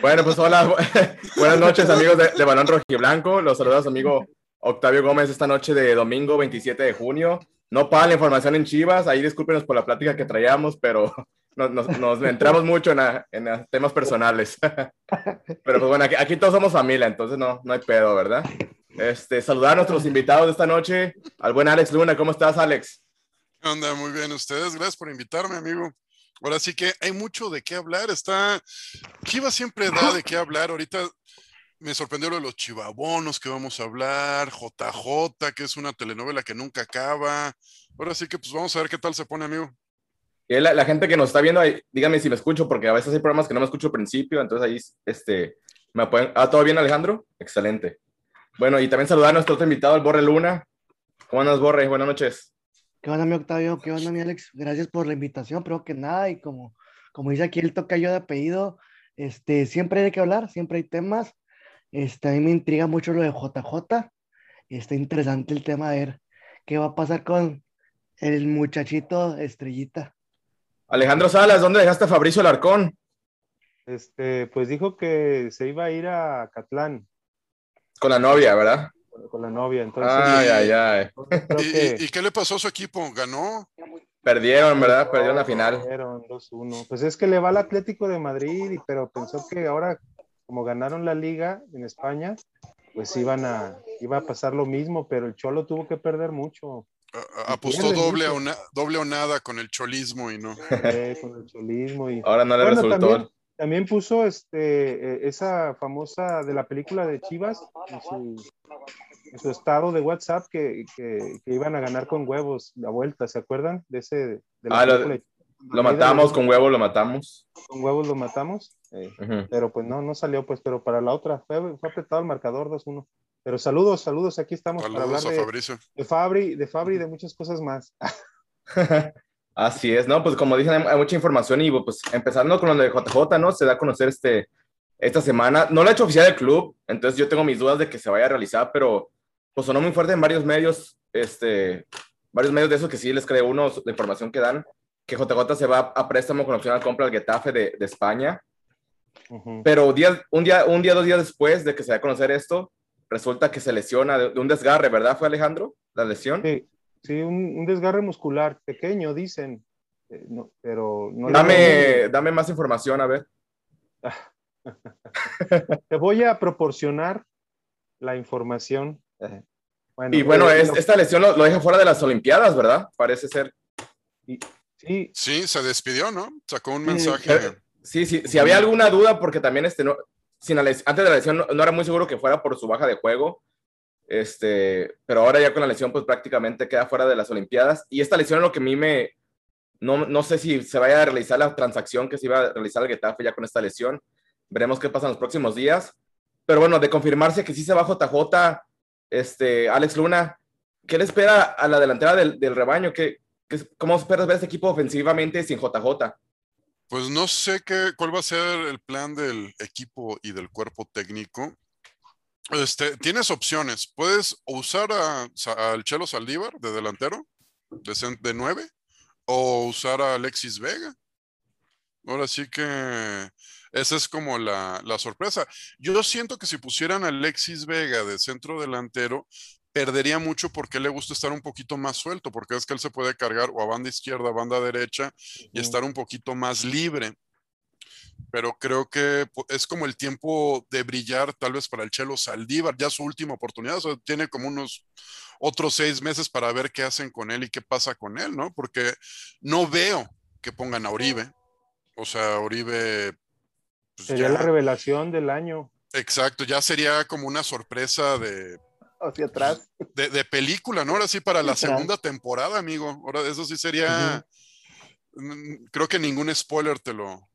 Bueno, pues hola, buenas noches amigos de, de Balón Rojiblanco. Los saluda amigo Octavio Gómez esta noche de domingo 27 de junio. No para la información en Chivas, ahí discúlpenos por la plática que traíamos, pero nos, nos, entramos mucho en, en temas personales. Pero pues bueno, aquí, aquí, todos somos familia, entonces no, no hay pedo, ¿verdad? Este, saludar a nuestros invitados de esta noche, al buen Alex Luna. ¿Cómo estás, Alex? ¿Qué? Muy bien, ustedes. Gracias por invitarme, amigo. Ahora sí que hay mucho de qué hablar. Está. Chivas siempre da de qué hablar. Ahorita me sorprendió lo de los chivabonos que vamos a hablar, JJ, que es una telenovela que nunca acaba. Ahora sí que pues vamos a ver qué tal se pone, amigo. La, la, gente que nos está viendo, ahí, díganme si me escucho, porque a veces hay programas que no me escucho al principio, entonces ahí, este, me pueden... Ah, ¿todo bien, Alejandro? Excelente. Bueno, y también saludar a nuestro otro invitado, el Borre Luna. ¿Cómo andas, Borre? Buenas noches. ¿Qué onda, mi Octavio? ¿Qué onda, mi Alex? Gracias por la invitación, pero que nada, y como, como dice aquí el tocayo de apellido, este, siempre hay de qué hablar, siempre hay temas. Este, a mí me intriga mucho lo de JJ. Está interesante el tema de ver qué va a pasar con el muchachito estrellita. Alejandro Salas, ¿dónde dejaste a Fabricio Larcón? Este, pues dijo que se iba a ir a Catlán. Con la novia, ¿verdad? Con la novia, entonces. Ay, ay, ay. ¿Y, que... ¿Y, qué le pasó a su equipo? ¿Ganó? Perdieron, ¿verdad? Perdieron la final. Perdieron 2-1. Pues es que le va al Atlético de Madrid, pero pensó que ahora, como ganaron la liga en España, pues iban a, iba a pasar lo mismo, pero el Cholo tuvo que perder mucho. Apostó doble, o na, doble o nada con el cholismo y no. Sí, con el cholismo y. Ahora no le bueno, resultó. También, también puso este, esa famosa de la película de Chivas en su, su estado de WhatsApp que, que, que, iban a ganar con huevos la vuelta, ¿se acuerdan? De ese. De la ah, lo, lo, matamos, con huevos lo matamos. Con huevos lo matamos, eh, uh -huh. pero pues no, no salió, pues, pero para la otra fue, fue apretado el marcador 2-1. Pero saludos, saludos, aquí estamos saludos para hablar de, Fabricio. de Fabri, de Fabri y de muchas cosas más. Así es, ¿no? Pues como dicen, hay mucha información y pues empezando con lo de JJ, ¿no? Se da a conocer este, esta semana. No lo ha hecho oficial el club, entonces yo tengo mis dudas de que se vaya a realizar, pero pues sonó muy fuerte en varios medios, este, varios medios de esos que sí les creo uno, la información que dan, que JJ se va a préstamo con opción a compra al Getafe de, de España. Uh -huh. Pero día, un, día, un día, dos días después de que se da a conocer esto, resulta que se lesiona de, de un desgarre, ¿verdad? ¿Fue Alejandro? ¿La lesión? Sí, sí un, un desgarre muscular pequeño, dicen. Eh, no, pero no dame, dame más información, a ver. Te voy a proporcionar la información. Bueno, y bueno, eh, es, lo... esta lesión lo, lo, deja fuera de las Olimpiadas, ¿verdad? Parece ser. Sí, sí se despidió, ¿no? Sacó un mensaje. Eh, sí, sí, si había alguna duda, porque también este, no, sin antes de la lesión no, no, era muy seguro que fuera por su baja de juego. Este, pero ahora ya con la lesión, pues prácticamente queda fuera de las Olimpiadas. Y esta lesión es lo que a mí me. No, no sé si se vaya a realizar la transacción que se iba a realizar el Getafe ya con esta lesión. Veremos qué pasa en los próximos días. Pero bueno, de confirmarse que sí se va JJ, este, Alex Luna, ¿qué le espera a la delantera del, del rebaño? ¿Qué, ¿Cómo esperas ver este equipo ofensivamente sin JJ? Pues no sé qué, cuál va a ser el plan del equipo y del cuerpo técnico. Este, tienes opciones. Puedes usar al Chelo Saldívar de delantero, de, de 9, o usar a Alexis Vega. Ahora sí que esa es como la, la, sorpresa. Yo siento que si pusieran a Alexis Vega de centro delantero, perdería mucho porque le gusta estar un poquito más suelto, porque es que él se puede cargar o a banda izquierda, a banda derecha y estar un poquito más libre. Pero creo que es como el tiempo de brillar tal vez para el Chelo Saldívar, ya su última oportunidad, o sea, tiene como unos otros seis meses para ver qué hacen con él y qué pasa con él, ¿no? Porque no veo que pongan a Oribe. O sea, Oribe pues sería ya, la revelación del año. Exacto, ya sería como una sorpresa de. Hacia atrás. De, de película, ¿no? Ahora sí, para la segunda temporada, amigo. Ahora, eso sí sería. Uh -huh. Creo que ningún spoiler te lo,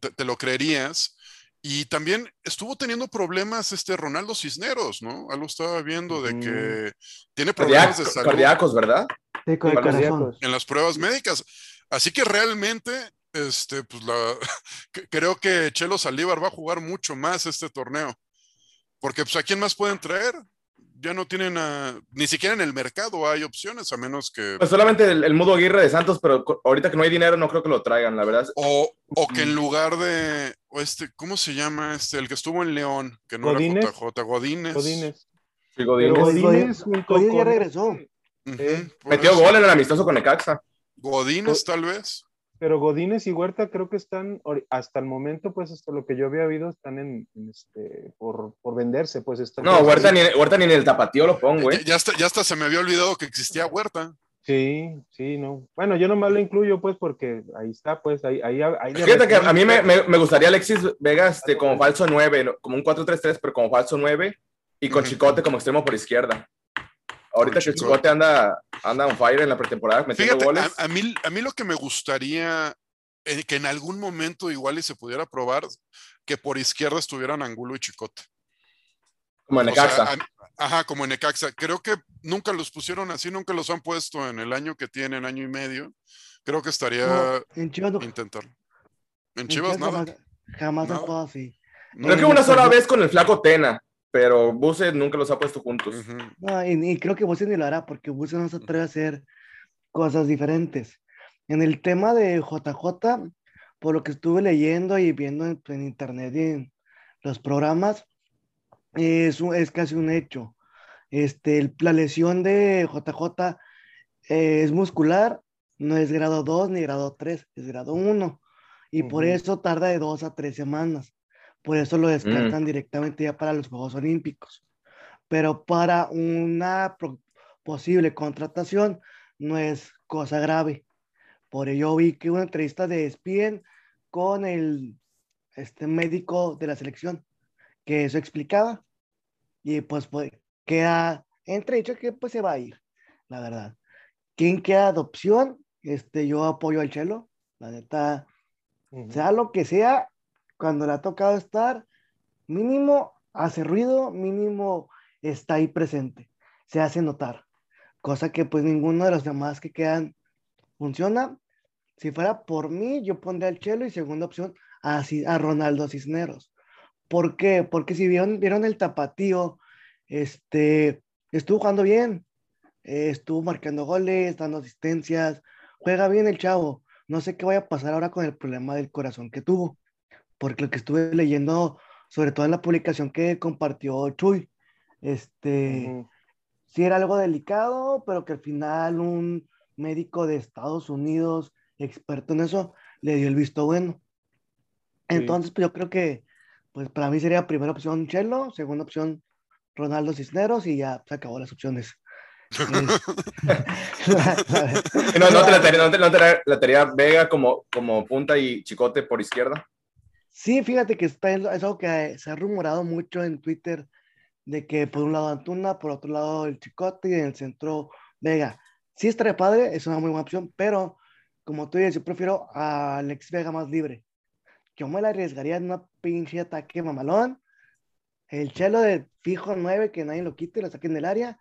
te, te, lo creerías. Y también estuvo teniendo problemas este Ronaldo Cisneros, ¿no? Algo estaba viendo de que tiene problemas Cardiac, de salud. Cardíacos, ¿verdad? Sí, con el. En las pruebas médicas. Así que realmente este, pues la, creo que Chelo Saldívar va a jugar mucho más este torneo. Porque, pues, ¿a quién más pueden traer? ya no tienen a, ni siquiera en el mercado hay opciones, a menos que... Pues solamente el, el Mudo Aguirre de Santos, pero ahorita que no hay dinero no creo que lo traigan, la verdad. O, o que en lugar de, o este, ¿cómo se llama? Este, el que estuvo en León, que no Godínez. era JJ, Godínez. Godínez. Sí, Godínez. Godínez- ya regresó. Eh, Metió eso. gol en el amistoso con Necaxa. Godínez, tal vez. Pero Godínez y Huerta creo que están, hasta el momento, pues hasta lo que yo había oído, están en, en este, por, por venderse, pues están. No, Huerta ni, Huerta ni en el tapatío lo pongo, Ya, güey. ya hasta, ya hasta se me había olvidado que existía Huerta. Sí, sí, no. Bueno, yo nomás lo incluyo, pues, porque ahí está, pues, ahí, ahí, ahí Fíjate que a mí me, me, me gustaría Alexis Vega este, como falso 9, ¿no? como un 4-3-3, pero como falso 9 y con Ujú. Chicote como extremo por izquierda. Ahorita que Chicote. Chicote anda, anda on fire en la pretemporada metiendo Fíjate, goles. a, a mí, a mí lo que me gustaría eh, que en algún momento igual y se pudiera probar que por izquierda estuvieran Angulo y Chicote. como en O sea, Necaxa. a- ajá, como en Necaxa. Creo que nunca los pusieron así, nunca los han puesto en el año que tienen, año y medio. Creo que estaría No, en Chivas no. intentarlo. En en Chivas nada. jamás, jamás Nada. han jugado así. No. Creo que una sola vez con el flaco Tena, pero Buse nunca los ha puesto juntos. No, y, y creo que Buse ni lo hará porque Buse no se atreve a hacer cosas diferentes. En el tema de JJ, por lo que estuve leyendo y viendo en, en internet y en los programas, es, casi un hecho. Este, el- la lesión de JJ eh, es muscular, no es grado 2 ni grado 3, es grado 1. Y por eso tarda de 2 a 3 semanas. Por eso lo descartan directamente ya para los Juegos Olímpicos. Pero para una pro- posible contratación no es cosa grave. Por ello vi que una entrevista de ESPN con el este médico de la selección, que eso explicaba. Y pues, pues queda entredicho que pues se va a ir, la verdad. ¿Quién queda de opción? Este, yo apoyo al Chelo, la neta, Ujú. sea lo que sea, cuando le ha tocado estar, mínimo hace ruido, mínimo está ahí presente, se hace notar, cosa que pues ninguno de los demás que quedan funciona. Si fuera por mí, yo pondría al Chelo y segunda opción a, a Ronaldo Cisneros. ¿Por qué? Porque si vieron, vieron el tapatío, este, estuvo jugando bien, eh, estuvo marcando goles, dando asistencias, juega bien el chavo. No sé qué vaya a pasar ahora con el problema del corazón que tuvo, porque lo que estuve leyendo, sobre todo en la publicación que compartió Chuy, este, sí era algo delicado, pero que al final un médico de Estados Unidos, experto en eso, le dio el visto bueno. Sí. Entonces, pues yo creo que, pues para mí sería primera opción Chelo, segunda opción Ronaldo Cisneros y ya se acabó las opciones. No, no te la no te, no te la- la Vega como, como punta y Chicote por izquierda. Sí, fíjate que está, es algo que se ha rumorado mucho en Twitter, de que por un lado Antuna, por otro lado el Chicote y en el centro Vega. Sí estaría padre, es una muy buena opción, pero como tú dices, yo prefiero a Alex Vega más libre. Yo me la arriesgaría en una pinche ataque mamalón. El chelo de fijo 9, que nadie lo quite, lo saquen del área.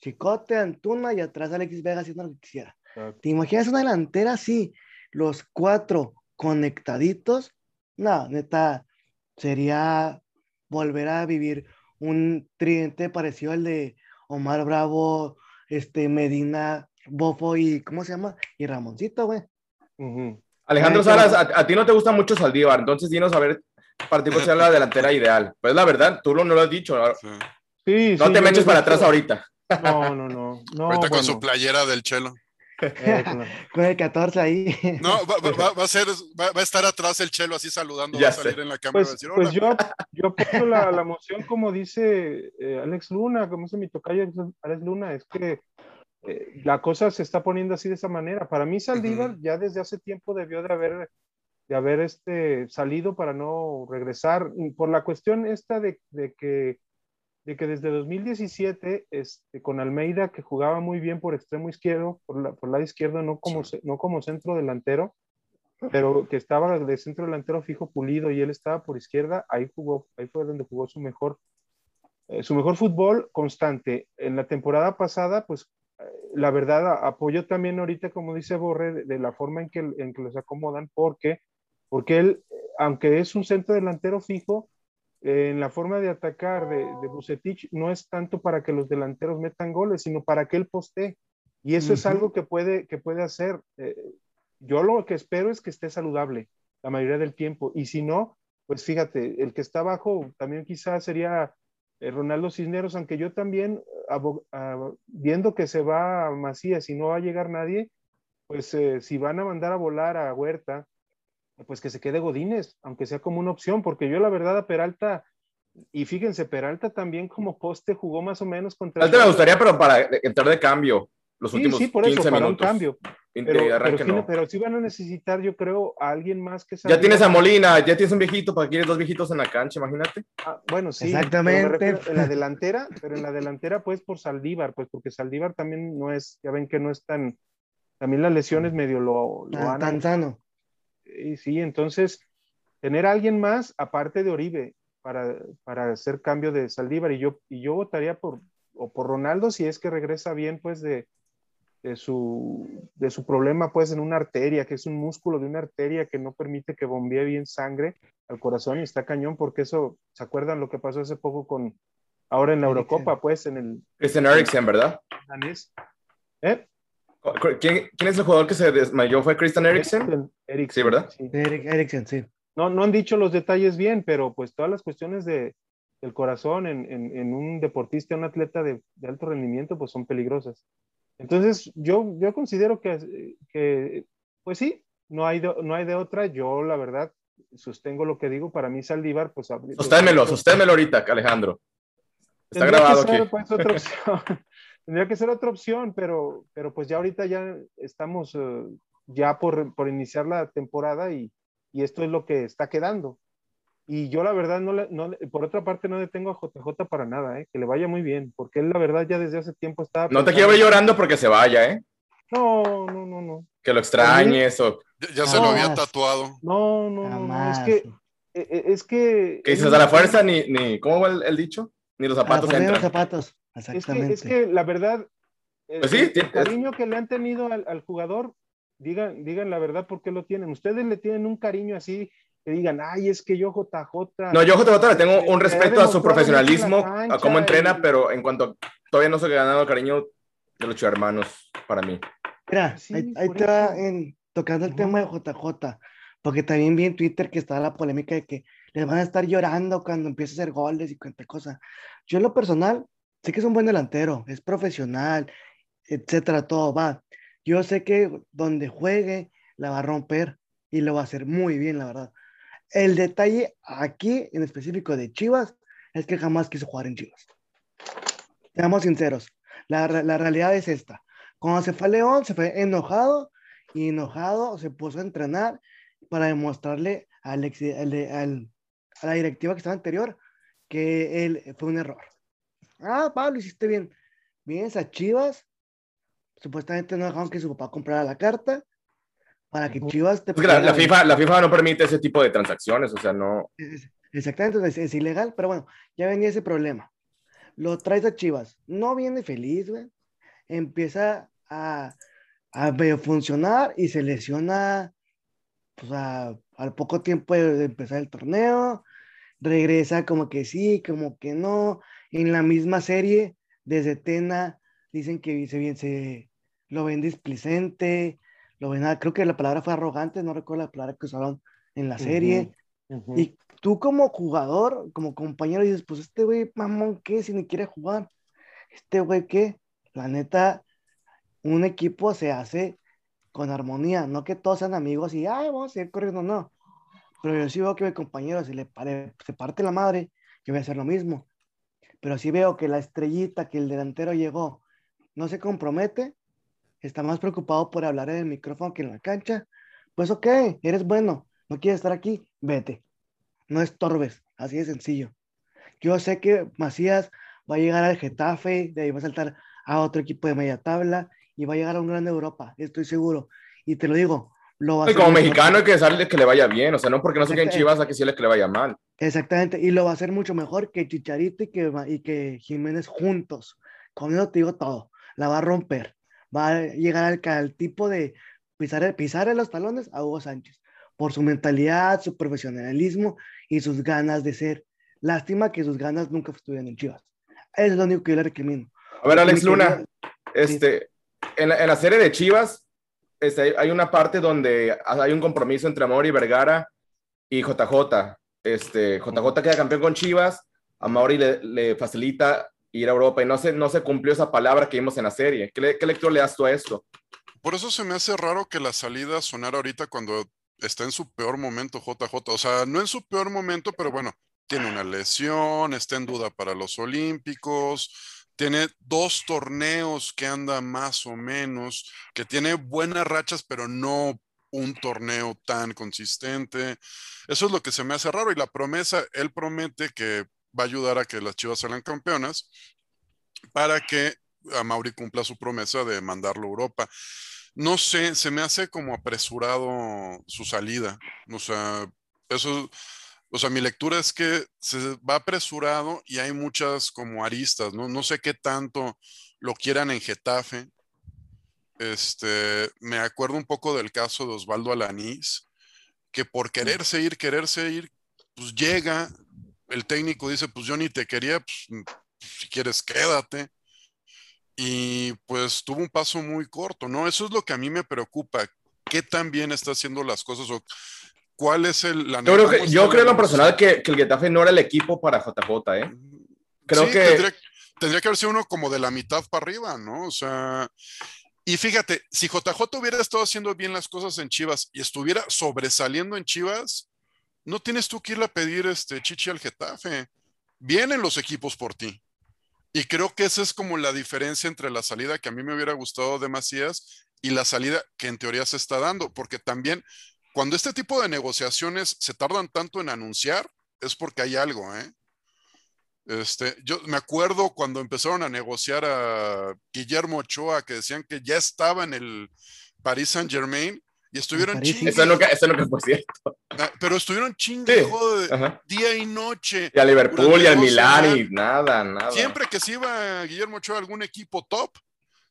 Chicote, Antuna y atrás Alexis Vega haciendo lo que quisiera. Exacto. ¿Te imaginas una delantera así? Los cuatro conectaditos. No, neta, sería volver a vivir un tridente parecido al de Omar Bravo, este, Medina, Bofo y, ¿cómo se llama? Y Ramoncito, güey. Alejandro Salas, a, a ti no te gusta mucho Saldívar, entonces dinos a ver para ti cuál sea la delantera ideal. Pues la verdad, tú no, no lo has dicho. No, Sí. Sí, no sí, te me eches para atrás ahorita. No, no, no. no Ahorita con su playera del chelo. Eh, con el 14 ahí. No, va, va- va- va a ser, va, va a estar atrás el chelo así saludando, Ya va a salir sé. en la cámara Pues, decir, pues yo, yo apoyo la, la moción como dice eh, Alex Luna, como dice mi tocayo Alex Luna, es que eh, la cosa se está poniendo así de esa manera. Para mí Saldívar Ujú. ya desde hace tiempo debió de haber, de haber este, salido para no regresar, por la cuestión esta de, de que, de que desde 2017 este, con Almeida, que jugaba muy bien por extremo izquierdo, por, la, por lado izquierdo, no como, no como centro delantero, pero que estaba de centro delantero fijo pulido y él estaba por izquierda, ahí jugó, ahí fue donde jugó su mejor, eh, su mejor fútbol constante. En la temporada pasada, pues eh, la verdad a- apoyo también ahorita, como dice Borre, de, de la forma en que, en que los acomodan, porque, porque él, eh, aunque es un centro delantero fijo, en la forma de atacar de, de Bucetich no es tanto para que los delanteros metan goles, sino para que él postee. Y eso es algo que puede, que puede hacer. Eh, yo lo que espero es que esté saludable la mayoría del tiempo. Y si no, pues fíjate, el que está abajo también quizás sería eh, Ronaldo Cisneros, aunque yo también, abo- ah, viendo que se va a Macías y no va a llegar nadie, pues eh, si van a mandar a volar a Huerta, pues que se quede Godínez, aunque sea como una opción, porque yo la verdad a Peralta, y fíjense, Peralta también como poste jugó más o menos contra... Alta me gustaría, pero para entrar de cambio los Sí, últimos sí, por eso, 15 para minutos. un cambio. Pero, de pero, sí, no. pero sí van a necesitar, yo creo, a alguien más que Ya salga. tienes a Molina, ya tienes un viejito, para que quieres dos viejitos en la cancha, imagínate. Ah, bueno, sí. Exactamente. refiero en la delantera, pero en la delantera, pues por Saldívar, pues porque Saldívar también no es, ya ven que no es tan, también las lesiones medio lo, lo Tan, han. tan sano. Y sí, entonces, tener a alguien más, aparte de Oribe, para, para hacer cambio de Saldívar, y yo, y yo votaría por, o por Ronaldo si es que regresa bien, pues, de, de su, de su problema, pues, en una arteria, que es un músculo de una arteria que no permite que bombee bien sangre al corazón y está cañón, porque eso, ¿se acuerdan lo que pasó hace poco con, ahora en la. Eurocopa, pues, en el Christian Eriksen, ¿verdad? ¿Eh? ¿Quién, quién es el jugador que se desmayó? ¿Fue Christian Eriksen? Sí, ¿verdad? sí. Eric- Eriksen, sí. no, no han dicho los detalles bien, pero pues todas las cuestiones de, del corazón en, en- en un deportista, un atleta de, de alto rendimiento, pues son peligrosas. Entonces, yo, yo considero que, que, pues sí, no hay, de, no hay de otra. Yo, la verdad, sostengo lo que digo. Para mí, Saldívar, pues... Sosténmelo, sosténmelo ahorita, Alejandro. Está grabado que ser, aquí. pues, otra opción. Tendría que ser otra opción, pero, pero pues ya ahorita ya estamos eh, ya por, por iniciar la temporada y, y esto es lo que está quedando. Y yo la verdad, no, le- no le- por otra parte, no detengo a JJ para nada, ¿eh? que le vaya muy bien, porque él la verdad ya desde hace tiempo estaba... No te quiero ver llorando porque se vaya, ¿eh? No, no, no, no. Que lo extrañes o Ya, ya se lo había tatuado. No, no, no, no, Jamás. es que... Es que... que dices a la fuerza ni, ni ¿cómo va el, el dicho? Ni los A la zapatos de los entran. Es que, es que la verdad, el, Pues sí, el- el cariño que le han tenido al, al jugador, digan, digan la verdad por qué lo tienen. Ustedes le tienen un cariño así, que digan, ay, es que yo JJ. No, yo JJ le tengo Me- un respeto a su profesionalismo, a cómo entrena, y- pero en cuanto todavía no se ha ganado el cariño de los hermanos para mí. Mira, Sí, ahí, ahí te va en, tocando el tema de JJ, porque también vi en Twitter que estaba la polémica de que les van a estar llorando cuando empiece a hacer goles y cuánta cosa. Yo en lo personal, sé que es un buen delantero, es profesional, etcétera, todo va. Yo sé que donde juegue la va a romper y lo va a hacer muy bien, la verdad. El detalle aquí, en específico de Chivas, es que jamás quiso jugar en Chivas. Seamos sinceros, la, la realidad es esta. Cuando se fue a León, se fue enojado y enojado se puso a entrenar para demostrarle al al- al- a la directiva que estaba anterior que él fue un error. Ah, Pablo, hiciste bien. Vienes a Chivas, supuestamente no dejaron que su papá comprara la carta para que. Chivas te Es que la, la FIFA, la FIFA no permite ese tipo de transacciones, o sea, no. Exactamente, es, es ilegal, pero bueno, ya venía ese problema. Lo traes a Chivas, no viene feliz, güey. Empieza a, a funcionar y se lesiona pues, a- al poco tiempo de empezar el torneo. Regresa como que sí, como que no. En la misma serie, desde Tena, dicen que se, bien- se lo ven displicente, lo ven, creo que la palabra fue arrogante, no recuerdo la palabra que usaron en la serie. Ujú. Y tú como jugador, como compañero, dices, pues este güey, mamón, ¿qué? Si ni quiere jugar. Este güey, ¿qué? La neta, un equipo se hace con armonía, no que todos sean amigos y, ay, vamos a ir corriendo, no. Pero yo sí veo que mi compañero, si le pare- se parte la madre, yo voy a hacer lo mismo. Pero si veo que la estrellita, que el delantero llegó, no se compromete, está más preocupado por hablar en el micrófono que en la cancha, pues ok, eres bueno, no quieres estar aquí, vete. No estorbes, así de sencillo. Yo sé que Macías va a llegar al Getafe, de ahí va a saltar a otro equipo de media tabla y va a llegar a un grande Europa, estoy seguro. Y te lo digo, lo va a Y hacer como mexicano hay que- darle que le vaya bien, o sea, no porque no se Exacto. chivas a que sí le que le vaya mal. Exactamente, y lo va a hacer mucho mejor que Chicharito y que, y que Jiménez juntos. Con eso te digo todo, la va a romper. Va a llegar al, al tipo de pisar, pisar en los talones a Hugo Sánchez por su mentalidad, su profesionalismo y sus ganas de ser Lástima que sus ganas nunca estuvieran en Chivas. Es lo único que yo le recrimino. A ver, Alex Luna, este, en, la, en la serie de Chivas, este, hay una parte donde hay un compromiso entre Amaury Vergara y JJ. Este, JJ queda campeón con Chivas, a Mauri le, le, facilita ir a Europa y no se, no se cumplió esa palabra que vimos en la serie. ¿Qué, qué lectura le das tú a esto? Por eso se me hace raro que la salida sonara ahorita cuando está en su peor momento JJ. O sea, no en su peor momento, pero bueno, tiene una lesión, está en duda para los Olímpicos, tiene dos torneos que anda más o menos, que tiene buenas rachas, pero no un torneo tan consistente. Eso es lo que se me hace raro y la promesa, él promete que va a ayudar a que las Chivas salgan campeonas para que a Mauri cumpla su promesa de mandarlo a Europa. No sé, se me hace como apresurado su salida. O sea, eso, o sea, mi lectura es que se va apresurado y hay muchas como aristas, ¿no? No sé qué tanto lo quieran en Getafe. Este, me acuerdo un poco del caso de Osvaldo Alanís, que por quererse ir, quererse ir, pues llega, el técnico dice, pues yo ni te quería, pues si quieres quédate. Y pues tuvo un paso muy corto, ¿no? Eso es lo que a mí me preocupa. ¿Qué tan bien está haciendo las cosas? O ¿Cuál es el, la Yo creo, que, yo creo en lo personal que, que, el Getafe no era el equipo para JJ, ¿eh? Creo sí, que... Tendría, tendría, que haber sido uno como de la mitad para arriba, ¿no? O sea... Y fíjate, si JJ hubiera estado haciendo bien las cosas en Chivas y estuviera sobresaliendo en Chivas, no tienes tú que irle a pedir este chichi al Getafe. Vienen los equipos por ti. Y creo que esa es como la diferencia entre la salida que a mí me hubiera gustado de Macías y la salida que en teoría se está dando, porque también cuando este tipo de negociaciones se tardan tanto en anunciar, es porque hay algo, ¿eh? Este, yo me acuerdo cuando empezaron a negociar a Guillermo Ochoa, que decían que ya estaba en el Paris Saint Germain y estuvieron chingue. Eso es lo que, eso es lo que fue cierto. Ah, pero estuvieron chingue, sí. joder, día y noche. Y a Liverpool y al Milán y nada, nada. Siempre que se iba Guillermo Ochoa a algún equipo top,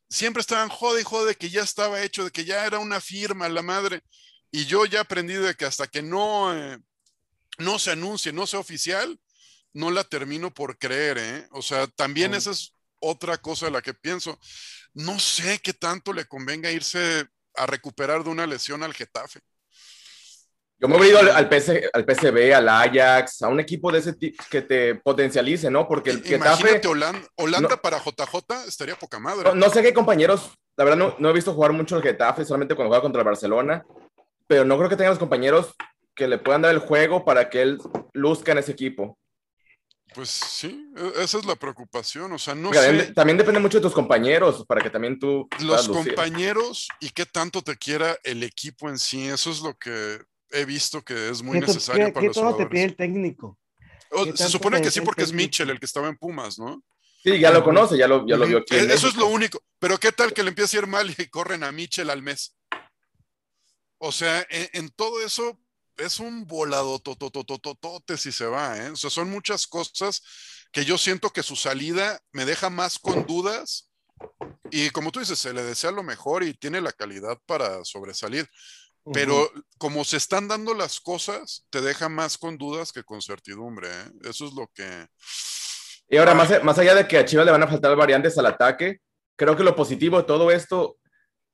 siempre estaban jode y jode que ya estaba hecho, de que ya era una firma, la madre. Y yo ya aprendí de que hasta que no, eh, no se anuncie, no sea oficial, no la termino por creer, ¿eh? O sea, también esa es otra cosa de la que pienso. No sé qué tanto le convenga irse a recuperar de una lesión al Getafe. Yo me he ido al, al, PC, al PCB, al Ajax, a un equipo de ese tipo que te potencialice, ¿no? Porque el Imagínate Getafe... Holanda, Holanda no, para JJ estaría poca madre. No, no, sé qué compañeros, la verdad no, no he visto jugar mucho el Getafe, solamente cuando juega contra el Barcelona, pero no creo que tenga los compañeros que le puedan dar el juego para que él luzca en ese equipo. Pues sí, esa es la preocupación, o sea, no también, sé. También depende mucho de tus compañeros, para que también tú... Los compañeros y qué tanto te quiera el equipo en sí, eso es lo que he visto que es muy necesario ¿qué, para ¿qué los todo jugadores. te pide el técnico? O, se supone que sí porque es Mitchell el que estaba en Pumas, ¿no? Sí, ya lo conoce, ya lo, ya lo vio aquí. Eso es lo único, pero qué tal que le empiece a ir mal y corren a Mitchell al mes. O sea, en, en todo eso es un volado tototototote si se va, ¿eh? O sea, son muchas cosas que yo siento que su salida me deja más con dudas y como tú dices, se le desea lo mejor y tiene la calidad para sobresalir, uh -huh. pero como se están dando las cosas, te deja más con dudas que con certidumbre, ¿eh? Eso es lo que... Y ahora, más, más allá de que a Chivas le van a faltar variantes al ataque, creo que lo positivo de todo esto,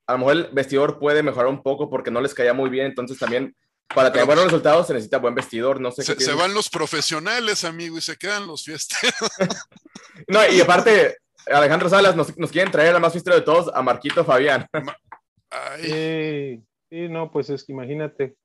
a lo mejor el vestidor puede mejorar un poco porque no les caía muy bien, entonces también para tener buenos resultados se necesita buen vestidor, no sé se, se van los profesionales, amigo, y se quedan los fiesteros. no, y aparte, Alejandro Salas nos, nos quieren traer al más fiestero de todos, a Marquito Fabián. sí, sí, no, pues es que imagínate.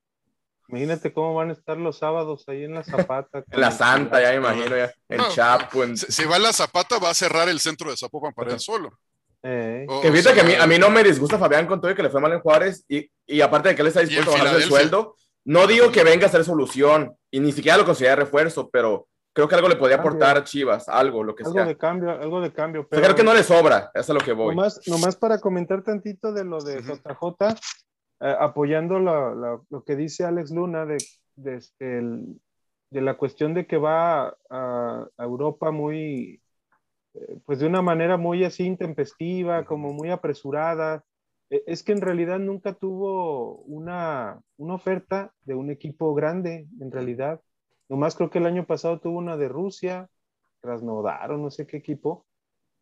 Imagínate cómo van a estar los sábados ahí en la Zapata. en la Santa, ya me imagino, ya. En no, Chapo. En... Si, si, va a la Zapata, va a cerrar el centro de Zapopan para él solo. Eh. Oh, que fíjate o sea, que a mí, a mí no me disgusta Fabián con todo y que le fue mal en Juárez y, y aparte de que él está dispuesto a bajar el sueldo, no digo que venga a ser solución y ni siquiera lo considera refuerzo, pero creo que algo le podría aportar a Chivas, algo, lo que algo sea. de cambio, algo de cambio. Pero... creo que no le sobra, eso es a lo que voy. Nomás, nomás para comentar tantito de lo de uh -huh. JJ, eh, apoyando lo, lo, lo, que dice Alex Luna de, de, este, el, de la cuestión de que va a, a Europa muy, pues de una manera muy así intempestiva, como muy apresurada e, es que en realidad nunca tuvo una, una, oferta de un equipo grande, en realidad. Nomás creo que el año pasado tuvo una de Rusia, Krasnodar o no sé qué equipo.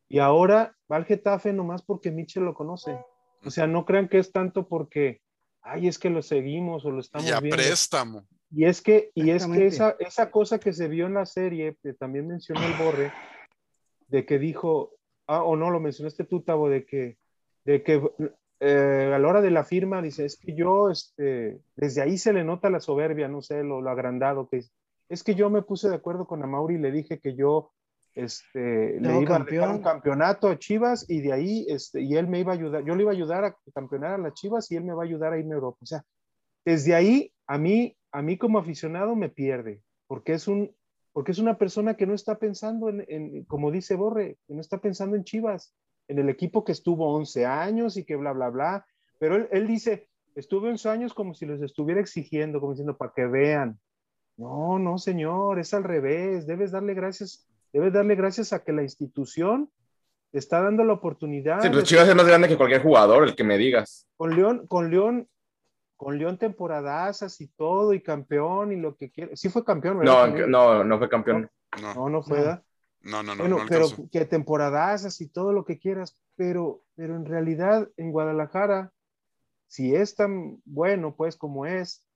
Y ahora va al Getafe nomás porque Michel lo conoce. O sea, no crean que es tanto porque, ay, es que lo seguimos o lo estamos Y a viendo. préstamo. Y es que, y es que esa, esa cosa que se vio en la serie, que también mencionó el Borre, de que dijo, ah, o no, lo mencionaste tú, Tavo, de que, de que eh, a la hora de la firma dice, es que yo, este, desde ahí se le nota la soberbia, no sé, lo, lo agrandado que es. Es que yo me puse de acuerdo con Amauri y le dije que yo, este, le iba a dejar un campeonato a Chivas y de ahí, este, y él me iba a ayudar, yo le iba a ayudar a campeonar a las Chivas y él me va a ayudar a irme a Europa. O sea, desde ahí a mí, a mí como aficionado me pierde, porque es un, porque es una persona que no está pensando en, en, como dice Borre, que no está pensando en Chivas, en el equipo que estuvo 11 años y que bla, bla, bla. Pero él, él dice, estuve 11 años como si los estuviera exigiendo, como diciendo, para que vean. No, no, señor, es al revés. Debes darle gracias, debes darle gracias a que la institución te está dando la oportunidad. Sí, de- pues Chivas es más grande que cualquier jugador, el que me digas. con León, con León, con León temporadazas y todo, y campeón y lo que quiera. Sí fue campeón, ¿verdad? No, no, no fue campeón. No, no, no fue, No. ¿verdad? no, no, no. bueno, no pero alcanzó. que temporadazas y todo lo que quieras, pero, pero en realidad en Guadalajara, si es tan bueno, pues como es,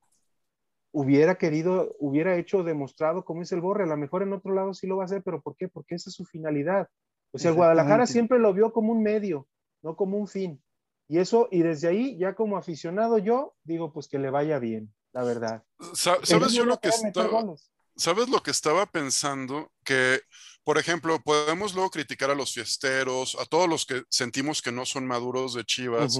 hubiera querido, hubiera hecho, demostrado como es el Borre, a lo mejor en otro lado sí lo va a hacer, pero ¿por qué? Porque esa es su finalidad. O sea, el Guadalajara siempre lo vio como un medio, no como un fin. Y eso, y desde ahí, ya como aficionado yo, digo, pues que le vaya bien, la verdad. ¿Sabes yo lo que estaba. ¿Sabes lo que estaba pensando? Que, por ejemplo, podemos luego criticar a los fiesteros, a todos los que sentimos que no son maduros de Chivas.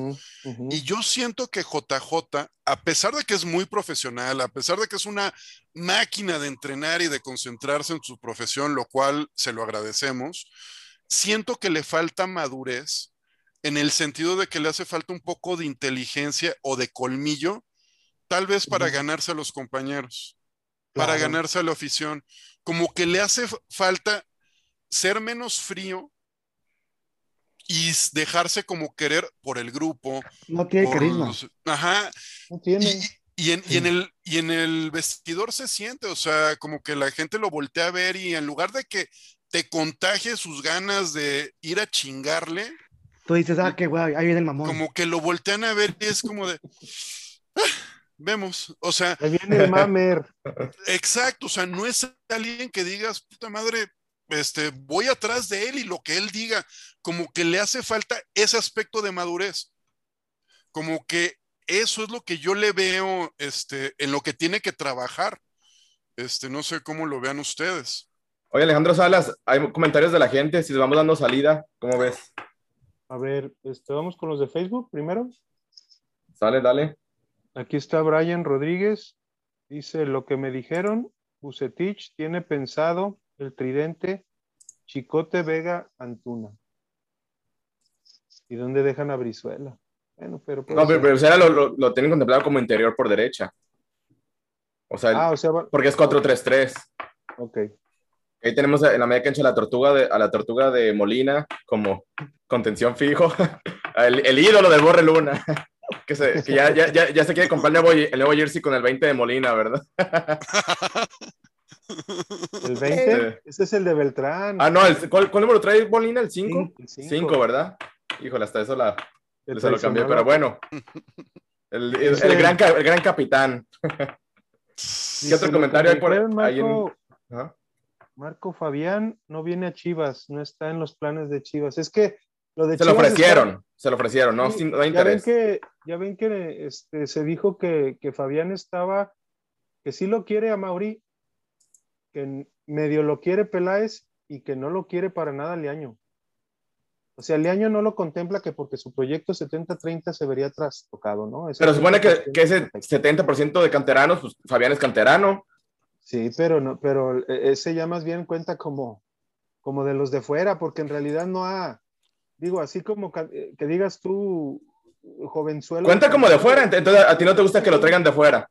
Y yo siento que JJ, a pesar de que es muy profesional, a pesar de que es una máquina de entrenar y de concentrarse en su profesión, lo cual se lo agradecemos, siento que le falta madurez en el sentido de que le hace falta un poco de inteligencia o de colmillo, tal vez para ganarse a los compañeros para ganarse a la afición. Como que le hace falta ser menos frío y dejarse como querer por el grupo. No tiene por carisma. ajá. No tiene. y- y en, y en el, y en el vestidor se siente, o sea, como que la gente lo voltea a ver y en lugar de que te contagie sus ganas de ir a chingarle, Tú dices, ah, qué guay, ahí viene el mamón. como que lo voltean a ver y es como de, "Ah, vemos, o sea, Ahí viene el mamer. Exacto, o sea, no es alguien que digas, puta madre, este, voy atrás de él y lo que él diga, como que le hace falta ese aspecto de madurez. Como que eso es lo que yo le veo, este, en lo que tiene que trabajar. Este, no sé cómo lo vean ustedes. Oye, Alejandro Salas, hay comentarios de la gente, si les vamos dando salida, ¿cómo ves? A ver, este, vamos con los de Facebook primero. Sale, dale. Aquí está Brian Rodríguez. Dice, lo que me dijeron, Bucetich tiene pensado el tridente Chicote Vega Antuna. ¿Y dónde dejan a Brizuela? Bueno, pero... No, pero, pero Sala lo, lo, lo tienen contemplado como interior por derecha. O sea, Ah, o sea, porque es 4-3-3. ok. Ahí tenemos en la media cancha a la tortuga de, a la tortuga de Molina como contención fijo. El, el ídolo del Borre Luna. Que, se, que ya, ya, ya, ya se quiere comprar el nuevo, el nuevo jersey con el 20 de Molina, ¿verdad? El 20, ese es el de Beltrán. Ah, no, el, ¿cuál, ¿cuál número trae Molina? ¿El 5? El cinco. 5, ¿verdad? Híjole, hasta eso la, se lo cambió, traicionado. pero bueno. El, el- gran, el gran capitán. ¿Qué otro comentario hay por ahí en-. Marco Fabián no viene a Chivas, no está en los planes de Chivas. Es que lo de Se lo está- ofrecieron, se lo ofrecieron, no, Sí, no hay ya ven interés. que, ya ven que este, se dijo que, que Fabián estaba, que sí lo quiere a Mauri, que medio lo quiere Peláez y que no lo quiere para nada Leaño. O sea, Leaño no lo contempla que porque su proyecto 70-30 se vería trastocado, ¿no? Ese Pero supone que, 30%. que ese 70% de canteranos, pues Fabián es canterano. Sí, pero no, pero e- ese ya más bien cuenta como, como de los de fuera, porque en realidad no ha, digo, así como eh, que digas tú, jovenzuelo. Cuenta como de fuera, ent- entonces a ti no te gusta que lo traigan de fuera.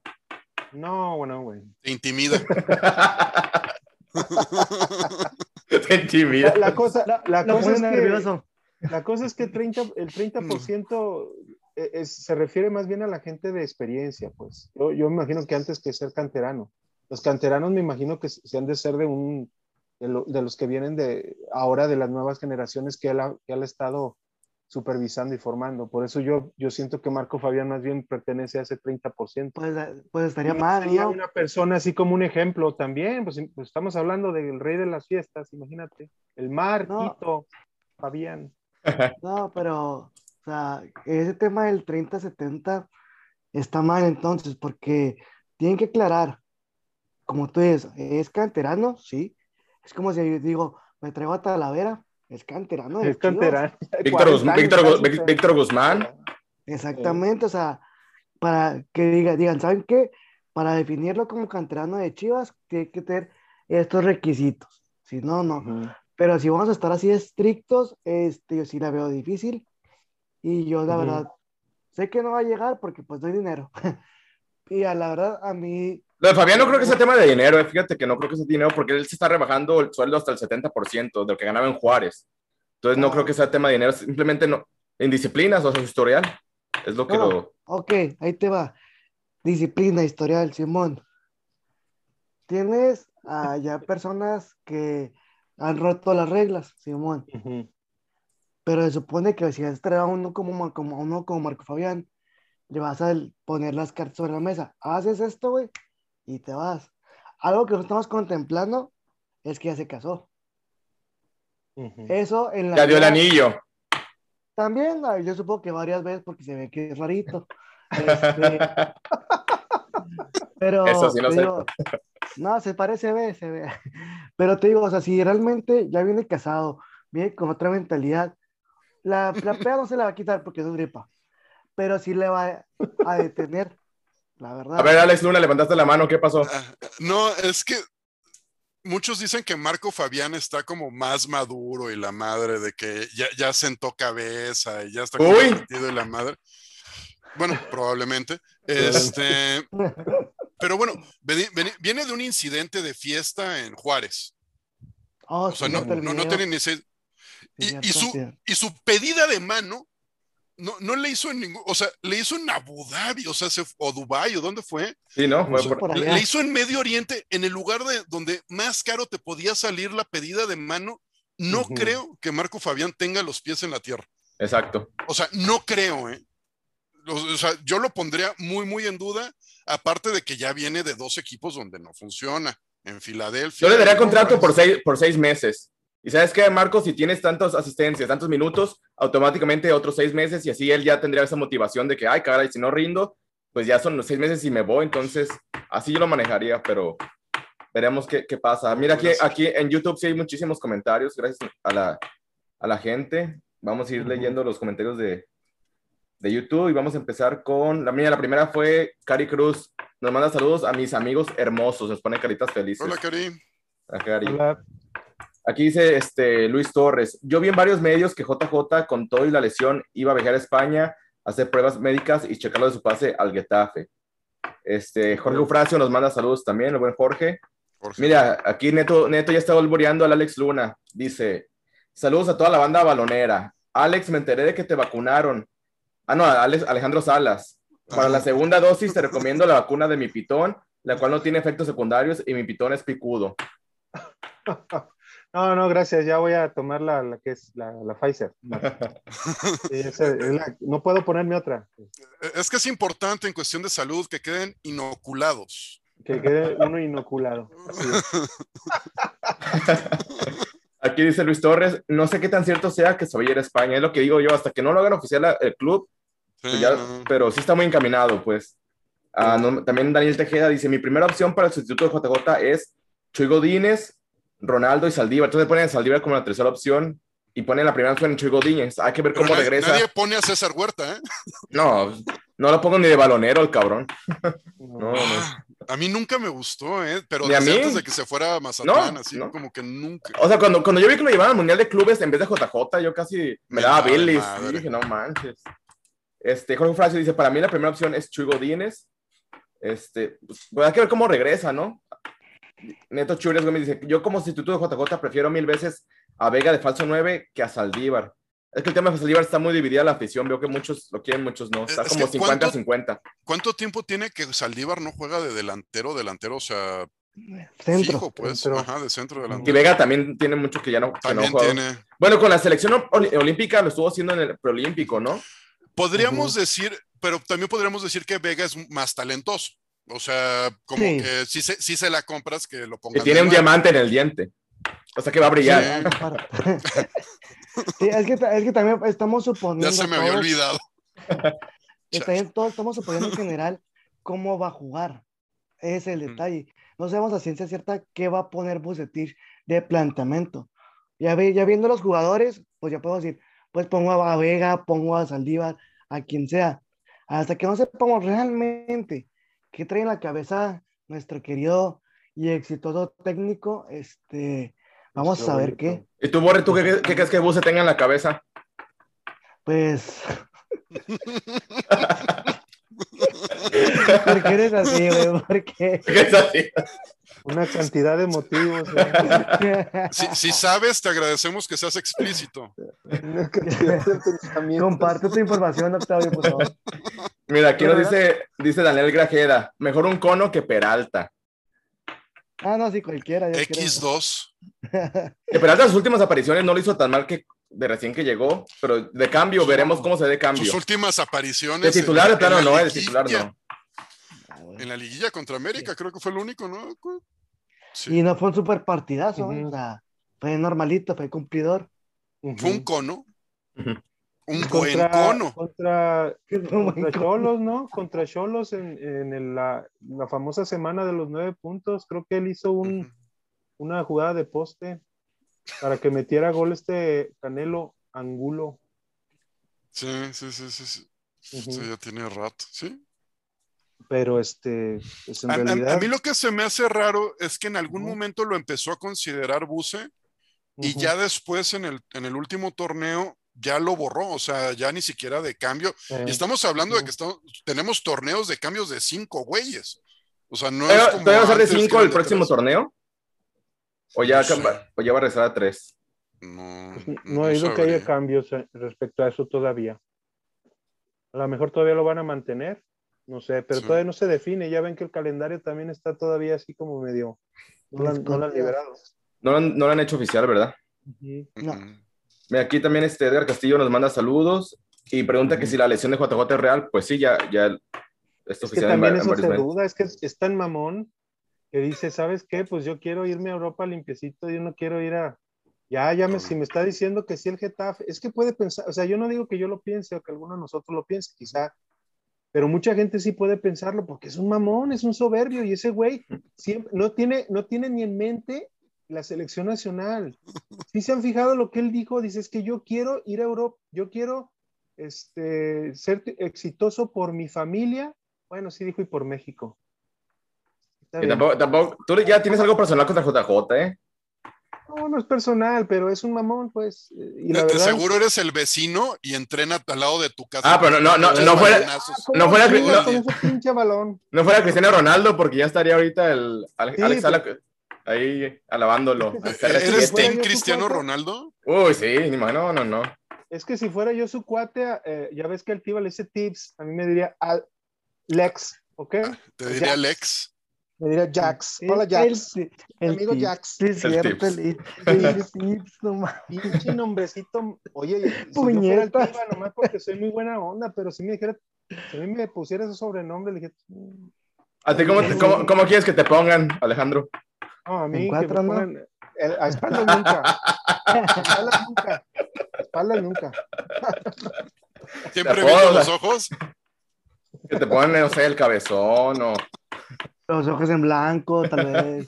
No, bueno, güey. Te intimida. Te intimida. La, la cosa, la, la cosa es que, la cosa es que 30, el 30% e- es- se refiere más bien a la gente de experiencia, pues. Yo, yo me imagino que antes que ser canterano. Los canteranos me imagino que se han de ser de un de, lo- de los que vienen de ahora de las nuevas generaciones que él ha, que él ha estado supervisando y formando. Por eso yo, yo siento que Marco Fabián más bien pertenece a ese 30%. Pues, pues estaría mal, sería ¿no? una persona así como un ejemplo también, pues, pues estamos hablando del rey de las fiestas, imagínate. El Marquito, Fabián. No, pero, o sea, ese tema del 30-70 está mal entonces, porque tienen que aclarar, como tú dices, ¿es canterano? Sí. Es como si yo digo, me traigo a Talavera, es canterano. Es canterano. Víctor, 40 Guz- años Víctor, Guzmán. Exactamente, o sea, para que diga, digan, ¿saben qué? Para definirlo como canterano de Chivas, tiene que tener estos requisitos. Si no, no. Pero si vamos a estar así estrictos, este, yo sí la veo difícil. Y yo, la verdad, sé que no va a llegar porque pues no hay dinero. y a la verdad, a mí, Lo de Fabián no creo que sea tema de dinero, eh, fíjate que no creo que sea dinero porque él se está rebajando el sueldo hasta el 70% de lo que ganaba en Juárez. Entonces no creo que sea tema de dinero, simplemente no. En disciplinas, o sea, su historial, es lo que No. lo... ok, ahí te va. Disciplina, historial, Simón. Tienes ah, ya personas que han roto las reglas, Simón. Ujú. Pero se supone que si vas a traer a uno como, como, a uno como Marco Fabián, le vas a poner las cartas sobre la mesa. Haces esto, güey, y te vas. Algo que no estamos contemplando es que ya se casó. Eso en la Ya dio el anillo. También, yo supongo que varias veces porque se ve que es rarito. Este, pero Eso sí no sé. digo, no, se parece, se ve, se ve. Pero te digo, o sea, si realmente ya viene casado, viene con otra mentalidad, la, la peda no se la va a quitar porque es gripa, pero sí le va a detener, la verdad. A ver, Alex Luna, levantaste la mano, ¿qué pasó? Ah, No, es que muchos dicen que Marco Fabián está como más maduro y la madre de que ya, ya sentó cabeza y ya está comprometido y la madre. Bueno, probablemente. Este, pero bueno, viene de un incidente de fiesta en Juárez. Oh, O sea, no, no, no tiene ni Y, y su, y su pedida de mano no, no le hizo en ningún, o sea, le hizo en Abu Dhabi, o sea, se, o Dubái, o dónde fue. Sí, ¿no? Fue por- por Le, allá. le hizo en Medio Oriente, en el lugar de donde más caro te podía salir la pedida de mano. No creo que Marco Fabián tenga los pies en la tierra. Exacto. O sea, no creo, ¿eh? O, sea, yo lo pondría muy, muy en duda, aparte de que ya viene de dos equipos donde no funciona. En Filadelfia. Yo le daría contrato por seis, por seis meses. Y sabes qué, Marcos, si tienes tantas asistencias, tantos minutos, automáticamente otros seis meses y así él ya tendría esa motivación de que, ay, caray, si no rindo, pues ya son los seis meses y me voy. Entonces, así yo lo manejaría, pero veremos qué, qué pasa. Mira, aquí, aquí en YouTube sí hay muchísimos comentarios, gracias a la, a la gente. Vamos a ir leyendo los comentarios de, de YouTube y vamos a empezar con la mía. La primera fue Cari Cruz. Nos manda saludos a mis amigos hermosos, nos pone caritas felices. Hola, Karim. A Cari. Hola. Aquí dice este, Luis Torres. Yo vi en varios medios que JJ, con todo y la lesión, iba a viajar a España a hacer pruebas médicas y checarlo de su pase al Getafe. Este, Jorge Ufracio nos manda saludos también, el buen Jorge. Jorge. Mira, aquí Neto, Neto ya está volvoreando al Alex Luna. Dice: Saludos a toda la banda balonera. Alex, me enteré de que te vacunaron. Ah, no, Alex, Alejandro Salas. Para la segunda dosis te recomiendo la vacuna de mi pitón, la cual no tiene efectos secundarios y mi pitón es picudo. No, no, gracias. Ya voy a tomar la, la que es la, la Pfizer. Es la- no puedo ponerme otra. Es que es importante en cuestión de salud que queden inoculados. Que quede uno inoculado. Así es. Aquí dice Luis Torres, no sé qué tan cierto sea que se vaya a ir a España, es lo que digo yo, hasta que no lo hagan oficial el club, pues ya- pero sí está muy encaminado, pues. Ah, no, también Daniel Tejeda dice, mi primera opción para el sustituto de JJ es Chuy Godínez, Ronaldo y Saldívar. Entonces ponen a Saldívar como la tercera opción y ponen la primera opción en Chuy Godínez. Hay que ver Pero cómo na- regresa. Nadie pone a César Huerta, ¿eh? No, no lo pongo ni de balonero el cabrón. No. No, no. A mí nunca me gustó, ¿eh? Pero a desde mí. antes de que se fuera a Mazatlán, No, así no. como que nunca. O sea, cuando, cuando yo vi que lo llevaban al Mundial de Clubes en vez de JJ, yo casi me Me daba madre. Y dije, no manches. Este, Jorge Fracio dice, para mí la primera opción es Chuy Godínez. Este, pues, pues, hay que ver cómo regresa, ¿no? Neto Churias Gómez dice, yo como sustituto de JJ prefiero mil veces a Vega de falso 9 que a Saldívar. Es que el tema de Saldívar está muy dividida la afición, veo que muchos lo quieren, muchos no. Está Es como que 50 ¿cuánto- 50. ¿Cuánto tiempo tiene que Saldívar no juega de delantero, delantero? O sea, Centro. Fijo, pues. Centro. Ajá, de centro Y delantero. Vega también tiene mucho que ya no, que no También juega. tiene. Bueno, con la selección ol- olímpica lo estuvo haciendo en el preolímpico, ¿no? Podríamos decir, pero también podríamos decir que Vega es más talentoso. O sea, como Sí. que si se, sí se la compras que lo Que pongas. tiene de un diamante en el diente. O sea que va a brillar. Sí. Sí, es que, es que también estamos suponiendo. Ya se me había todos- olvidado. También todos estamos suponiendo en general cómo va a jugar. Ese es el detalle. No sabemos a ciencia cierta qué va a poner Bucetich de planteamiento. Ya, ve, ya viendo los jugadores, pues ya puedo decir, pues pongo a Vega, pongo a Saldívar, a quien sea. Hasta que no sepamos realmente qué trae en la cabeza nuestro querido y exitoso técnico, este, vamos a saber qué. ¿Y tú, Borre, tú qué, qué- qué crees que Bus se tenga en la cabeza? Pues. ¿Por qué eres así, güey? ¿Por qué? ¿Qué es así? Una cantidad de motivos. Si, si sabes, te agradecemos que seas explícito. Comparte tu información, Octavio, por favor. Mira, aquí nos dice, dice Daniel Grajeda, mejor un cono que Peralta. Ah, no, sí, cualquiera. yo creo. X2. Que Peralta sus últimas apariciones no lo hizo tan mal que de recién que llegó, pero de cambio veremos cómo se de cambio. Sus últimas apariciones. De titular, de plano la no, de titular no. Ah. En la liguilla contra América, creo que fue el único, ¿no? Sí. Y no fue un super partidazo, o sea, fue normalito, fue cumplidor. Fue un cono. Un buen contra, cono. Contra, contra. Cholos, ¿no? Contra Cholos en, en el- la, la famosa semana de los nueve puntos. Creo que él hizo un, una jugada de poste para que metiera gol este Canelo Angulo. Sí, sí, sí, sí. sí. Ya tiene rato, ¿sí? Pero este, pues en A, a- realidad. a mí lo que se me hace raro es que en algún momento lo empezó a considerar Buse y ya después en el, en el último torneo ya lo borró, o sea, ya ni siquiera de cambio. eh, Y estamos hablando de que estamos, tenemos torneos de cambios de cinco güeyes. O sea, no ¿Todavía es como todavía va a ser de antes que 5 eran el de próximo tres. torneo? ¿O ya, o va a regresar a 3? No, Pues, no he oído que haya cambios eh, respecto a eso todavía. A lo mejor todavía lo van a mantener, no sé, pero Sí. todavía no se define. Ya ven que el calendario también está todavía así como medio. No lo han, no lo han liberado. No, lo han- no lo han hecho oficial, ¿verdad? No. Mira, aquí también este Edgar Castillo nos manda saludos y pregunta que si la lesión de JJ es real. Pues sí, ya, ya es Es que oficial también en eso se duda, es que es tan mamón que dice, ¿sabes qué? Pues yo quiero irme a Europa limpiecito, yo no quiero ir a... Ya, ya me, si me está diciendo que sí el Getafe, es que puede pensar, o sea, yo no digo que yo lo piense o que alguno de nosotros lo piense, quizá, pero mucha gente sí puede pensarlo porque es un mamón, es un soberbio y ese güey siempre, no, tiene, no tiene ni en mente la selección nacional. Si se han fijado lo que él dijo, dice, es que yo quiero ir a Europa, yo quiero este, ser exitoso por mi familia, bueno, sí dijo y por México. Y tampoco, tampoco- tú ya tienes algo personal contra JJ, ¿eh? No, no es personal, pero es un mamón, pues. eh, Y la verdad, seguro eres el vecino y entrena al lado de tu casa. Ah, pero no, no, Tres no fuera- balonazos. ¿cómo no fuera- no- balón. No fuera Cristiano Ronaldo, porque ya estaría ahorita el Alex Sí, Alex. Ala- ahí alabándolo. ¿E- Hasta la ¿Eres Team Cristiano? Ronaldo? Uy, sí, ni más, no, no, no. Es que si fuera yo su cuate, eh, ya ves que el tío le dice tips, a mí me diría Al- Lex, ¿ok? Te diría Jax. Me diría Jax. Hola, Jax. El, el Amigo tips, Jax. Sí, es El cierto. tips. El, el tips, no mames. Pinche nombrecito. Oye, si yo fuera el. Tiva, nomás porque soy muy buena onda, pero si me dijera, si a mí me pusiera ese sobrenombre, le dije, "Mm, ¿A ti cómo, te- cómo- cómo quieres que te pongan, Alejandro? no, a mí En que cuatro, me ¿no? pongan, el- a espaldas nunca. A espaldas nunca. A espaldas nunca. Siempre viendo los ojos. Que te pongan, no sé, el cabezón o... Los ojos en blanco, tal vez.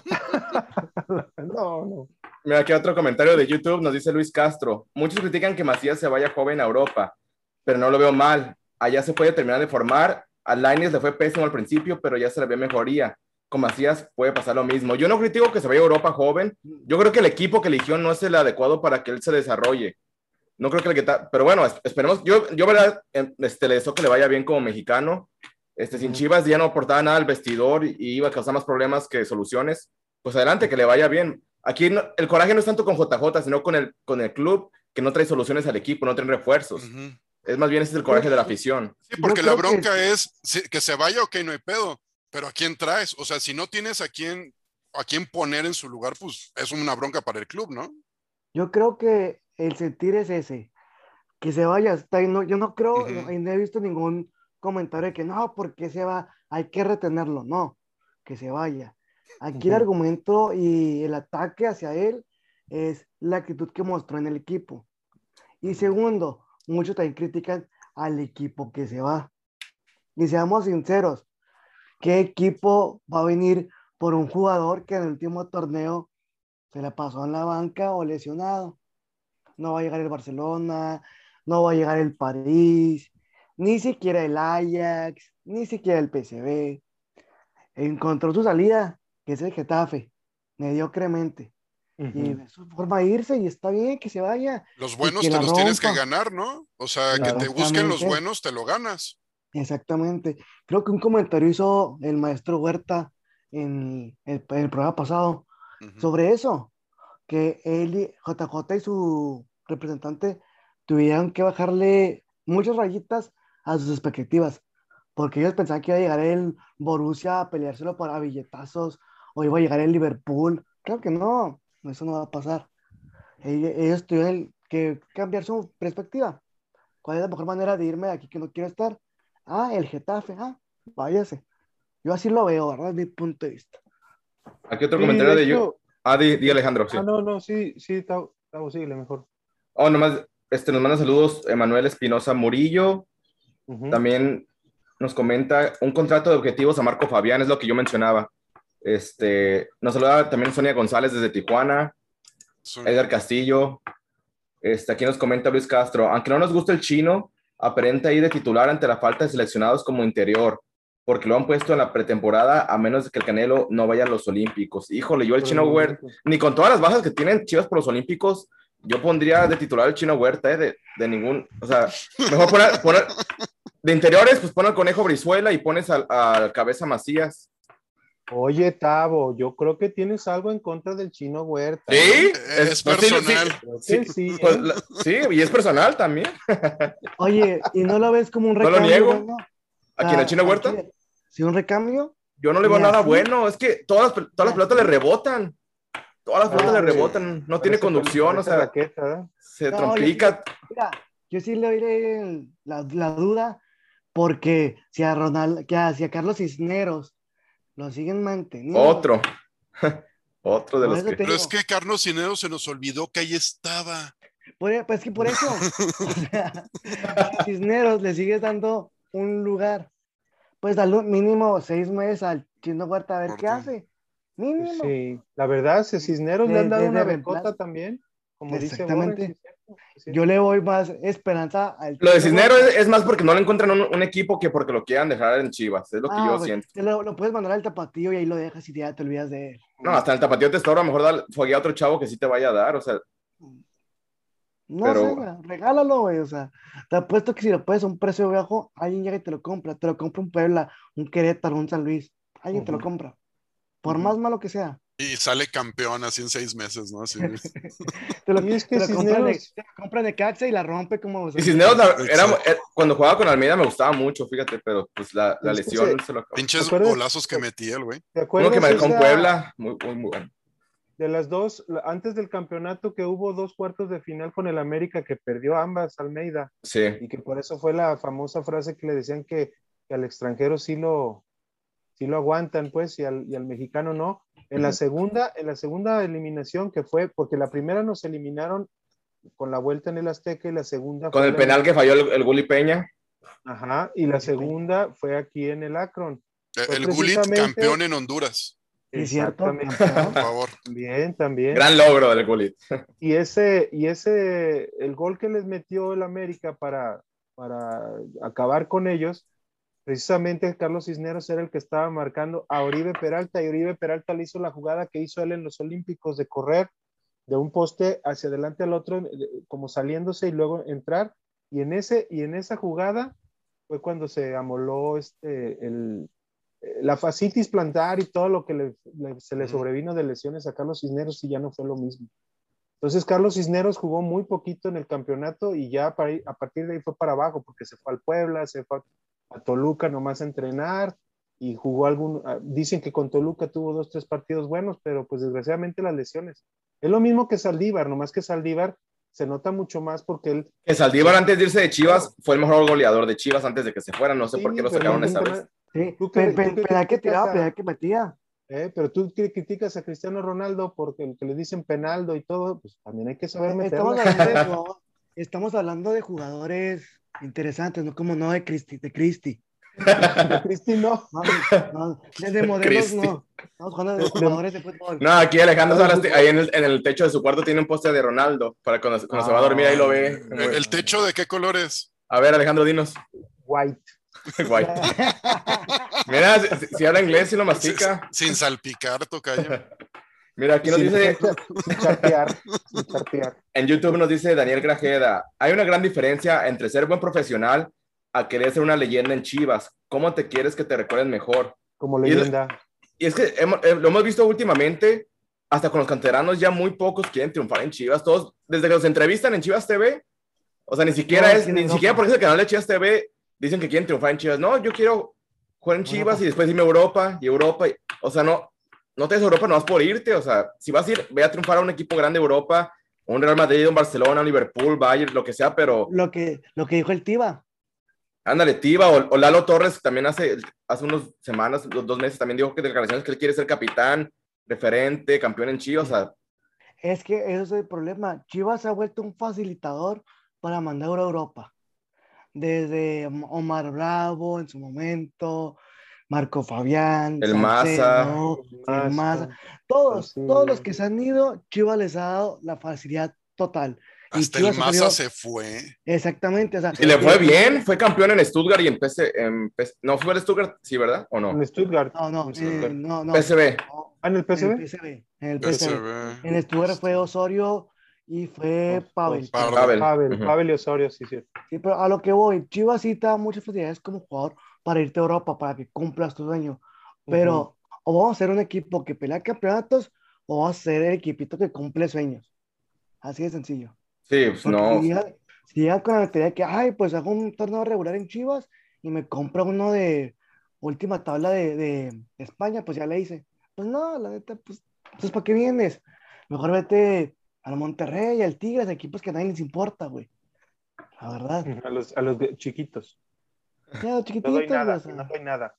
No, no. Mira, aquí otro comentario de YouTube nos dice Luis Castro. Muchos critican que Macías se vaya joven a Europa, pero no lo veo mal. Allá se puede terminar de formar. A Lainez le fue pésimo al principio, pero ya se le ve mejoría. Con Macías puede pasar lo mismo. Yo no critico que se vaya a Europa joven. Yo creo que el equipo que eligió no es el adecuado para que él se desarrolle. No creo que le pero bueno, es- esperemos. Yo, yo verdad, este, le deseo que le vaya bien como mexicano. Este, sin Chivas ya no aportaba nada al vestidor y, iba a causar más problemas que soluciones. Pues adelante, que le vaya bien. Aquí no- el coraje no es tanto con JJ, sino con el, con el club que no trae soluciones al equipo, no trae refuerzos. Ujú. Es más bien ese es el coraje de la afición. Sí, porque la que- bronca es si- que se vaya, ok, no hay pedo. Pero ¿a quién traes? O sea, si no tienes a quién a quién poner en su lugar, pues es una bronca para el club, ¿no? Yo creo que el sentir es ese, que se vaya. Está, no, yo no creo, no, no he visto ningún comentario de que no, porque se va, hay que retenerlo. No, que se vaya. Aquí el argumento y el ataque hacia él es la actitud que mostró en el equipo. Y segundo, muchos también critican al equipo que se va. Y seamos sinceros, ¿qué equipo va a venir por un jugador que en el último torneo se la pasó en la banca o lesionado? No va a llegar el Barcelona, no va a llegar el París, ni siquiera el Ajax, ni siquiera el PSV. Encontró su salida, que es el Getafe, mediocremente. Y es su forma de irse y está bien que se vaya. Los buenos te los tienes que ganar, ¿no? O sea, que te busquen los buenos, te lo ganas. Exactamente. Creo que un comentario hizo el maestro Huerta en el, en el programa pasado sobre eso, que él, JJ y su representante tuvieron que bajarle muchas rayitas a sus expectativas, porque ellos pensaban que iba a llegar el Borussia a peleárselo para billetazos o iba a llegar el Liverpool. Claro que no, eso no va a pasar. Ellos, tuvieron que cambiar su perspectiva. ¿Cuál es la mejor manera de irme de aquí que no quiero estar? Ah, el Getafe, ah, váyase. Yo así lo veo, ¿verdad? Desde mi punto de vista. Aquí otro Sí, comentario de, yo. Ah, di, di, Alejandro, sí. Ah, no, no, sí, sí, Tavo, Tavo, síguele mejor. Oh, nomás, este, nos manda saludos Emanuel Espinosa Murillo. También nos comenta un contrato de objetivos a Marco Fabián, es lo que yo mencionaba. Este, nos saluda también Sonia González desde Tijuana, Sí. Edgar Castillo. Este, aquí nos comenta Luis Castro, aunque no nos gusta el chino, aparenta ir de titular ante la falta de seleccionados como interior, porque lo han puesto en la pretemporada a menos de que el Canelo no vaya a los Olímpicos. Híjole, yo el chino momento. ni con todas las bajas que tienen Chivas por los Olímpicos, yo pondría de titular al chino Huerta, eh, de, de ningún, o sea, mejor poner, poner- de interiores, pues pon al conejo Brizuela y pones al, al cabeza Macías. Oye, Tavo, yo creo que tienes algo en contra del chino Huerta. ¿Sí? Es no, sí, sí, personal. Sí, sí, pues, ¿eh? la- sí, y es personal también. Oye, ¿y no lo ves como un No lo recambio? niego. ¿A quién, al chino ¿a Huerta? ¿Sí, un recambio? Yo no le veo nada bueno, es que todas todas las pelotas le rebotan. Todas las pelotas le rebotan, no tiene conducción, o sea, raqueta, ¿eh? se No, trompica. Mira, yo sí le el- la, la duda porque si a Ronald, que a, si a Carlos Cisneros lo siguen manteniendo. Otro. Otro de Por los que. Pero es que Carlos Cinero se nos olvidó que ahí estaba. Por- pues que por eso, o sea, a Cisneros le sigues dando un lugar. Pues dale un mínimo seis meses al Chino Huerta a ver qué hace. Mínimo. Sí, la verdad, si Cisneros le han dado de- una becota también, como dice Exactamente. Borre, sí, es cierto, sí, Yo le voy más esperanza al Lo de Cisneros es, es más porque no le encuentran un, un equipo que porque lo quieran dejar en Chivas, es lo que Ah, yo pues, siento. te lo, lo puedes mandar al tapatío y ahí lo dejas y ya te olvidas de él. No, hasta en el tapatío te a mejor dar foguea a otro chavo que sí te vaya a dar, o sea, No Pero- sé, güey, regálalo, güey. O sea, te apuesto que si lo puedes a un precio bajo, alguien llega y te lo compra. Te lo compra un Puebla, un Querétaro, un San Luis. Alguien te lo compra. Por más malo que sea. Y sale campeón así en seis meses, ¿no? Así, Te lo, Y es que te lo compra de, Cisneros- compra de Caxa y la rompe como. y Cisneros la- Exacto. era, eh, cuando jugaba con Almeida me gustaba mucho, fíjate, pero pues la, la Es que lesión se- se lo acabó. pinches golazos que metía el güey. ¿Te Uno que me dejó en Puebla, muy, muy, muy bueno. de las dos, antes del campeonato que hubo dos cuartos de final con el América que perdió ambas Almeida Sí, y que por eso fue la famosa frase que le decían que, que al extranjero sí lo, sí lo aguantan, pues, y al, y al mexicano no. En la segunda, en la segunda eliminación que fue, porque la primera nos eliminaron con la vuelta en el Azteca y la segunda con fue el la- penal que falló el, el Gulli Peña. Ajá, y la segunda fue aquí en el Akron. Eh, Fue El Gulit precisamente- campeón en Honduras, es cierto. Por favor. Bien, también. Gran logro del Gulli. Y ese, y ese, el gol que les metió el América para, para acabar con ellos, precisamente Carlos Cisneros era el que estaba marcando a Oribe Peralta y Oribe Peralta le hizo la jugada que hizo él en los Olímpicos de correr de un poste hacia adelante al otro, eh, como saliéndose y luego entrar. Y en, ese, y en esa jugada fue cuando se amoló este, el, eh, la fascitis plantar y todo lo que le- le- se le sobrevino de lesiones a Carlos Cisneros y ya no fue lo mismo. Entonces Carlos Cisneros jugó muy poquito en el campeonato y ya para a partir de ahí fue para abajo porque se fue al Puebla, se fue a Toluca nomás a entrenar y jugó algún, ah, dicen que con Toluca tuvo dos, tres partidos buenos, pero pues desgraciadamente las lesiones. Es lo mismo que Saldívar, nomás que Saldívar se nota mucho más porque él... Que Saldívar antes de irse de Chivas fue el mejor goleador de Chivas antes de que se fuera, no sé por Sí, qué lo sacaron más- vez. Sí, ¿Tú qué- pe- tú pe- qué penal que tiraba, penal que metía. Eh, pero tú criticas a Cristiano Ronaldo porque el que le dicen penaldo y todo, pues también hay que saber Estamos meterla. hablando, de, no, estamos hablando de jugadores interesantes, no como no de Cristi, de Cristi. Cristi no. No, no, de modelos no. Estamos hablando de jugadores de fútbol. No, aquí Alejandro Ah, Salas, ahí en el, en el techo de su cuarto tiene un póster de Ronaldo, para cuando, cuando se va a dormir ahí lo ve. ¿El, techo de qué color es? A ver, Alejandro, dinos. White. Guay. Mira, si, si habla inglés y lo mastica. Sin salpicar, tocayo. Mira, aquí nos dice, Sin charpear. Sin charpear. en YouTube nos dice Daniel Grajeda, hay una gran diferencia entre ser buen profesional a querer ser una leyenda en Chivas. ¿Cómo te quieres que te recuerden mejor? Como Y- leyenda. Y es que hemos- eh, lo hemos visto últimamente, hasta con los canteranos ya muy pocos quieren triunfar en Chivas. Todos, desde que los entrevistan en Chivas TV, o sea, ni siquiera Todos es, ni siquiera Europa. porque es el canal de Chivas TV, dicen que quieren triunfar en Chivas. No, yo quiero jugar en Chivas y después irme a Europa y Europa. y- o sea, no, no te des Europa nomás por irte. O sea, si vas a ir, ve a triunfar a un equipo grande de Europa, un Real Madrid, un Barcelona, un Liverpool, Bayern, lo que sea, pero Lo que, lo que dijo el Tiva. Ándale, Tiva o, o Lalo Torres también hace, hace unas semanas, dos, dos meses, también dijo que declaraciones que él quiere ser capitán, referente, campeón en Chivas. O sea, Es que ese es el problema. Chivas se ha vuelto un facilitador para mandar a Europa. Desde Omar Bravo en su momento, Marco Fabián, El Maza. Salcedo, el Maza. Maza. Todos, Sí. todos los que se han ido, Chivas les ha dado la facilidad total. Hasta el Maza se fue. Exactamente. O sea, y le fue eh, bien, fue campeón en Stuttgart y en PC, en PS no fue en Stuttgart, sí, ¿verdad? ¿O no? En Stuttgart. No, no, eh, claro. no, no. PSV. no, Ah, en el en PSV. el PSV. En el. En Stuttgart fue Osorio y fue Pavel. Pavel. Pavel. Pavel y Osorio, sí, sí. Sí, pero a lo que voy, Chivas sí te da muchas facilidades como jugador para irte a Europa, para que cumplas tu sueño. Pero o vamos a ser un equipo que pelea campeonatos o vamos a ser el equipito que cumple sueños. Así de sencillo. Sí, pues Porque no. si llegan, si llegan con la mentalidad de que, ay, pues hago un torneo regular en Chivas y me compro uno de última tabla de, de España, pues ya le hice. Pues no, la neta, pues, entonces ¿para qué vienes? Mejor vete al Monterrey, al Tigres, equipos que a nadie les importa, güey. La verdad. A los, a los chiquitos. Ya, No doy nada, sea, no doy nada.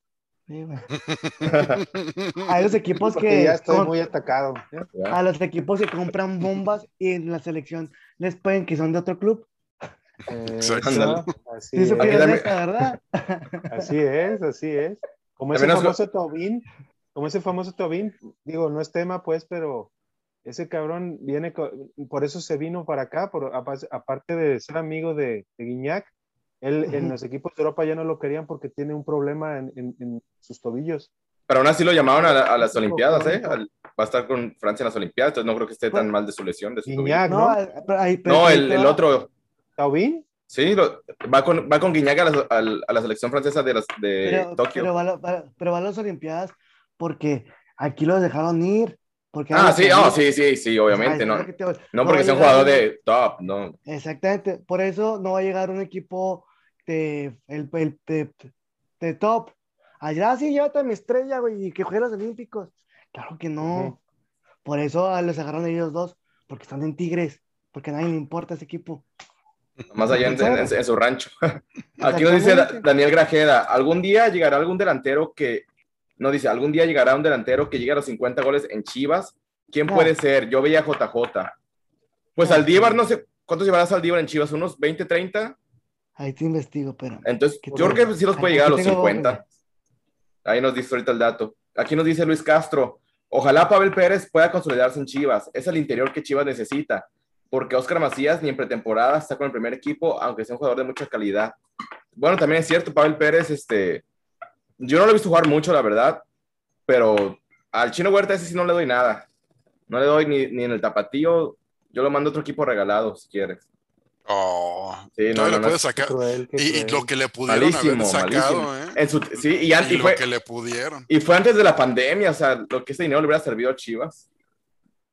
A esos equipos Porque que ya estoy con- muy atacado. ¿eh? a los equipos que compran bombas y en la selección les pueden que son de otro club. Exacto. Eso, así, Sí, es, esta, ¿verdad? así es, así es. Como ese También famoso Tobin, como ese famoso Tobin, digo, no es tema, pues, pero ese cabrón viene, por eso se vino para acá, por, apa- aparte de ser amigo de, de Guiñac, él en los equipos de Europa ya no lo querían porque tiene un problema en, en- en sus tobillos. Pero aún así lo llamaron a, la- a las Olimpiadas, ¿eh? Al- va a estar con Francia en las Olimpiadas, entonces no creo que esté tan mal de su lesión. De su tobillo. Guiñac, No, ¿no? el, el otro, ¿Tobin? sí, lo- va con, va con Guiñac a la, a la selección francesa de, las, de Pero, Tokio. pero, va, va- pero va a las Olimpiadas porque aquí los dejaron ir. Porque ah, sí, oh, sí, sí, sí, obviamente, no. te- No no porque sea un jugador de top, no. Exactamente, por eso no va a llegar un equipo de, el, el- de, de top. Allá sí, llévate a mi estrella, güey, y que juegue los Olímpicos. Claro que no. Por eso ah, los agarraron ellos dos, porque están en Tigres, porque a nadie le importa ese equipo. Más allá en, en- en su rancho. Aquí nos dice. Daniel Grajeda, algún día llegará algún delantero que, no dice, algún día llegará un delantero que llegue a los 50 goles en Chivas. ¿Quién No. puede ser? Yo veía a JJ. Pues No. Aldívar, no sé, ¿cuántos llevará Saldívar en Chivas? ¿Unos 20, 30? Ahí te investigo, pero. Entonces, ¿Qué yo creo que sí los puede llegar a los tengo 50. Ahí nos dice ahorita el dato. Aquí nos dice Luis Castro, ojalá Pavel Pérez pueda consolidarse en Chivas. Es el interior que Chivas necesita, porque Oscar Macías ni en pretemporada está con el primer equipo, aunque sea un jugador de mucha calidad. Bueno, también es cierto, Pavel Pérez, este, yo no lo he visto jugar mucho, la verdad, pero al Chino Huerta ese sí no le doy nada. No le doy ni, ni en el tapatío, yo lo mando a otro equipo regalado, si quieres. Oh, Sí, no, no, le no, puedes Qué sacar. cruel, Y, y lo que le pudieron Malísimo, haber sacado, malísimo. ¿eh? En su, sí, y, Y, an- y lo fue, que le pudieron. Y fue antes de la pandemia, o sea, lo que ese dinero le hubiera servido a Chivas.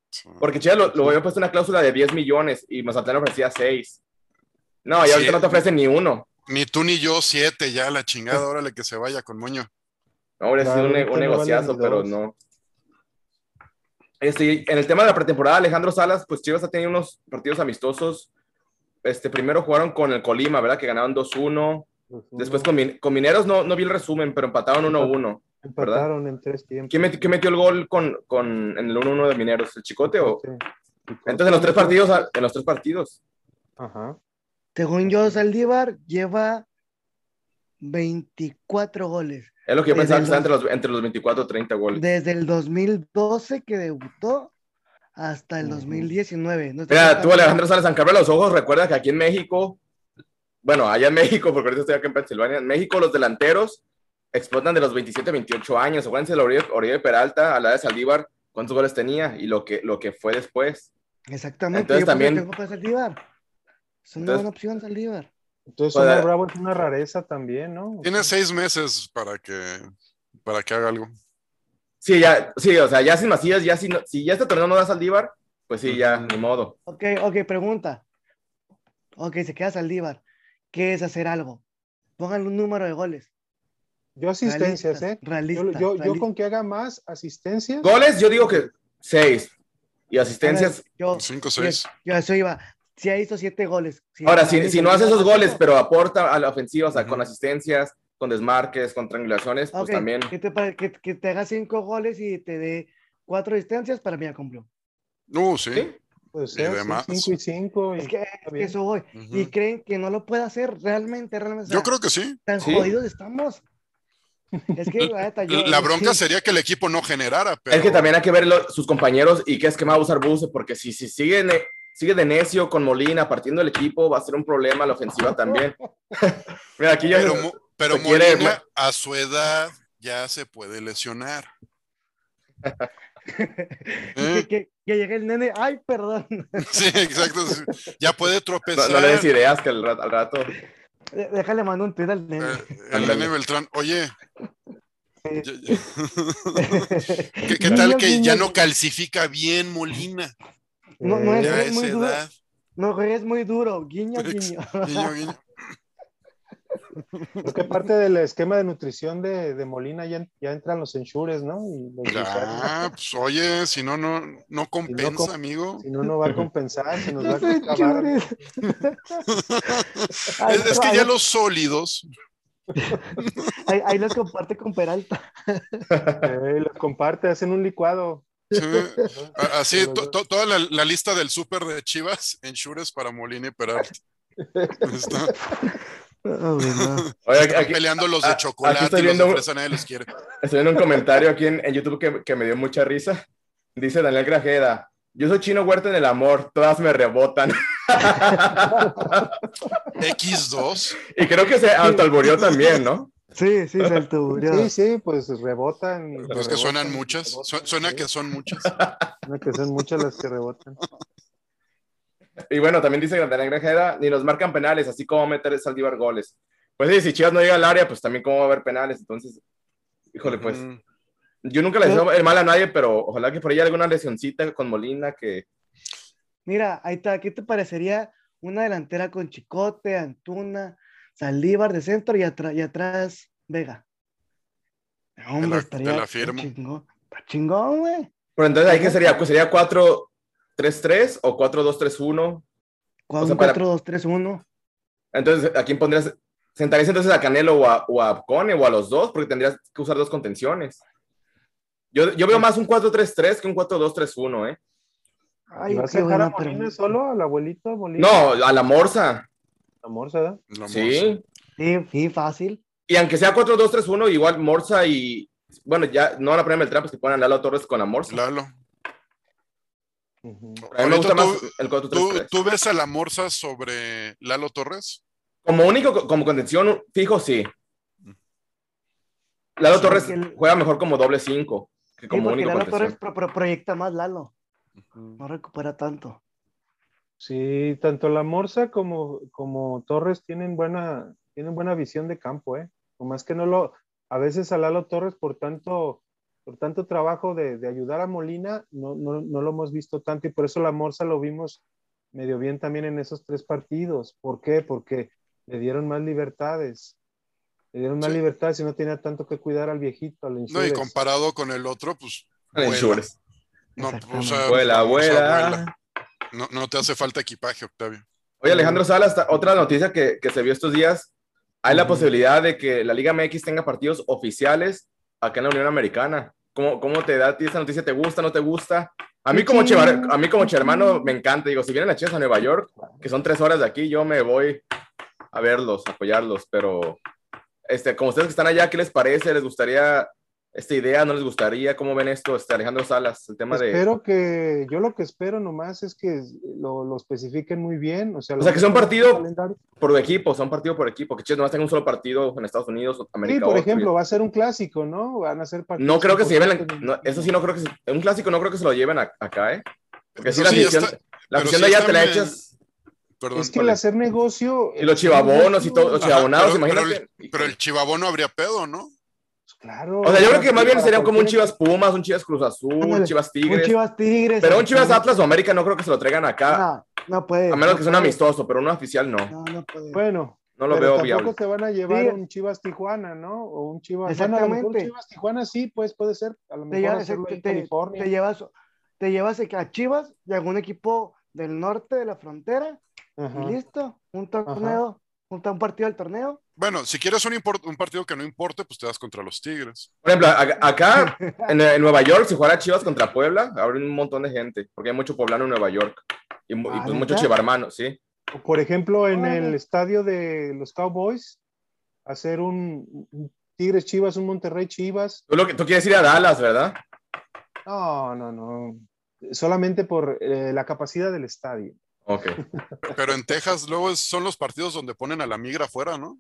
Sí. Porque Chivas lo, lo había puesto una cláusula de 10 millones y Mazatlán ofrecía 6. No, y ahorita Sí. no te ofrecen ni uno. Ni tú ni yo, siete, ya la chingada, órale que se vaya con moño. No, habría sido un, negociazo, pero no. Este, en el tema de la pretemporada, Alejandro Salas, pues Chivas ha tenido unos partidos amistosos. Este, primero jugaron con el Colima, ¿verdad? Que ganaron 2-1. Después con, Min- con Mineros no, no vi el resumen, pero empataron 1-1. Empataron en tres tiempos. ¿Quién, meti- quién metió el gol con, con, en el 1-1 de Mineros? ¿El Chicote o...? Sí. Entonces, en los tres partidos, ah, en los tres partidos. Ajá. Según yo, Saldívar lleva 24 goles. Es lo que yo Desde pensaba que el estaba entre los, entre los 24 o 30 goles. Desde el 2012 que debutó hasta el Ujú. 2019. No Mira, tú, Alejandro Salas, San Carlos los ojos, recuerda que aquí en México, bueno, allá en México, porque ahorita estoy acá en Pensilvania, en México los delanteros explotan de los 27 a 28 años. Acuérdense de Oribe, Oribe Peralta, a la de Saldívar, cuántos goles tenía y lo que, lo que fue después. Exactamente. Entonces yo también- tengo para Saldívar. Es una Entonces- buena opción, Saldívar. Entonces, Para- Omar Bravo es una rareza también, ¿no? Tiene seis meses para que, para que haga algo. Sí, ya, sí, o sea, ya sin Macías, ya sin, si ya este torneo no da Saldívar, pues sí, ya, ni modo. Ok, ok, pregunta. Ok, se queda Saldívar. ¿Qué es hacer algo? Pongan un número de goles. Yo asistencias, Realistas, ¿eh? Yo, realistas, yo, yo con que haga más asistencias. Goles, yo digo que seis. Y asistencias, Yo, Cinco, yo, seis. yo a eso iba. Si ha hizo siete goles. si Ahora, si, si no hace esos goles, pero aporta a la ofensiva, o sea, con asistencias, con desmarques, con triangulaciones, pues Ok, también. Que te, que, que te haga cinco goles y te dé cuatro distancias, para mí ya cumplió. Uh, sí. ¿Sí? Puede Y ser, demás. 5 y 5. Es que, es que bien. eso voy. Ujú. Y creen que no lo puede hacer realmente, realmente. o Yo sea, creo que sí. Tan Sí. jodidos estamos. Es que la neta, yo. La yo bronca sí- sería que el equipo no generara, pero Es que también hay que ver lo- sus compañeros y qué esquema va a usar Buse, porque si, si sigue, ne- sigue de necio con Molina partiendo el equipo, va a ser un problema la ofensiva también. Mira, aquí ya pero, Mo- pero se quiere- Molina a su edad ya se puede lesionar. que, que, que llegue el nene. Ay, perdón. Sí, exacto. sí. Ya puede tropezar. no le des ideas que al rato, al rato Déjale mando un tweet al nene. Eh, el nene Beltrán, oye, ¿qué, qué tal que ya no calcifica bien Molina? No, no es, es muy duro. edad. No juegues muy duro. Guiño, guiño. Guiño, guiño. Es que parte del esquema de nutrición de, de Molina ya, ya entran los ensures, ¿no? Y los. Ah, pues oye, si no, no, no compensa, com- amigo. Si no, no va a compensar, se nos va a Los acabar. Es, es que ya los sólidos, Ahí, ahí los comparte con Peralta. Eh, los comparte, hacen un licuado. Sí, así, to- to- toda la, la lista del súper de Chivas, ensures para Molina y Peralta. Está- Oh. Oye, aquí, peleando los de chocolate estoy y los de viendo- fresa, nadie los quiere. estoy viendo un comentario aquí en, en YouTube que, que me dio mucha risa. Dice Daniel Grajeda, yo soy chino huerta en el amor, todas me rebotan. X2, y creo que se autoalburió también, ¿no? Sí, sí. Sí, sí, pues rebotan. y pero es que rebotan suenan muchas. rebotan, Su- Suena sí. que son muchas. Suena que son muchas las que rebotan. Y bueno, también dice Daniel Grajeda, ni nos marcan penales, así como meter Saldívar goles. Pues sí, si Chivas no llega al área, pues también cómo va a haber penales. Entonces, híjole, pues yo nunca le deseo el mal a nadie, pero ojalá que por ahí haya alguna lesioncita con Molina que... Mira, ahí está. ¿Qué te parecería una delantera con Chicote, Antuna, Saldívar de centro y, atra- y atrás Vega? Hombre, la- estaría te la firmo. chingón. Está chingón, güey. Pero entonces ahí que sería, pues sería 4-3-3 o 4-2-3-1. Con O sea, un para- 4-2-3-1. Entonces, ¿a quién pondrías? ¿Sentarías entonces a Canelo o a, o a Cone o a los dos? Porque tendrías que usar dos contenciones. Yo, yo veo más un 4-3-3 que un 4-2-3-1, ¿eh? Ay, ¿Y vas qué a dejar a Molina solo, al abuelito Molina? No, a la Morsa. Amor, ¿verdad? La Sí. Morsa. Sí, sí, fácil. Y aunque sea 4-2-3-1, igual Morsa y. Bueno, ya no van a poner el trampo, pues que ponen a Lalo Torres con la Morsa. Lalo. Ujú. A mí me gusta Ahorita más tú- el ¿Tú, 4-3-3. tú ves a la Morsa sobre Lalo Torres? Como único, como contención fijo, sí. Lalo Sí, Torres el- juega mejor como doble 5 que Sí, como porque único Lalo contención. Torres pro- pro- proyecta más Lalo. No recupera tanto. Sí, tanto la Morsa como, como Torres tienen buena, tienen buena visión de campo, ¿eh? O más que no lo, a veces a Lalo Torres por tanto, por tanto trabajo de, de ayudar a Molina, no, no, no lo hemos visto tanto y por eso la Morsa lo vimos medio bien también en esos tres partidos. ¿Por qué? Porque le dieron más libertades. Le dieron más Sí. libertad si no tenía tanto que cuidar al viejito, al No, y comparado con el otro, pues. El vuela. No, o Exactamente. sea, Vuela, o sea, vuela. No, no te hace falta equipaje, Octavio. Oye, Alejandro Salas, otra noticia que, que se vio estos días. Hay la posibilidad de que la Liga MX tenga partidos oficiales acá en la Unión Americana. ¿Cómo, cómo te da a ti esa noticia? ¿Te gusta, no te gusta? A mí como, Sí. chevar- a mí como hermano me encanta. Digo, si vienen las Chivas a Nueva York, que son tres horas de aquí, yo me voy a verlos, a apoyarlos. Pero, este, como ustedes que están allá, ¿qué les parece? ¿Les gustaría esta idea? ¿No les gustaría? ¿Cómo ven esto, este, Alejandro Salas? El tema de... Espero que, yo lo que espero nomás es que lo, lo especifiquen muy bien. O sea, O sea, que el partido. Por equipo, son partido por equipo. Que Chivas nomás tenga un solo partido en Estados Unidos, Sí, América. por otro. ejemplo, va a ser un clásico, ¿no? Van a ser partidos No creo que se lleven, no, eso sí no creo que se- un clásico no creo que se lo lleven a- acá, ¿eh? Porque si la sí, ya afición, está- la pero afición sí de allá te la en- echas Perdón. Es que el hacer negocio. y los chivabonos y todo, los Ajá, chivabonados, pero- pero imagínate. Pero el chivabono habría pedo, ¿no? Claro. o sea, yo creo que más bien para sería como un Chivas Pumas, un Chivas Cruz Azul, Ándale, Chivas Un Tigres. Chivas Tigres. pero un Chivas. Atlas o América no creo que se lo traigan acá, No, no puede. a menos no que sea un amistoso, pero un oficial no. No, no puede. Bueno, No lo pero veo tampoco viable. se van a llevar Sí. un Chivas Tijuana, ¿no? O un Chivas. Exactamente. Chivas Tijuana sí, pues puede ser. A lo te, mejor llevas, hacerlo te, en te- California. te llevas, te llevas a Chivas y algún equipo del norte de la frontera Ajá. y listo. Un torneo, un, un partido del torneo. Bueno, si quieres un, partido que no importe, pues te das contra los Tigres. Por ejemplo, acá en, en Nueva York, si jugara Chivas contra Puebla, habría un montón de gente, porque hay mucho poblano en Nueva York y, Ah, pues mucho ¿neta? chivarmano, sí. Por ejemplo, en el estadio de los Cowboys, hacer un, un Tigres Chivas, un Monterrey Chivas. Tú, lo que, tú quieres ir a Dallas, ¿verdad? No, no, no. Solamente por eh, la capacidad del estadio. Ok. Pero en Texas luego son los partidos donde ponen a la migra afuera, ¿no?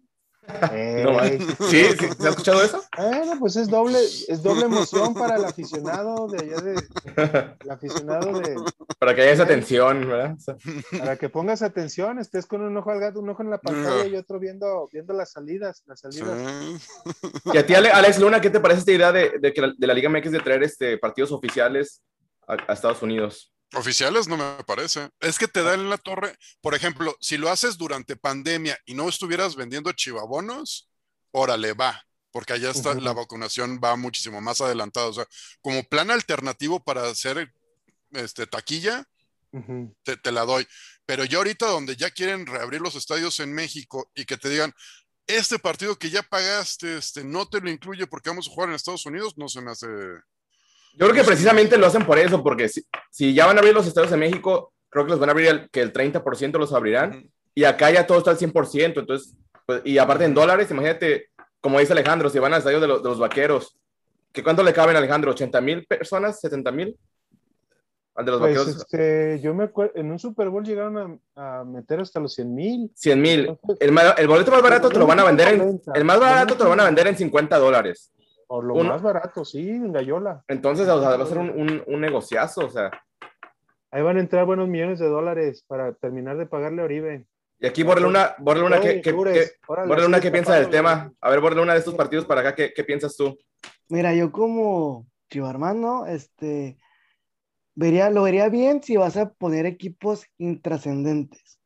Eh, No, ¿Sí? ¿Sí? ¿Se ha escuchado eso? Bueno, pues es doble, es doble emoción para el aficionado de allá de, el aficionado de, Para que haya esa tensión, ¿verdad? O sea, para que pongas atención, estés con un ojo al gato, un ojo en la pantalla y otro viendo, viendo las salidas, las Sí. salidas. Y a ti, Ale- Alex Luna, ¿qué te parece esta idea de, de que la, de la Liga MX de traer este, partidos oficiales a, a Estados Unidos? Oficiales no me parece. Es que te da en la torre. Por ejemplo, si lo haces durante pandemia y no estuvieras vendiendo chivabonos, órale, va. Porque allá está, la vacunación va muchísimo más adelantada. O sea, como plan alternativo para hacer este, taquilla, te, te la doy. Pero ya ahorita donde ya quieren reabrir los estadios en México y que te digan, este partido que ya pagaste, este, no te lo incluye porque vamos a jugar en Estados Unidos, no se me hace... Yo creo que precisamente lo hacen por eso, porque si, si ya van a abrir los estados de México, creo que los van a abrir, el, que el 30% los abrirán, y acá ya todo está al 100%, entonces, pues, y aparte en dólares, imagínate, como dice Alejandro, si van al estadio de, los- de los vaqueros, ¿que ¿cuánto le caben, Alejandro? ¿80 mil personas? ¿70 mil? Al de los Pues vaqueros, este, yo me acuerdo, en un Super Bowl llegaron a, a meter hasta los 100 mil. 100 mil. El, el boleto más barato te lo van a vender en, el más barato te lo van a vender en 50 dólares. Por lo más barato, sí, en Gallola. Entonces, o sea, va a ser un, un, un negociazo, o sea. Ahí van a entrar buenos millones de dólares para terminar de pagarle a Oribe. Y aquí Borre Luna, Borre Luna, ¿qué, qué, Órale, qué- órale, Borre Luna, sigue ¿qué piensa del tema? A ver, Borre Luna, de estos partidos para acá, ¿qué, qué piensas tú? Mira, yo como chivarmano, este, vería, lo vería bien si vas a poner equipos intrascendentes.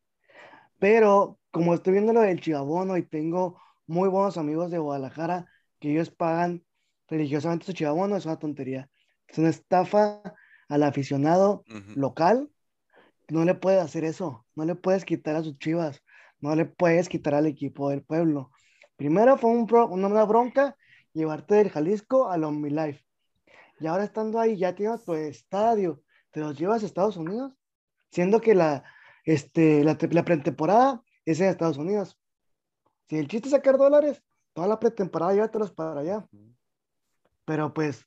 Pero como estoy viendo lo del chivabono y tengo muy buenos amigos de Guadalajara que ellos pagan religiosamente su chivabono, es una tontería. Es una estafa al aficionado local. No le puedes hacer eso. No le puedes quitar a sus chivas. No le puedes quitar al equipo del pueblo. Primero fue un pro- una, bronca llevarte del Jalisco a la OmniLife. Y ahora estando ahí, ya tienes tu estadio. Te los llevas a Estados Unidos. Siendo que la, este, la, te- la pretemporada es en Estados Unidos. Si el chiste es sacar dólares, toda la pretemporada llévatelos para allá. Pero pues,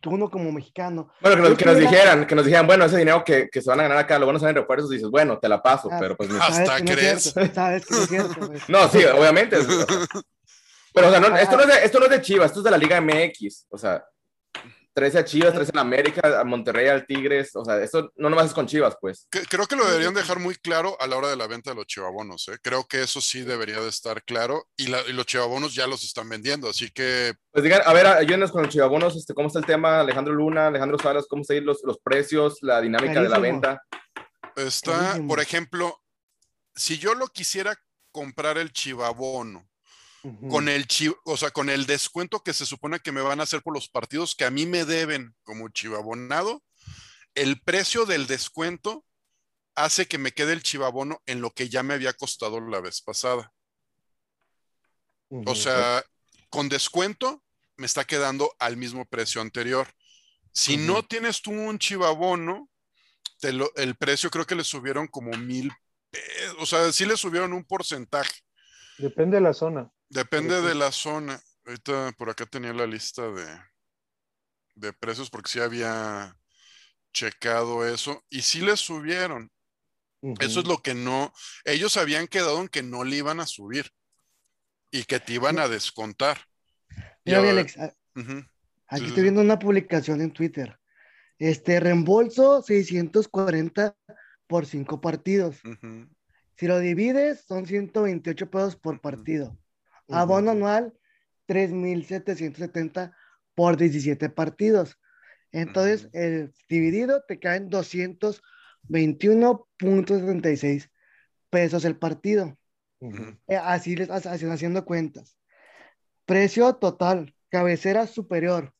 tú uno como mexicano, Bueno, que nos, que nos dijeran, que nos dijeran, bueno, ese dinero que, que se van a ganar acá, lo van a hacer en refuerzos, dices, bueno, te la paso, Ah, pero pues no. Hasta sabes que no es crees. cierto, sabes que no es cierto, güey. No, sí, obviamente. es- o sea, pero, o sea, no, esto, no es de, esto no es de Chivas, esto es de la Liga MX. O sea, 13 a Chivas, 13 a América, a Monterrey, al Tigres. O sea, esto no nomás es con Chivas, pues. Creo que lo deberían dejar muy claro a la hora de la venta de los chivabonos. ¿eh? Creo que eso sí debería de estar claro y, la- y los chivabonos ya los están vendiendo. Así que Pues digan, a ver, ayúdenos con los chivabonos, este, ¿cómo está el tema? Alejandro Luna, Alejandro Salas, ¿cómo están los, los precios, la dinámica de la venta? está, por ejemplo, si yo lo quisiera comprar el chivabono Con el o sea, con el descuento que se supone que me van a hacer por los partidos que a mí me deben como chivabonado, el precio del descuento hace que me quede el chivabono en lo que ya me había costado la vez pasada. O sea, con descuento me está quedando al mismo precio anterior. Si no tienes tú un chivabono, te lo- el precio creo que le subieron como mil pesos. O sea, sí le subieron un porcentaje. Depende de la zona. Depende de la zona. Ahorita por acá tenía la lista de, de precios porque sí había checado eso. Y sí le subieron. Eso es lo que no. Ellos habían quedado en que no le iban a subir y que te iban a descontar. Mira, mi ahora- Alex, aquí sí, estoy viendo una publicación en Twitter. Este reembolso 640 por cinco partidos. Si lo divides, son 128 pesos por Ujú. Partido. Ujú. Abono anual, 3.770 por 17 partidos. Entonces, el dividido te caen 221.76 pesos el partido. Eh, así les hace- hacen haciendo cuentas. Precio total, cabecera superior.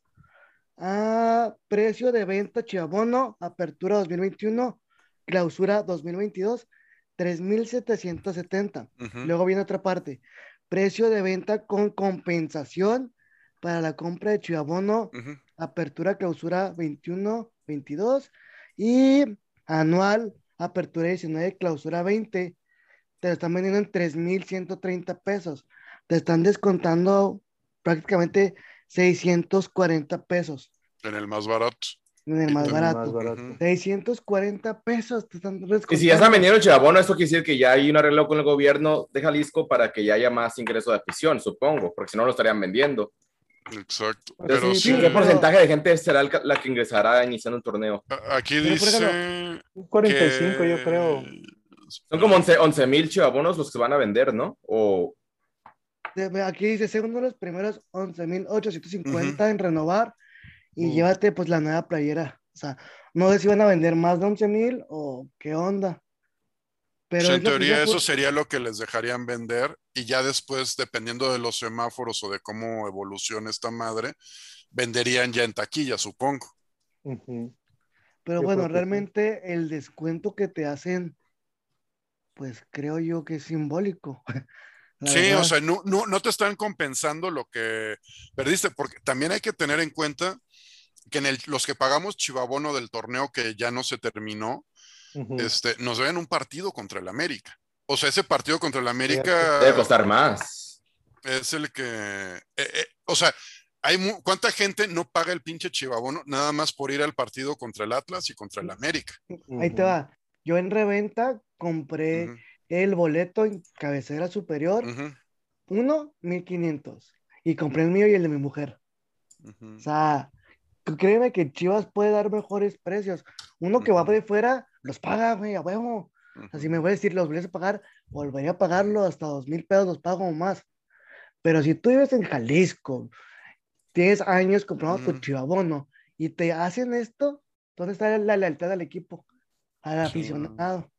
Ah, precio de venta Chiabono, apertura 2021, clausura 2022, 3.770. ujú, Luego viene otra parte. Precio de venta con compensación para la compra de Chiabono, ujú. apertura, clausura 21, 22 y anual, apertura 19, clausura 20. Te lo están vendiendo en 3.130 pesos. Te están descontando prácticamente 640 pesos En el más barato. En el más barato. Más barato. Ujú. 640 pesos te están Y si ya están vendiendo el chivabono, esto quiere decir que ya hay un arreglo con el gobierno de Jalisco para que ya haya más ingreso de afición, supongo, porque si no lo estarían vendiendo. Exacto. Pero Pero sí, sí, ¿Qué pero- porcentaje de gente será la que ingresará iniciando un torneo? aquí dice. Un 45 yo creo. Son como 11 mil chivabonos los que van a vender, ¿no? O De- Aquí dice, segundo los primeros 11.850 en renovar y Mm. llévate pues la nueva playera. O sea, no sé si van a vender más de 11.000 o qué onda. Pero en teoría eso sería lo que les dejarían vender y ya después, dependiendo de los semáforos o de cómo evoluciona esta madre, venderían ya en taquilla, supongo. Pero bueno, realmente el descuento que te hacen, pues creo yo que es simbólico. la sí, verdad. o sea, no, no, no te están compensando lo que perdiste, porque también hay que tener en cuenta que en el, los que pagamos chivabono del torneo que ya no se terminó, este, nos deben un partido contra el América. O sea, ese partido contra el América debe costar más. es el que, eh, eh, o sea, hay mu- cuánta gente no paga el pinche chivabono nada más por ir al partido contra el Atlas y contra el América. Ahí te va. Yo en reventa compré el boleto en cabecera superior, uno, 1500. Y compré el mío y el de mi mujer. O sea, créeme que Chivas puede dar mejores precios. Uno que va de fuera, los paga, güey, a huevo. Si me voy a decir, los voy a pagar, volvería a pagarlo hasta dos mil pesos, los pago o más. Pero si tú vives en Jalisco, tienes años comprando tu chivabono y te hacen esto, ¿dónde está la lealtad al equipo? Al aficionado,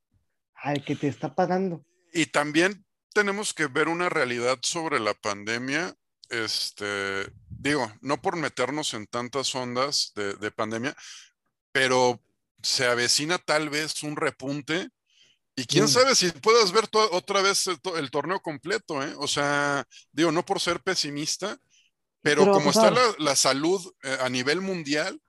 al que te está pagando. Y también tenemos que ver una realidad sobre la pandemia. Este, digo, no por meternos en tantas ondas de, de pandemia, pero se avecina tal vez un repunte. Y quién sabe si puedas ver otra vez el, to- el torneo completo, ¿eh? O sea, digo, no por ser pesimista, pero, Pero como está la, la salud eh, a nivel mundial,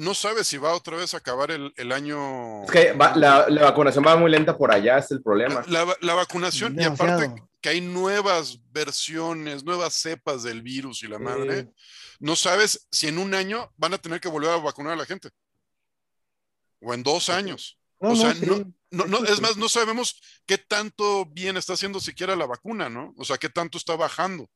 no sabes si va otra vez a acabar el, el año. Es que va- la, la vacunación va muy lenta por allá, es el problema. La, va- la vacunación, y aparte que hay nuevas versiones, nuevas cepas del virus y la madre, Sí. no sabes si en un año van a tener que volver a vacunar a la gente. O en dos años. No, o sea, sí. no, no, no, es más, no sabemos qué tanto bien está haciendo siquiera la vacuna, ¿no? O sea, qué tanto está bajando.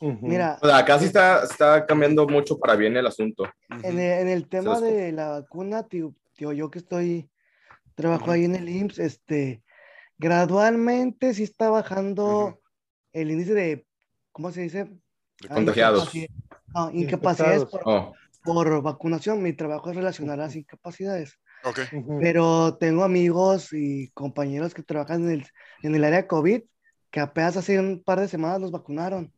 Mira, O sea, acá sí está, está cambiando mucho para bien el asunto. En el, en el tema de la vacuna, tío, tío, yo que estoy, trabajo ahí en el IMSS, este, gradualmente sí está bajando el índice de, ¿cómo se dice? De Ah, contagiados. no, incapacidades por, Oh, por vacunación. Mi trabajo es relacionar las incapacidades. Ok. Ujú. Pero tengo amigos y compañeros que trabajan en el, en el área COVID que apenas hace un par de semanas los vacunaron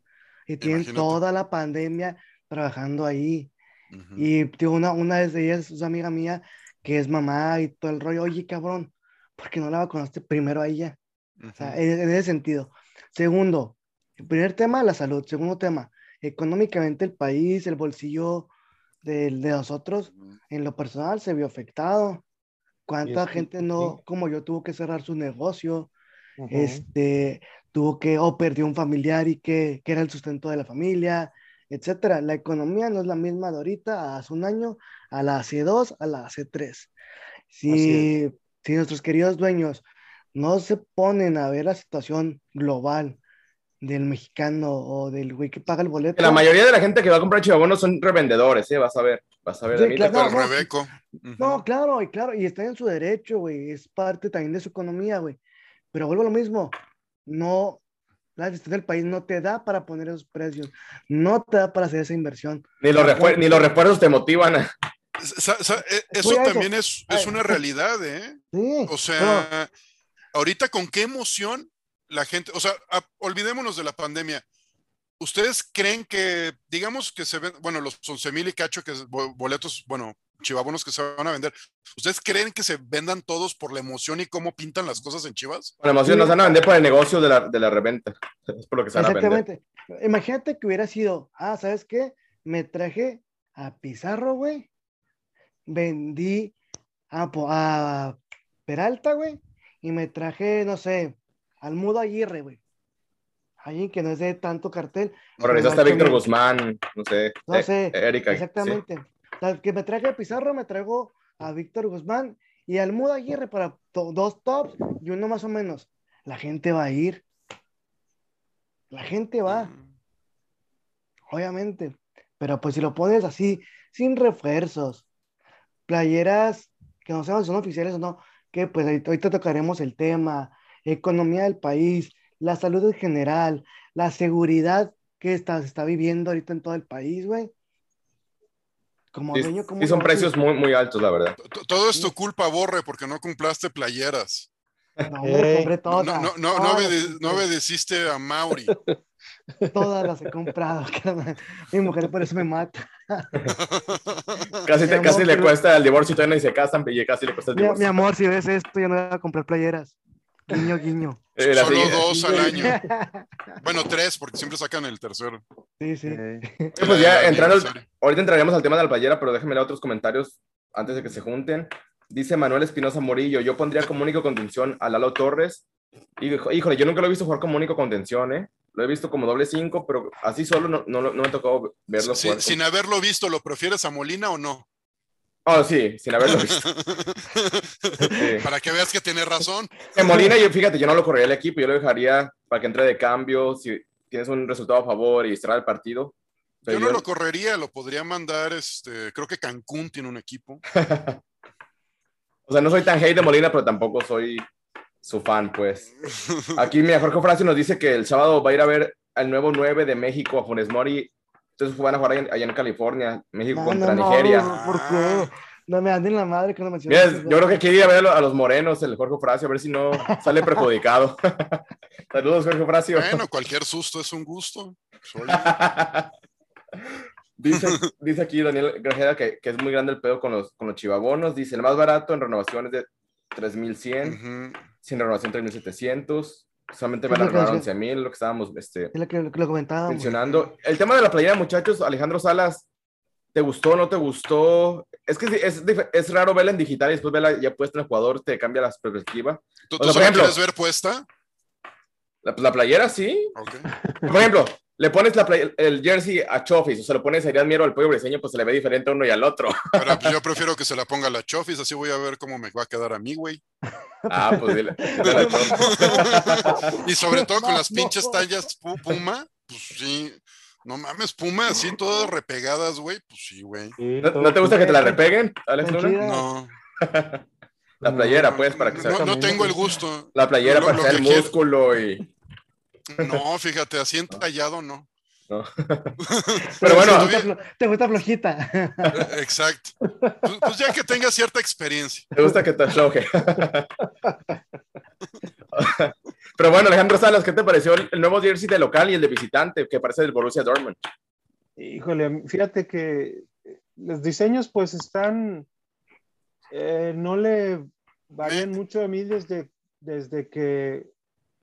y tienen Imagínate. toda la pandemia trabajando ahí. Ujú. Y tío, una, una de ellas es amiga mía que es mamá y todo el rollo. Oye, cabrón, ¿por qué no la vacunaste primero a ella? O sea, en, en ese sentido. Segundo, el primer tema, la salud. Segundo tema, económicamente el país, el bolsillo de, de nosotros, en lo personal, se vio afectado. ¿Cuánta gente no, como yo, tuvo que cerrar su negocio? Ujú. este, tuvo que, o perdió un familiar y que, que era el sustento de la familia, etcétera. La economía no es la misma de ahorita, hace un año, a la hace dos, a la hace tres. Si, si nuestros queridos dueños no se ponen a ver la situación global del mexicano o del güey que paga el boleto, La mayoría de la gente que va a comprar chivabonos son revendedores, ¿eh? Vas a ver. Vas a ver. Sí, a mí te claro, no, Rebeco. No, claro, y claro, y está en su derecho, güey, es parte también de su economía, güey. Pero vuelvo a lo mismo, no, la gestión del país no te da para poner esos precios, no te da para hacer esa inversión. Ni los, refuer- ni los refuerzos te motivan. a- e- Eso también es, es una realidad, ¿eh? Sí, O sea, ahorita con qué emoción la gente, o sea, a- olvidémonos de la pandemia. ¿Ustedes creen que, digamos que se ven, bueno, los 11 mil y cacho que boletos, bueno, chivabonos que se van a vender, ¿ustedes creen que se vendan todos por la emoción y cómo pintan las cosas en Chivas? Con emoción nos van a vender por el negocio de la, de la reventa. Es por lo que se van a vender. exactamente. Imagínate que hubiera sido, ah, ¿sabes qué? Me traje a Pizarro, güey, vendí a, a Peralta, güey, y me traje, no sé, al Mudo Aguirre, güey. Alguien que no es de tanto cartel. Organizaste a Víctor Guzmán, no sé. No eh, sé, Erika. Exactamente. Que me traiga a Pizarro, me traigo a Víctor Guzmán y al Mudo Aguirre para to- dos tops y uno más o menos. La gente va a ir. La gente va, obviamente. Pero pues si lo pones así, sin refuerzos, playeras que no si son oficiales o no, que pues ahorita ahorita tocaremos el tema, economía del país, la salud en general, la seguridad que está, se está viviendo ahorita en todo el país, güey. Como Sí, dueño, ¿cómo sí son precios muy, muy altos, la verdad. Todo es tu culpa, Borre, porque no compraste playeras. No, hombre, compré No, todas. no, no, no, todas obede- las no obedeciste a Mauri. Todas las he comprado. carnal. Mi mujer por eso me mata. Casi, te- Mi casi amor, le cuesta el divorcio y todavía ni se casan y casi le cuesta el Mi, divorcio. mi amor, si ves esto, yo no voy a comprar playeras. Guiño, guiño. Eh, Solo siguiente- dos al año. Bueno, tres, porque siempre sacan el tercero. Sí, sí. Eh, pues ya El entrando, al- ahorita entraremos al tema de la playera, pero déjenme leer otros comentarios antes de que se junten. Dice Manuel Espinosa Morillo, yo pondría como único contención a Lalo Torres. Hijo- Híjole, yo nunca lo he visto jugar como único contención, ¿eh? Lo he visto como doble cinco, pero así solo no, no, no me tocó verlo Sí, jugar. sin haberlo visto, ¿lo prefieres a Molina o no? Oh, sí, sin haberlo visto. Sí. Para que veas que tiene razón. En Molina, yo, fíjate, yo no lo correría al equipo, yo lo dejaría para que entre de cambio, si tienes un resultado a favor y cerrar el partido. Pero Yo no yo- lo correría, lo podría mandar, este, creo que Cancún tiene un equipo. O sea, no soy tan hate de Molina, pero tampoco soy su fan, pues. Aquí, mira, Jorge Francia nos dice que el sábado va a ir a ver al nuevo 9 de México, a Funes Mori. Entonces van a jugar allá, allá en California, México No, contra no, no, Nigeria. ¿Por qué? No me anden la madre que no me Mira, yo creo que quiere ir a ver a los morenos, el Jorge Fracio, a ver si no sale perjudicado. Saludos, Jorge Fracio. Bueno, cualquier susto es un gusto. Soy- dice, dice aquí Daniel Grajeda que, que es muy grande el pedo con los, con los chivabonos. Dice, el más barato en renovación es de 3100, Ujú. sin renovación 3700. Solamente van a renovar decía. 11000, lo que estábamos este, Es lo que, lo que lo comentábamos. mencionando. El tema de la playera, muchachos, Alejandro Salas, ¿te gustó no te gustó? Es que es, es, raro verla en digital y después verla ya puesta en el jugador, te cambia la perspectiva. ¿Tú, O tú sea, por ejemplo- quieres ver puesta? La, la playera, sí. Por ejemplo, le pones la play- el jersey a Chofis o se lo pones a Irán Miero al pollo briseño, pues se le ve diferente a uno y al otro. Pero pues, yo prefiero que se la ponga la Chofis, así voy a ver cómo me va a quedar a mí, güey. Ah, pues dile. dile a la Chofis. Y sobre todo con las No. pinches tallas pu- Puma, pues sí. No mames, Puma, así todas repegadas, güey. Pues sí, güey. ¿No, no te gusta que te la repeguen, Alex Luna? No. La playera, pues, para que no, sea. no Exactamente. tengo el gusto. La playera Lo- para lo que sea el que quiero- músculo y. No, fíjate, así entallado no. ¿no? Pero bueno, Te gusta, flo- te gusta flojita. Eh, Exacto. Pues, pues ya que tenga cierta experiencia. te gusta que te afloje. Pero bueno, Alejandro Salas, ¿qué te pareció el, el nuevo jersey de local y el de visitante, que parece del Borussia Dortmund? Híjole, fíjate que los diseños pues están, eh, no le varían mucho a mí desde, desde que,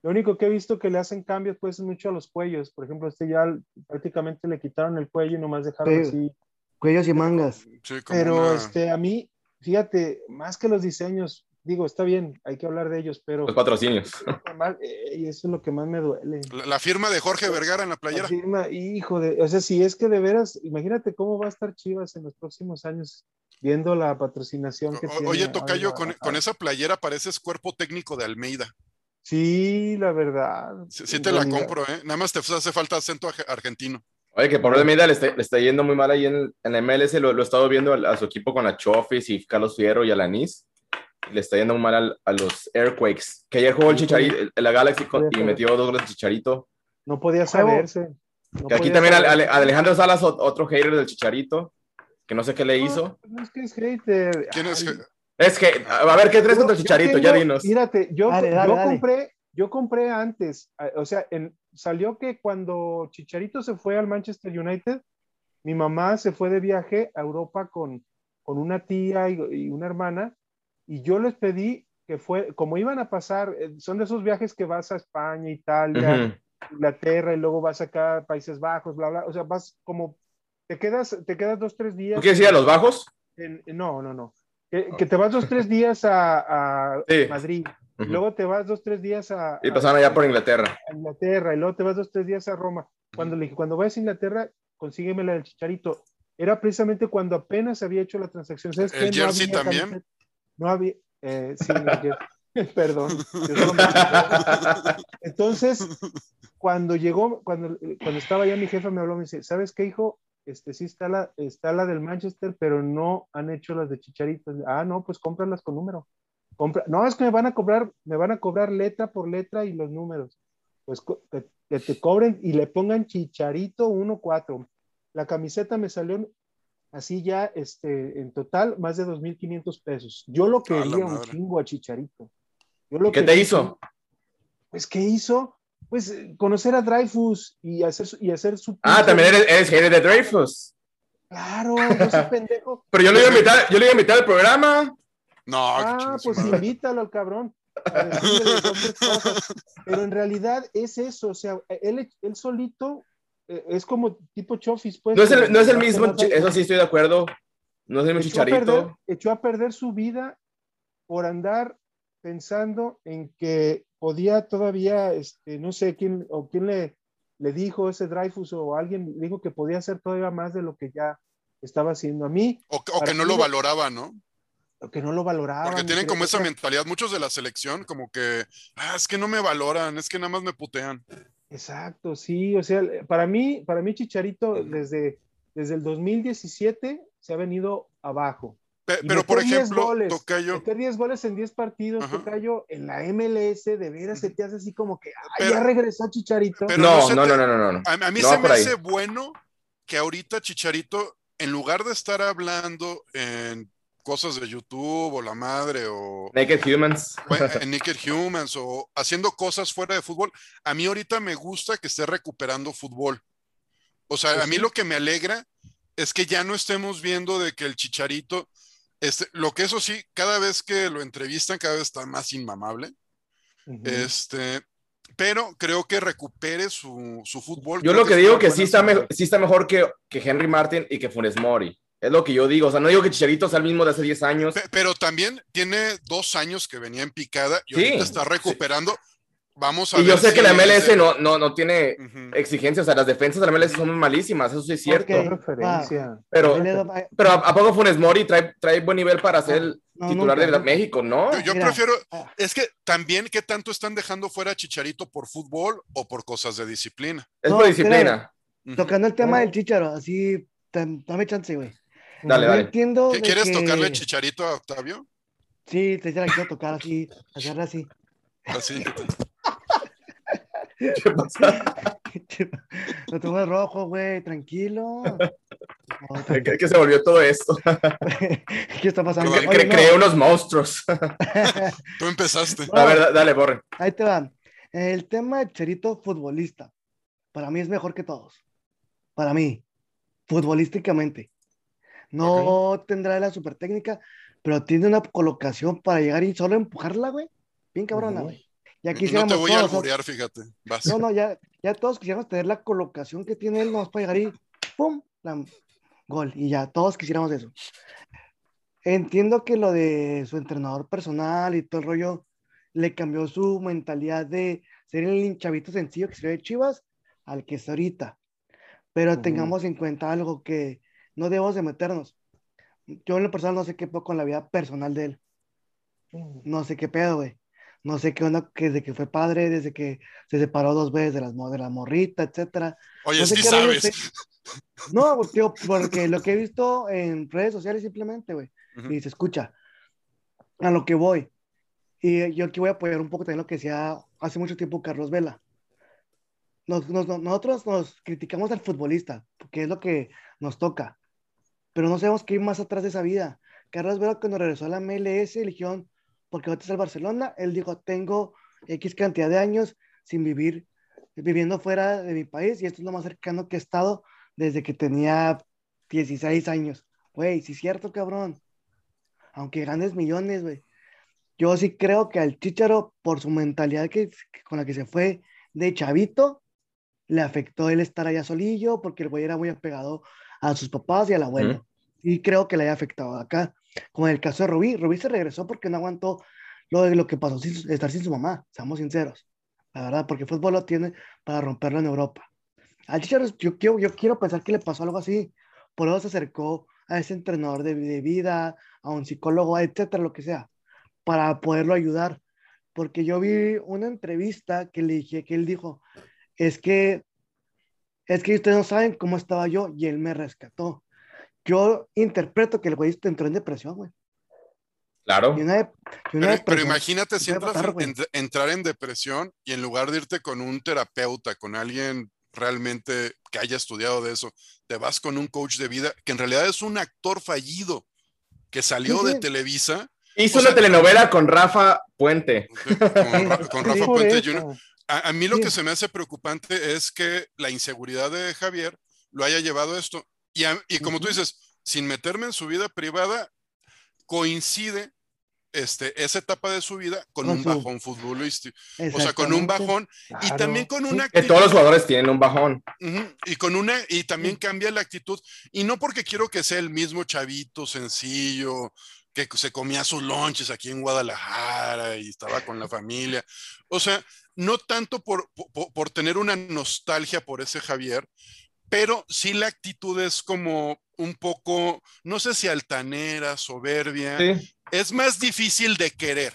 lo único que he visto que le hacen cambios pues es mucho a los cuellos. Por ejemplo, este ya prácticamente le quitaron el cuello y nomás dejaron Sí. así. Cuellos y mangas. Sí, como Pero una- este, a mí, fíjate, más que los diseños, digo, está bien, hay que hablar de ellos, pero Los patrocinios. eh, y eso es lo que más me duele. la, la firma de Jorge Vergara en la La playera. firma, hijo de, o sea, si es que de veras, imagínate cómo va a estar Chivas en los próximos años viendo la patrocinación que O- tiene. Oye, Tocayo, Ay, con, con esa playera pareces cuerpo técnico de Almeida. Sí, la verdad. Sí, te la compro, ¿eh? Nada más te hace falta acento arge- argentino. Oye, que por Almeida le está, le está yendo muy mal ahí en, en la MLS, lo, lo he estado viendo a, a su equipo con la Chofis y Carlos Fierro y Alanis. Le está yendo muy mal al- a los Airquakes, que ayer jugó el Chicharito, el- la Galaxy con- y metió dos goles de Chicharito. No podía saberse. no Que aquí también. Ale- Alejandro Salas, ot- otro hater del Chicharito, que no sé qué le hizo. No, no es que es hater. ¿Quién es? Es que, a ver, ¿qué traes yo- contra el Chicharito? tengo- ya dinos. Mírate, yo, Dale, dale, yo dale. compré, yo compré antes, a- o sea, en- salió que cuando Chicharito se fue al Manchester United, mi mamá se fue de viaje a Europa con, con una tía y, y una hermana, y yo les pedí que fue, como iban a pasar, eh, son de esos viajes que vas a España, Italia, Ujú. Inglaterra, y luego vas acá a Países Bajos, bla, bla, o sea, vas como, te quedas, te quedas dos, tres días. ¿Tú quieres ir a los bajos? en- no, no, no. Que, que te vas dos, tres días a, a Sí. Madrid, y luego te vas dos, tres días a, Y pasaron allá por Inglaterra. a Inglaterra, y luego te vas dos, tres días a Roma. Cuando le dije, cuando vayas a Inglaterra, consígueme la del Chicharito. Era precisamente cuando apenas había hecho la transacción. ¿Sabes ¿El qué? jersey había también? camiseta. No había, eh, sí. Perdón. Entonces, cuando llegó, cuando, cuando estaba ya mi jefa me habló, me dice, ¿sabes qué, hijo? Este, sí está la, está la del Manchester, pero no han hecho las de Chicharito. Ah, no, pues cómpralas con número. Compra, no, es que me van a cobrar, me van a cobrar letra por letra y los números. Pues que, que te cobren y le pongan Chicharito 1-4. La camiseta me salió así ya, este, en total, más de 2.500 pesos. Yo lo quería un chingo a Chicharito. Yo lo ¿Qué te hizo? Pues, ¿qué hizo? Pues eh, conocer a Dreyfus y hacer su, y hacer su Ah, pinche- también eres, eres hater de Dreyfus. Claro, yo soy pendejo. Pero yo le iba a invitar, yo le iba a invitar al programa. No, Ah, pues madre. invítalo al cabrón. Pero en realidad es eso, o sea, él, él solito eh, es como tipo Chofis, pues. No es el, no es el mismo, eso sí estoy de acuerdo. No es el mismo echó a, perder, Chicharito. echó a perder su vida por andar pensando en que podía todavía, este, no sé quién, o quién le, le dijo ese Dreyfus o alguien le dijo que podía hacer todavía más de lo que ya estaba haciendo. A mí, O, o que no lo valoraba, ¿no? que no lo valoraban. Porque tienen como esa mentalidad, muchos de la selección, como que, ah, es que no me valoran, es que nada más me putean. Exacto, sí, o sea, para mí, para mí Chicharito desde, desde el 2017 se ha venido abajo. Pero, por meter 10 ejemplo, goles, Tocayo, Meter 10 goles en 10 partidos, Ajá. Tocayo, en la MLS, de veras se te hace así como que, ay, Pero- ya regresó Chicharito. pero no No, no, te- no, no, no, a, a mí No se me hace bueno que ahorita Chicharito, en lugar de estar hablando en cosas de YouTube o la madre o Naked Humans. en, en Naked Humans o haciendo cosas fuera de fútbol, a mí ahorita me gusta que esté recuperando fútbol. O sea, Pues a mí sí. lo que me alegra es que ya no estemos viendo de que el Chicharito, este, lo que eso sí, cada vez que lo entrevistan, cada vez está más inmamable. Este, pero creo que recupere su, su fútbol. Yo Creo lo que es digo que sí está, sí está mejor que, que Henry Martin y que Funes Mori. Es lo que yo digo. O sea, no digo que Chicharito sea el mismo de hace 10 años. Pe- Pero también tiene dos años que venía en picada y Sí, ahorita está recuperando. Vamos a Y yo sé si que la MLS no, no, no tiene exigencias. O sea, las defensas de la MLS son malísimas. Eso sí es cierto. Referencia. Pero, le doy- ahí- pero ¿a, a poco Funes Mori trae, trae buen nivel para ser el no, titular nunca, de la-. México? No. Yo, yo Mira, prefiero, ah. es que también qué tanto están dejando fuera a Chicharito por fútbol o por cosas de disciplina. Es No, por disciplina. Tocando el tema Bueno. del chicharo, así, dame chance, güey. Dale, Yo dale. entiendo. ¿Qué- ¿Quieres que- tocarle Chicharito a Octavio? Sí, te la quiero tocar así, hacerla así. Así. ¿Qué pasa? Lo tomo de rojo, güey, tranquilo. No, ¿Qué, tranquilo. qué se volvió todo esto? ¿Qué está pasando? Cre- Cre- Oye, no, creé unos monstruos. Tú empezaste. A ver, da- dale, borre. Ahí te van. El tema de Cherito futbolista, para mí es mejor que todos. Para mí, futbolísticamente. No tendrá la super técnica, pero tiene una colocación para llegar y solo empujarla, güey. Bien cabrona, güey. Ya No quisiéramos te voy a alburear, fíjate. Vas. No, no, ya, ya todos quisiéramos tener la colocación que tiene él, nomás para llegar y ¡pum! La- gol. Y ya, todos quisiéramos eso. Entiendo que lo de su entrenador personal y todo el rollo le cambió su mentalidad de ser el chavito sencillo que se ve de Chivas al que es ahorita. Pero tengamos en cuenta algo que no debemos de meternos. Yo en lo personal no sé qué pedo con la vida personal de él. No sé qué pedo, güey. No sé qué onda que desde que fue padre, desde que se separó dos veces de, las, de la morrita, etcétera. Oye, no sé sí sabes. No, pues, tío, porque lo que he visto en redes sociales simplemente, güey, Ujú. y se escucha. A lo que voy. Y yo aquí voy a apoyar un poco también lo que decía hace mucho tiempo Carlos Vela. Nos- nos- nos- nosotros nos criticamos al futbolista, porque es lo que nos toca, pero no sabemos qué ir más atrás de esa vida. Carlos Vela cuando regresó a la MLS, eligió, porque ahorita es el Barcelona, él dijo, tengo X cantidad de años sin vivir, viviendo fuera de mi país, y esto es lo más cercano que he estado desde que tenía 16 años. Güey, sí es cierto, cabrón. Aunque ganes millones, güey. Yo sí creo que al Chicharo, por su mentalidad que, que con la que se fue de chavito, le afectó el estar allá solillo, porque el güey era muy apegado a sus papás y al abuelo. Y creo que le haya afectado acá. Como en el caso de Rubí, Rubí se regresó porque no aguantó lo de lo que pasó sin estar sin su mamá, seamos sinceros. La verdad, porque el fútbol lo tiene para romperlo en Europa. Al Chicharo, yo quiero, yo quiero pensar que le pasó algo así. Por eso se acercó a ese entrenador de, de vida, a un psicólogo, etcétera, lo que sea, para poderlo ayudar. Porque yo vi una entrevista que le dije, que él dijo, es que, es que ustedes no saben cómo estaba yo y él me rescató. Yo interpreto que el güey entró en depresión, güey. Claro. Y una, de- y una Pero, imagínate si entras en- entrar en depresión y en lugar de irte con un terapeuta, con alguien realmente que haya estudiado de eso, te vas con un coach de vida que en realidad es un actor fallido que salió Sí, de. Televisa Hizo O sea, una telenovela con Rafa Puente. con, Ra- con Sí, Rafa Puente. Jr. A, a mí lo Sí. que se me hace preocupante es que la inseguridad de Javier lo haya llevado a esto. Y, a- y como tú Ujú. dices, sin meterme en su vida privada, coincide este, esa etapa de su vida con, un bajón futbolístico. O sea, con un bajón y Claro. también con una Que actitud. todos los jugadores tienen un bajón. Ujú, Y con una, y también cambia la actitud. Y no porque quiero que sea el mismo chavito sencillo, que se comía sus lonches aquí en Guadalajara y estaba con la familia. O sea, no tanto por, por, por tener una nostalgia por ese Javier, pero sí la actitud es como un poco, no sé si altanera, soberbia. Sí. Es más difícil de querer.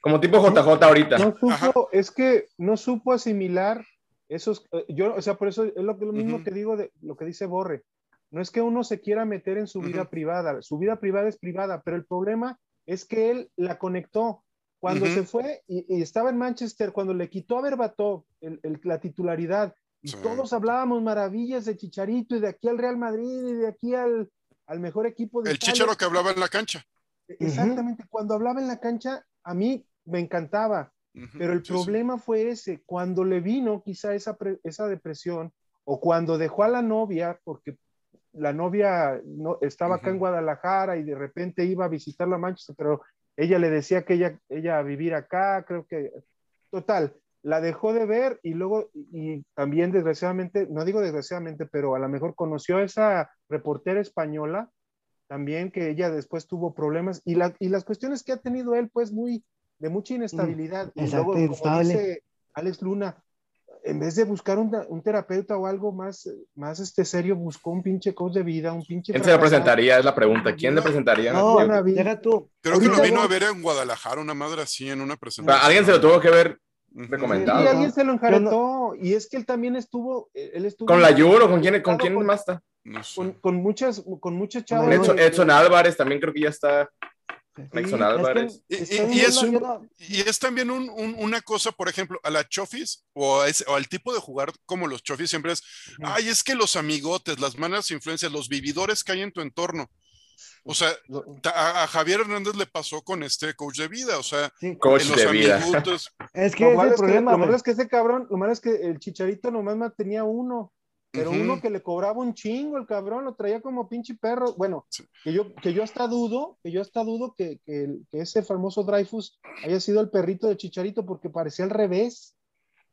Como tipo JJ ahorita. No supo, Ajá. es que no supo asimilar esos, eh, yo, o sea, por eso es lo, lo mismo que digo de lo que dice Borre. No es que uno se quiera meter en su vida privada, su vida privada es privada, pero el problema es que él la conectó. Cuando se fue y, y estaba en Manchester, cuando le quitó a Berbatov el- el- la titularidad, y Sí. todos hablábamos maravillas de Chicharito y de aquí al Real Madrid y de aquí al, al mejor equipo de El Italia. chicharo que hablaba en la cancha. Exactamente, cuando hablaba en la cancha, a mí me encantaba. Pero el sí, sí. problema fue ese, cuando le vino quizá esa, esa depresión o cuando dejó a la novia, porque la novia no, estaba acá en. Guadalajara y de repente iba a visitar la Manchester, pero ella le decía que ella, ella a vivir acá, creo que, total, la dejó de ver y luego, y también desgraciadamente, no digo desgraciadamente, pero a lo mejor conoció a esa reportera española también que ella después tuvo problemas y, la, y las cuestiones que ha tenido él, pues muy de mucha inestabilidad. y exacto, luego, como dice Alex Luna, en vez de buscar un, un terapeuta o algo más, más este serio, buscó un pinche coach de vida, un pinche... ¿Quién se le fracasado. presentaría? Es la pregunta. ¿Quién le No. presentaría? No, deja tú. Creo que lo vino a no- ver en Guadalajara, una madre así, en una O presentación. alguien se lo tuvo que ver recomendado. y alguien se lo enjaretó, y es que él también estuvo, él estuvo... ¿Con la Yuro? ¿Con quién, con Con- quién más está? No sé. Con, con muchas, con muchas Con chavas. Edson, Edson Álvarez también creo que ya está. Sí, Edson es que Álvarez. Y- es no- un- no- Y es también un- un- una cosa, por ejemplo, a la Chofis o, a ese- o al tipo de jugar como los Chofis siempre es, ay, es que los amigotes, las malas influencias, los vividores que hay en tu entorno. O sea, a, a Javier Hernández le pasó con este coach de vida, o sea, sí. Coach en los de vida. Es que es el es que, problema, lo malo güey. es que ese cabrón, lo malo es que el chicharito nomás tenía uno, pero uno que le cobraba un chingo, el cabrón lo traía como pinche perro. Bueno, Sí. que yo, que yo hasta dudo, que yo hasta dudo que, que, que ese famoso Dreyfus haya sido el perrito de chicharito porque parecía al revés.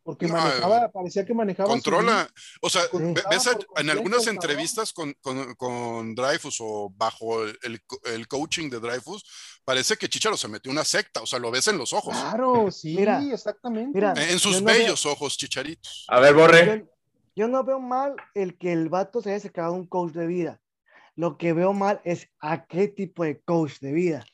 Porque No, manejaba, parecía que manejaba. su Controla. O sea, ves a- en algunas entrevistas con, con, con Dreyfus o bajo el, el co- el coaching de Dreyfus, parece que Chicharo se metió una secta. O sea, lo ves en los ojos. Claro, sí, Mira, exactamente. mira. En sus no veo- bellos ojos, Chicharitos. A ver, Borre. Yo, yo no veo mal el que el vato se haya sacado un coach de vida. Lo que veo mal es a qué tipo de coach de vida.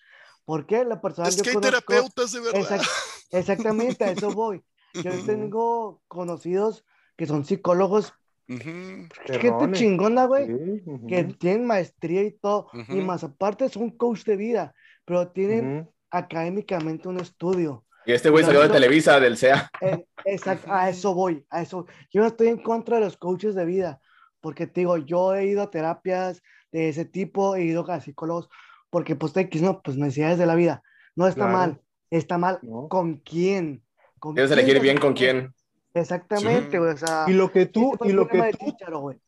Porque la persona Es que hay terapeutas de verdad. Exact- exactamente, a eso voy. Yo tengo conocidos que son psicólogos, Ujú, gente Perrones. chingona, güey, Sí, ujú, que tienen maestría y todo, y Ujú. más aparte son coach de vida, pero tienen académicamente un estudio. Y este güey salió de Televisa, del CEA. Eh, exact- a eso voy, a eso. Yo no estoy en contra de los coaches de vida, porque te digo, yo he ido a terapias de ese tipo, he ido a psicólogos, porque pues X, no, pues necesidades de la vida. No está Claro. mal, está mal No. con quién. ¿Con Quieres quién elegir bien con quién. Exactamente, Sí. güey, o sea, Y lo que tú, y lo que tú,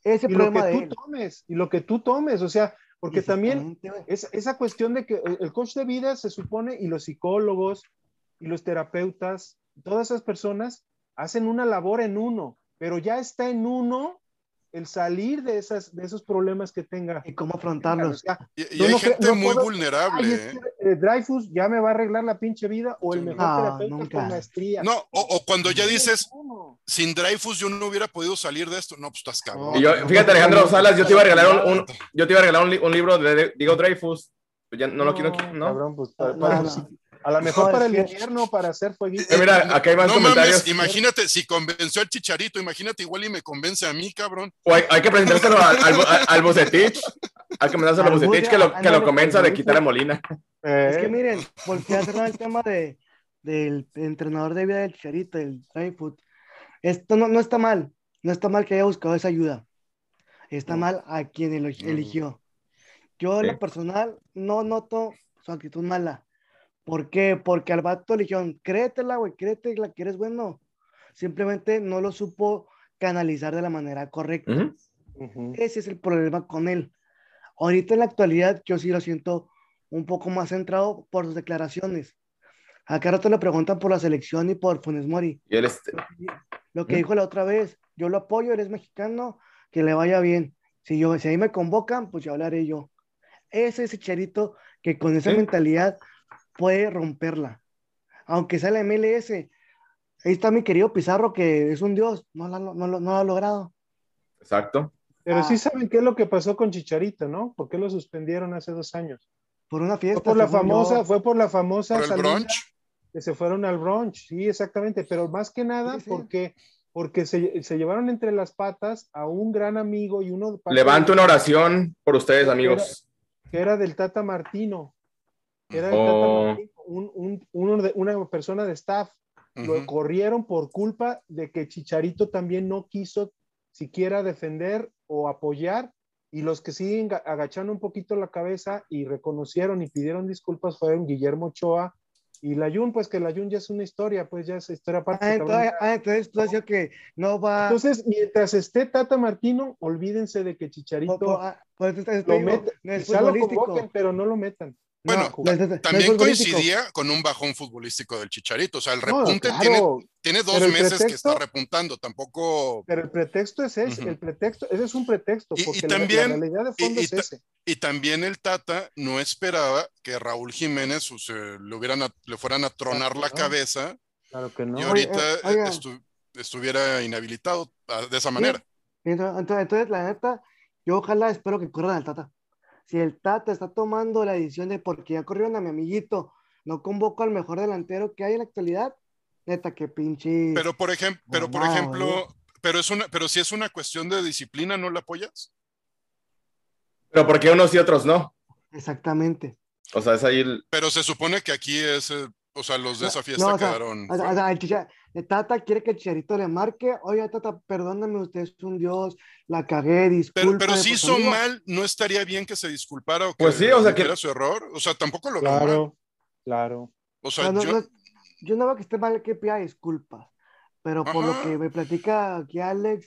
ese y lo problema que de tú él. tomes, y lo que tú tomes, o sea, porque también es, esa cuestión de que el el coach de vida se supone, y los psicólogos, y los terapeutas, todas esas personas hacen una labor en uno, pero ya está en uno el salir de, esas, de esos problemas que tenga. y cómo O afrontarlos. sea, Y, hay no gente no muy puedo- vulnerable. ay, es ¿eh? que, eh, Dreyfus ya me va a arreglar la pinche vida, o el mejor No, terapeuta nunca. con maestría. No, o, o cuando ya dices, sin Dreyfus yo no hubiera podido salir de esto. No, pues estás cabrón. Y yo, fíjate, Alejandro Salas, yo te iba a regalar un, un- yo te iba a regalar un, li- un libro de Diego Dreyfus. Pues ya no lo quiero, ¿no? Cabrón, pues, para- No, para- no. A lo mejor No, para el que- invierno, para hacer fueguito. Eh, mira, acá hay más no comentarios. mames, imagínate, si convenció al chicharito, imagínate igual y me convence a mí, cabrón. O hay, hay que presentárselo al, al, al. Hay que mandárselo al Bucetich Buce- que lo, que ándale, lo convenza de quitar a. Molina. Es que Eh, miren, volví a cerrar el tema de, del entrenador de vida del Chicharito, el Dreyfus. Esto no, no está mal, no está mal que haya buscado esa ayuda. Está mal a quien eligió. Yo, en Sí. lo personal, no noto su actitud mala. ¿Por qué? Porque al vato le dijeron, créetela, güey, créetela que eres bueno. Simplemente no lo supo canalizar de la manera correcta. Ujú. ujú. Ese es el problema con él. Ahorita en la actualidad yo sí lo siento un poco más centrado por sus declaraciones. Acá rato le preguntan por la selección y por Funes Mori. Y él, este, Lo que dijo la otra vez, yo lo apoyo, eres mexicano, que le vaya bien. Si yo, si ahí me convocan, pues ya hablaré yo. Ese es el charito que con esa Sí. mentalidad puede romperla. Aunque sea la MLS. Ahí está mi querido Pizarro, que es un dios, no lo, no lo- no lo ha logrado. exacto. Pero Ah. sí saben qué es lo que pasó con Chicharito, ¿no? ¿Por qué lo suspendieron hace dos años? Por una fiesta. Fue por la yo. famosa, fue por la famosa Por el brunch. que se fueron al brunch, sí, exactamente, pero más que nada Sí, sí. porque porque se, se llevaron entre las patas a un gran amigo y uno Levanto una oración por ustedes, amigos. que era del Tata Martino. Era Oh. Tata Martino, un- un- uno de- una persona de staff. Lo Ujú. corrieron por culpa de que Chicharito también no quiso siquiera defender o apoyar. Y los que sí agacharon un poquito la cabeza y reconocieron y pidieron disculpas fueron Guillermo Ochoa y Layun, pues que Layun ya es una historia, pues ya es historia aparte. Ah, entonces, ah, entonces tú decías que no va. Entonces, mientras esté Tata Martino, olvídense de que Chicharito ah, te lo digo, meta, no es quizá lo convoquen, pero no lo metan. Bueno, No, no También coincidía con un bajón futbolístico del Chicharito. O sea, el No, repunte claro, tiene, tiene dos meses que está repuntando. Tampoco. Pero el pretexto es ese, el pretexto, ese es un pretexto, Y- y porque la- también- la, realidad de fondo y- y es ese. Y también el Tata no esperaba que Raúl Jiménez o sea, le, hubieran a- le fueran a tronar la cabeza Claro que no. y ahorita eh, oiga. estu- estuviera inhabilitado ah, de esa manera. Entonces, entonces, entonces, la neta, yo ojalá espero que corran al Tata. Si el Tata está tomando la decisión de porque ya corrieron a mi amiguito, no convoco al mejor delantero que hay en la actualidad, neta, que pinche. Pero por ejemplo, pero por ejemplo, oye. pero es una, pero si es una cuestión de disciplina, ¿no la apoyas? Pero porque unos y otros no. Exactamente. O sea, es ahí el- Pero se supone que aquí es, eh, o sea, los de esa fiesta No, o sea, quedaron. O sea, o sea, el, chicha- Tata quiere que el Chicharito le marque, oye, Tata, perdóname, usted es un dios, la cagué, disculpe. pero, pero si hizo mal, ¿no estaría bien que se disculpara o que Pues sí, o sea, que- su error? O sea, tampoco lo veo. Claro, claro. O sea, No, no, yo, no, yo no veo que esté mal que pida disculpas, pero por lo Ajá. que me platica aquí Alex,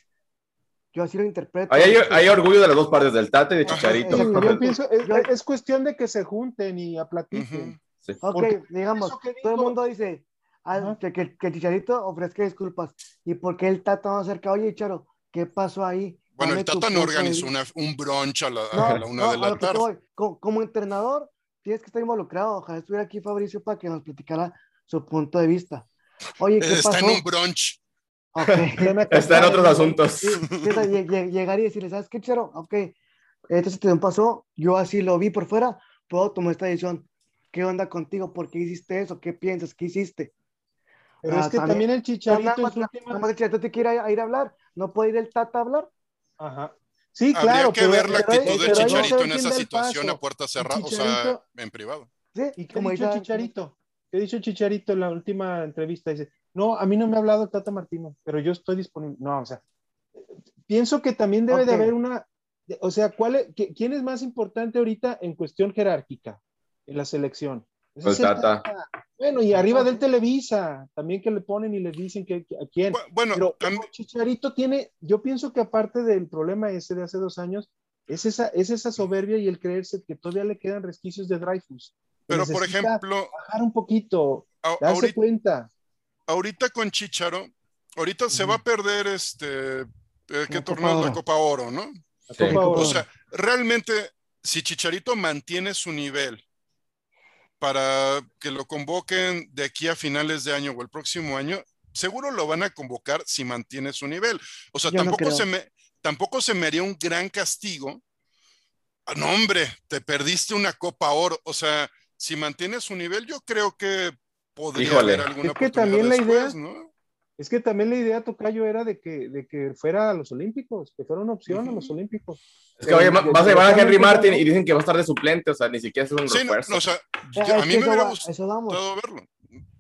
yo así lo interpreto. Hay, hay orgullo de las dos partes, del Tate y de Ajá. Chicharito. Sí, yo pienso, es, Yo- es cuestión de que se junten y platiquen. Ujú. Ok, porque digamos, todo el mundo dice ah, que, que, que Chicharito ofrezca disculpas. ¿Y por qué el Tata no acerca? Oye, Charo, ¿qué pasó ahí? Bueno, el Tata no organizó vista". una- un brunch a la, No, a la una no, de la te tarde. voy. Co- Como, entrenador, tienes que estar involucrado. Ojalá estuviera aquí Fabricio para que nos platicara su punto de vista. Oye, ¿qué Está pasó? en un brunch. Ok. Está en otros asuntos. Sí, llegar y decirle, ¿sabes qué, Chero? Ok, esta situación pasó, yo así lo vi por fuera, puedo tomar esta decisión. ¿Qué onda contigo? ¿Por qué hiciste eso? ¿Qué piensas? ¿Qué hiciste? Pero Ah, es que también- también el Nada chicharito en más, nada última. más el Chicharito te quiere ir a, a ir a hablar, no puede ir el Tata a hablar. Ajá. Sí, Habría claro. que pero- ver la actitud de pero ahí no Chicharito en esa situación a puerta cerrada, o sea, en privado. ¿Sí? ¿Y qué Como ha dicho dice- Chicharito? ¿Qué ha dicho Chicharito en la última entrevista? Dice, no, a mí no me ha hablado el Tata Martino, pero yo estoy disponible. No, o sea, pienso que también debe de Ok. haber una, o sea, ¿cuál es- qué- ¿quién es más importante ahorita en cuestión jerárquica en la selección? Pues es el Tata. Bueno, y arriba del Televisa, también que le ponen y le dicen que, que- a quién. Bu- Bueno, Pero Chicharito tiene, yo pienso que aparte del problema ese de hace dos años, es esa, es esa soberbia y el creerse que todavía le quedan resquicios de Dreyfus. Pero por ejemplo, Bajar un poquito, a- darse ahorita, cuenta. ahorita con Chicharo, ahorita se va a perder este, eh, ¿qué torneo? La Oro. Copa Oro, ¿no? La Sí. Copa Oro. O sea, realmente, si Chicharito mantiene su nivel para que lo convoquen de aquí a finales de año o el próximo año, seguro lo van a convocar si mantiene su nivel. O sea, Yo tampoco, se me, tampoco se me haría un gran castigo. Ah, no, hombre, te perdiste una Copa Oro. O sea, si mantienes su nivel, yo creo que podría Híjole. haber alguna Es que oportunidad también la después, idea- ¿no? Es que también la idea, Tocayo, era de que, de que fuera a los Olímpicos, que fuera una opción a los. Olímpicos. Es que oye, vas a llevar a Henry Martin y dicen que va a estar de suplente, o sea, ni siquiera es un Sí, no, refuerzo. no, o sea, es a mí me hubiera gustado verlo.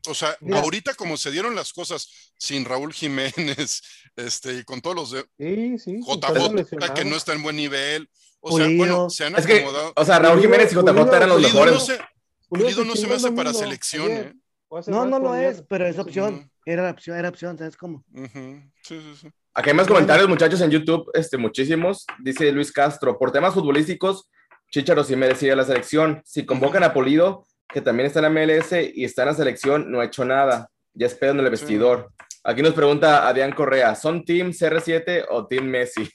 O sea, Mira. ahorita como se dieron las cosas sin Raúl Jiménez, este, y con todos los de Sí, sí. JJ, que no está en buen nivel. O sea, Pulido. bueno, se han Es que, acomodado. o sea, Raúl Jiménez y JJ Pulido- eran los Pulido mejores. no se, Pulido no se me hace para selección, ¿eh? No, no lo es, pero es opción. Era la opción, era opción, ¿sabes cómo? Ujú, Sí, sí, sí. Aquí hay más comentarios, muchachos, en YouTube, este, muchísimos. Dice Luis Castro, por temas futbolísticos, Chicharo sí merecía la selección. Si convocan a Polido, que también está en la MLS y está en la selección, no ha hecho nada. Ya espero en el vestidor. Aquí nos pregunta Adrián Correa, ¿son Team CR7 o Team Messi?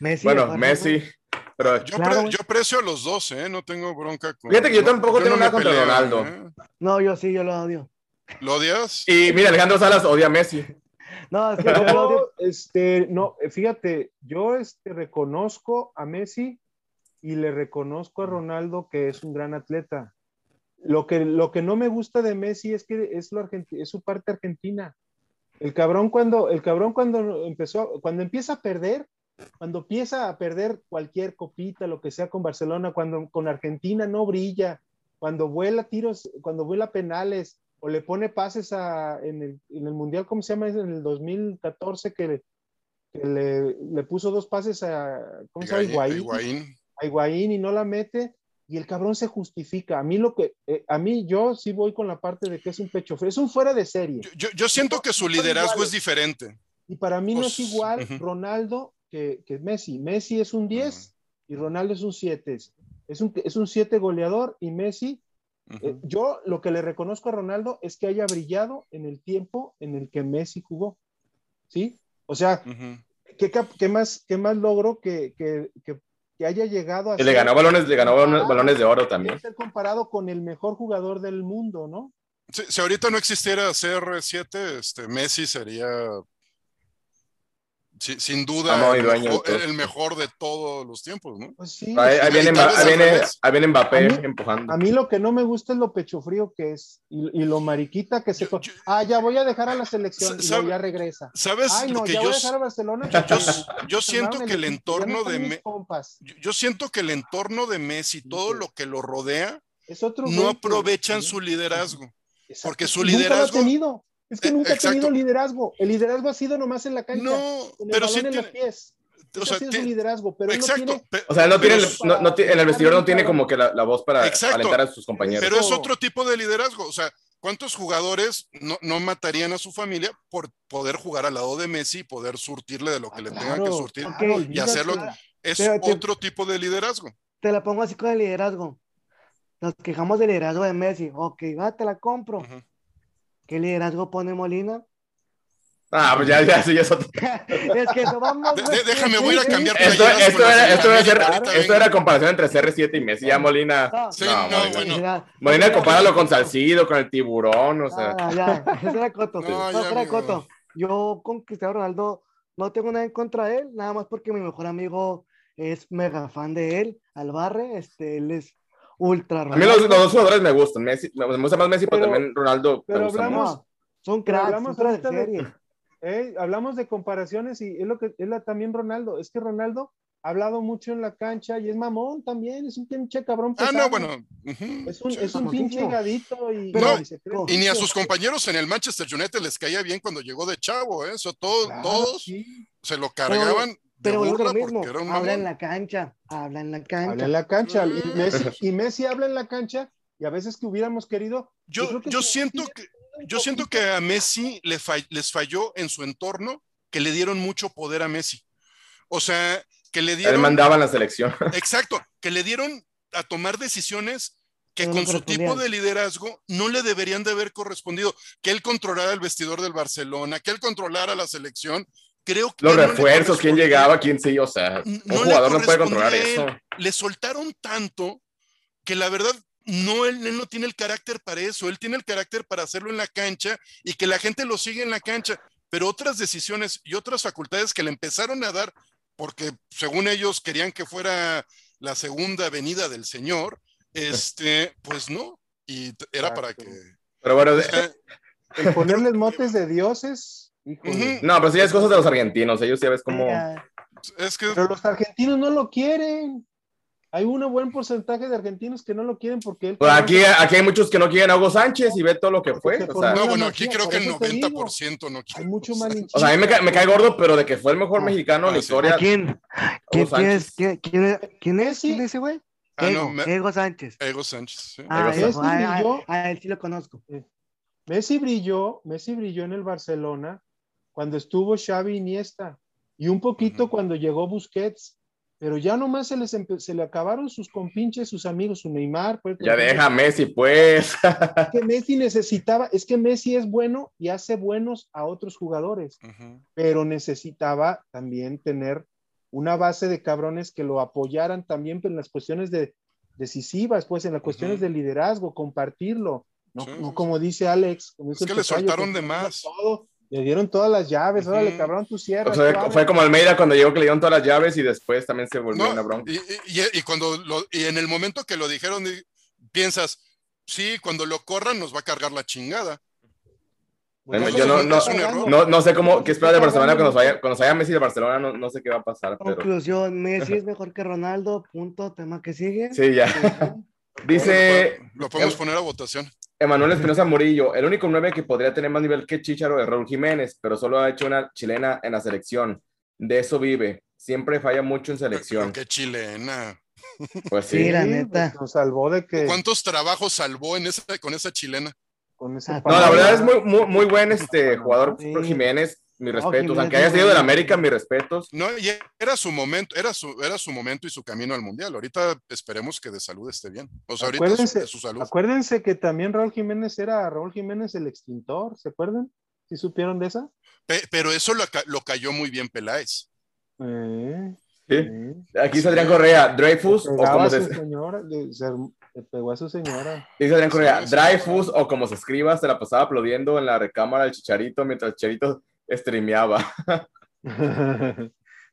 Messi. bueno, Messi. Pero Yo, Claro, pre- güey. yo aprecio a los dos, ¿eh? No tengo bronca con. Fíjate que yo tampoco tengo no nada contra Ronaldo. ¿eh? No, yo sí, yo lo odio. ¿Lo odias? Y mira, Alejandro Salas odia a Messi. No, es que yo lo odio. Yo, este, no, fíjate, yo este, reconozco a Messi y le reconozco a Ronaldo que es un gran atleta. Lo que, lo que no me gusta de Messi es que es, lo es su parte argentina. El cabrón cuando, el cabrón cuando empezó, cuando empieza a perder, cuando empieza a perder cualquier copita, lo que sea con Barcelona, cuando con Argentina no brilla, cuando vuela tiros, cuando vuela penales, o le pone pases a, en, el, en el Mundial, ¿cómo se llama? En el 2014 que, que le, le puso dos pases a, ¿cómo se llama? Higuaín, a Higuaín y no la mete y el cabrón se justifica. A mí lo que, eh, a mí yo sí voy con la parte de que es un pecho frío, es un fuera de serie. Yo, yo- yo siento que su liderazgo es diferente. Y para mí no es Pues, igual. Ronaldo que, que Messi. Messi es un 10 y Ronaldo es un 7. Es un, es un 7 goleador y Messi, Eh, yo lo que le reconozco a Ronaldo es que haya brillado en el tiempo en el que Messi jugó. ¿Sí? O sea. ¿qué, qué más, qué más logro que, que, que- que haya llegado a Y le ganó balones, le ganó balones, balones de oro también. ser comparado con el mejor jugador del mundo, ¿no? Si, si ahorita no existiera CR7, este, Messi sería si- sin duda y el, mejor, el mejor de todos los tiempos, ¿no? Pues sí. Ahí, ahí viene, ahí al viene- revés. ahí viene Mbappé A mí- empujando. A mí lo que no me gusta es lo pecho frío que es y, y lo mariquita que se... Yo- co- yo- ah, ya voy a dejar a la selección y ya regresa. ¿Sabes Ay, lo no, que ya yo, voy a dejar a Barcelona. yo, siento que el entorno de Me- yo, siento que el entorno de Messi, todo lo que lo rodea, Es otro no aprovechan su liderazgo. Exacto. porque su Y nunca lo ha liderazgo- tenido. Es que nunca exacto. ha tenido liderazgo. El liderazgo ha sido nomás en la cancha. No, con el pero balón sí en tiene, los pies. o sea, ha sido ti- su liderazgo, pero él no exacto, tiene... O sea, no tiene, no, no tiene- en el vestidor no tiene como que la, la voz para Exacto. alentar a sus compañeros. Pero es otro tipo de liderazgo. O sea, ¿cuántos jugadores no, no matarían a su familia por poder jugar al lado de Messi y poder surtirle de lo que le tengan que Claro, surtir? Ok, Y hacerlo es Pero te- otro tipo de liderazgo. Te la pongo así con el liderazgo. Nos quejamos del liderazgo de Messi. Ok, va, te la compro. Ujú. ¿Qué liderazgo pone Molina? Ah, pues ya, ya, sí, ya es otro. es que eso vamos. De- de- déjame, voy a cambiar Esto, esto era, esto, era, esto era comparación entre CR7 y Messi. Ya Molina. No, Sí, no, no, Molina. bueno. Compáralo con. Salcido, con el tiburón, o sea. Ah, ya, ese era Coto. No, amigo. Coto. Yo con Cristiano Ronaldo no tengo nada en contra de él, nada más porque mi mejor amigo es mega fan de él, Albarre, este, él es ultra A mí los, Ronaldo. los dos jugadores me gustan. Messi, me gusta más Messi, pero, Pero- también Ronaldo me pero gusta hablamos-. No, son cracks, hablamos son de serie. Eh, hablamos de comparaciones y es lo que es la, también Ronaldo. Es que Ronaldo ha hablado mucho en la cancha y es mamón también, es un pinche cabrón Ah, no, bueno. Es un, Sí. es un pinche gadito y, Pero- y se cree Y ni a sus compañeros en el Manchester United les caía bien cuando llegó de chavo, ¿eh? Eso todo- Claro, todos sí. se lo cargaban Pero lo mismo, habla en la cancha, habla en la cancha. Habla en la cancha. Y. Messi, y Messi habla en la cancha y a veces que hubiéramos querido. Yo, que yo siento que yo siento que a Messi le les falló en su entorno que le dieron mucho poder a Messi. O sea, que le Él dieron mandaba en la selección. Exacto, que le dieron a tomar decisiones que no con su tipo de liderazgo no le deberían de haber correspondido. Que él controlara el vestidor del Barcelona, que él controlara la selección. Creo que Los no refuerzos, quién llegaba, quién sí, o sea, un no jugador no puede controlar eso. Le soltaron tanto que la verdad no él, él no tiene el carácter para eso. Él tiene el carácter para hacerlo en la cancha y que la gente lo siga en la cancha. Pero otras decisiones y otras facultades que le empezaron a dar porque según ellos querían que fuera la segunda venida del Señor, este, pues no, y era para que... Pero bueno, El ponerles motes de dioses. Híjole. No, pero sí es cosas de los argentinos. Ellos ya ves cómo. Ya, es que Pero los argentinos no lo quieren. Hay un buen porcentaje de argentinos que no lo quieren porque él. Pues aquí, aquí hay muchos que no quieren a Hugo Sánchez y ve todo lo que fue. O sea, no, bueno, aquí creo que el eso te digo. 90% no Hay quiere. mucho o sea, malinchista. o sea, a mí me, ca- me cae gordo, pero de que fue el mejor Ah. mexicano en la historia. ¿A quién? ¿Quién, quién es? ¿Quién, quién es? ¿Quién es? Messi. ¿Quién es ese güey? Ah, no, Ego, me- Ego Sánchez. Ego Sánchez. sí. Ah, Ego Sánchez. ah, ah, ah, él sí lo conozco. Messi brilló, Messi brilló en el Barcelona cuando estuvo Xavi Iniesta y un poquito cuando llegó Busquets, pero ya nomás se les se le acabaron sus compinches, sus amigos, su Neymar. pues, Ya deja Messi, pues. Es que Messi necesitaba, es que Messi es bueno y hace buenos a otros jugadores, pero necesitaba también tener una base de cabrones que lo apoyaran también en las cuestiones de decisivas, pues en las cuestiones de liderazgo, compartirlo. No, Sí, no sí, como dice Alex. como dice Es que le soltaron de más. todo, le dieron todas las llaves, órale, Ujú. cabrón, tú O cierras. sea, tú abres. fue como Almeida cuando llegó que le dieron todas las llaves y después también se volvió No, una bronca. y, y- y- y cuando lo- y en el momento que lo dijeron, piensas, sí, cuando lo corran nos va a cargar la chingada. Bueno, yo no- no-. No, no sé cómo, qué espera de Barcelona cuando se vaya, cuando se vaya Messi de Barcelona, no, no sé qué va a pasar, pero Conclusión, Messi es mejor que Ronaldo, punto, tema que sigue. sí, ya. Dice Lo podemos Em- poner a votación. Emanuel Espinosa Murillo, el único 9 que podría tener más nivel que Chicharo es Raúl Jiménez, pero solo ha hecho una chilena en la selección. De eso vive. Siempre falla mucho en selección. Qué chilena. Pues Sí, sí. la neta. pues, nos salvó de que ¿Cuántos trabajos salvó en esa, con esa chilena? con ese Ah, No, la verdad es muy, muy, muy buen este jugador Sí. Jiménez. Mis respetos. Aunque haya es sido del. América, mis respetos. No, y era su momento, era su, era su momento y su camino al mundial. Ahorita esperemos que de salud esté bien. O sea, ahorita es, Acuérdense, es su salud. acuérdense que también Raúl Jiménez era Raúl Jiménez el extintor, ¿se acuerdan? ¿Sí supieron de esa? Pe- pero eso lo, lo cayó muy bien Peláez. Eh, Sí. eh. Aquí dice Adrián Correa, Dreyfus Le o como a se, su señora, le, se- le pegó a su señora. dice Adrián Correa. Dreyfus o como se escriba, se la pasaba aplaudiendo en la recámara del Chicharito mientras el Chicharito streameaba.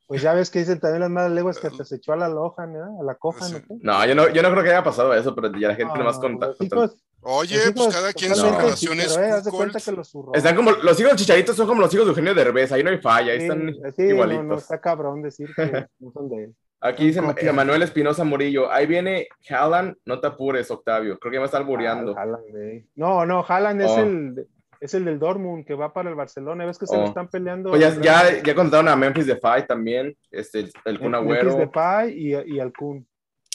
pues ya ves que dicen también las malas lenguas que hasta se echó a la loja, ¿no? A la coja, Sí. ¿no? No, yo no, yo no creo que haya pasado eso, pero ya la gente No, nomás no, conta. los conta- hijos- Oye, los pues hijos cada quien sus totalmente relaciones. sí, pero, eh, haz de cuckold. cuenta que los zurró. Están como, los hijos del Chicharito son como los hijos de Eugenio Derbez, ahí no hay falla, ahí Sí, están sí, no, igualitos. no, está cabrón decir que no son de él. Aquí dice Copia. Emanuel Espinosa Murillo, ahí viene Haaland, no te apures, Octavio, creo que ya me está albureando. Ah, Haaland. No, no, Haaland es Oh. el es el del Dortmund que va para el Barcelona. ¿Ves que se Oh. lo están peleando? Pues ya, ya, ya contrataron a Memphis Depay también, este, el Kun Agüero. de Pay y, y al Kun.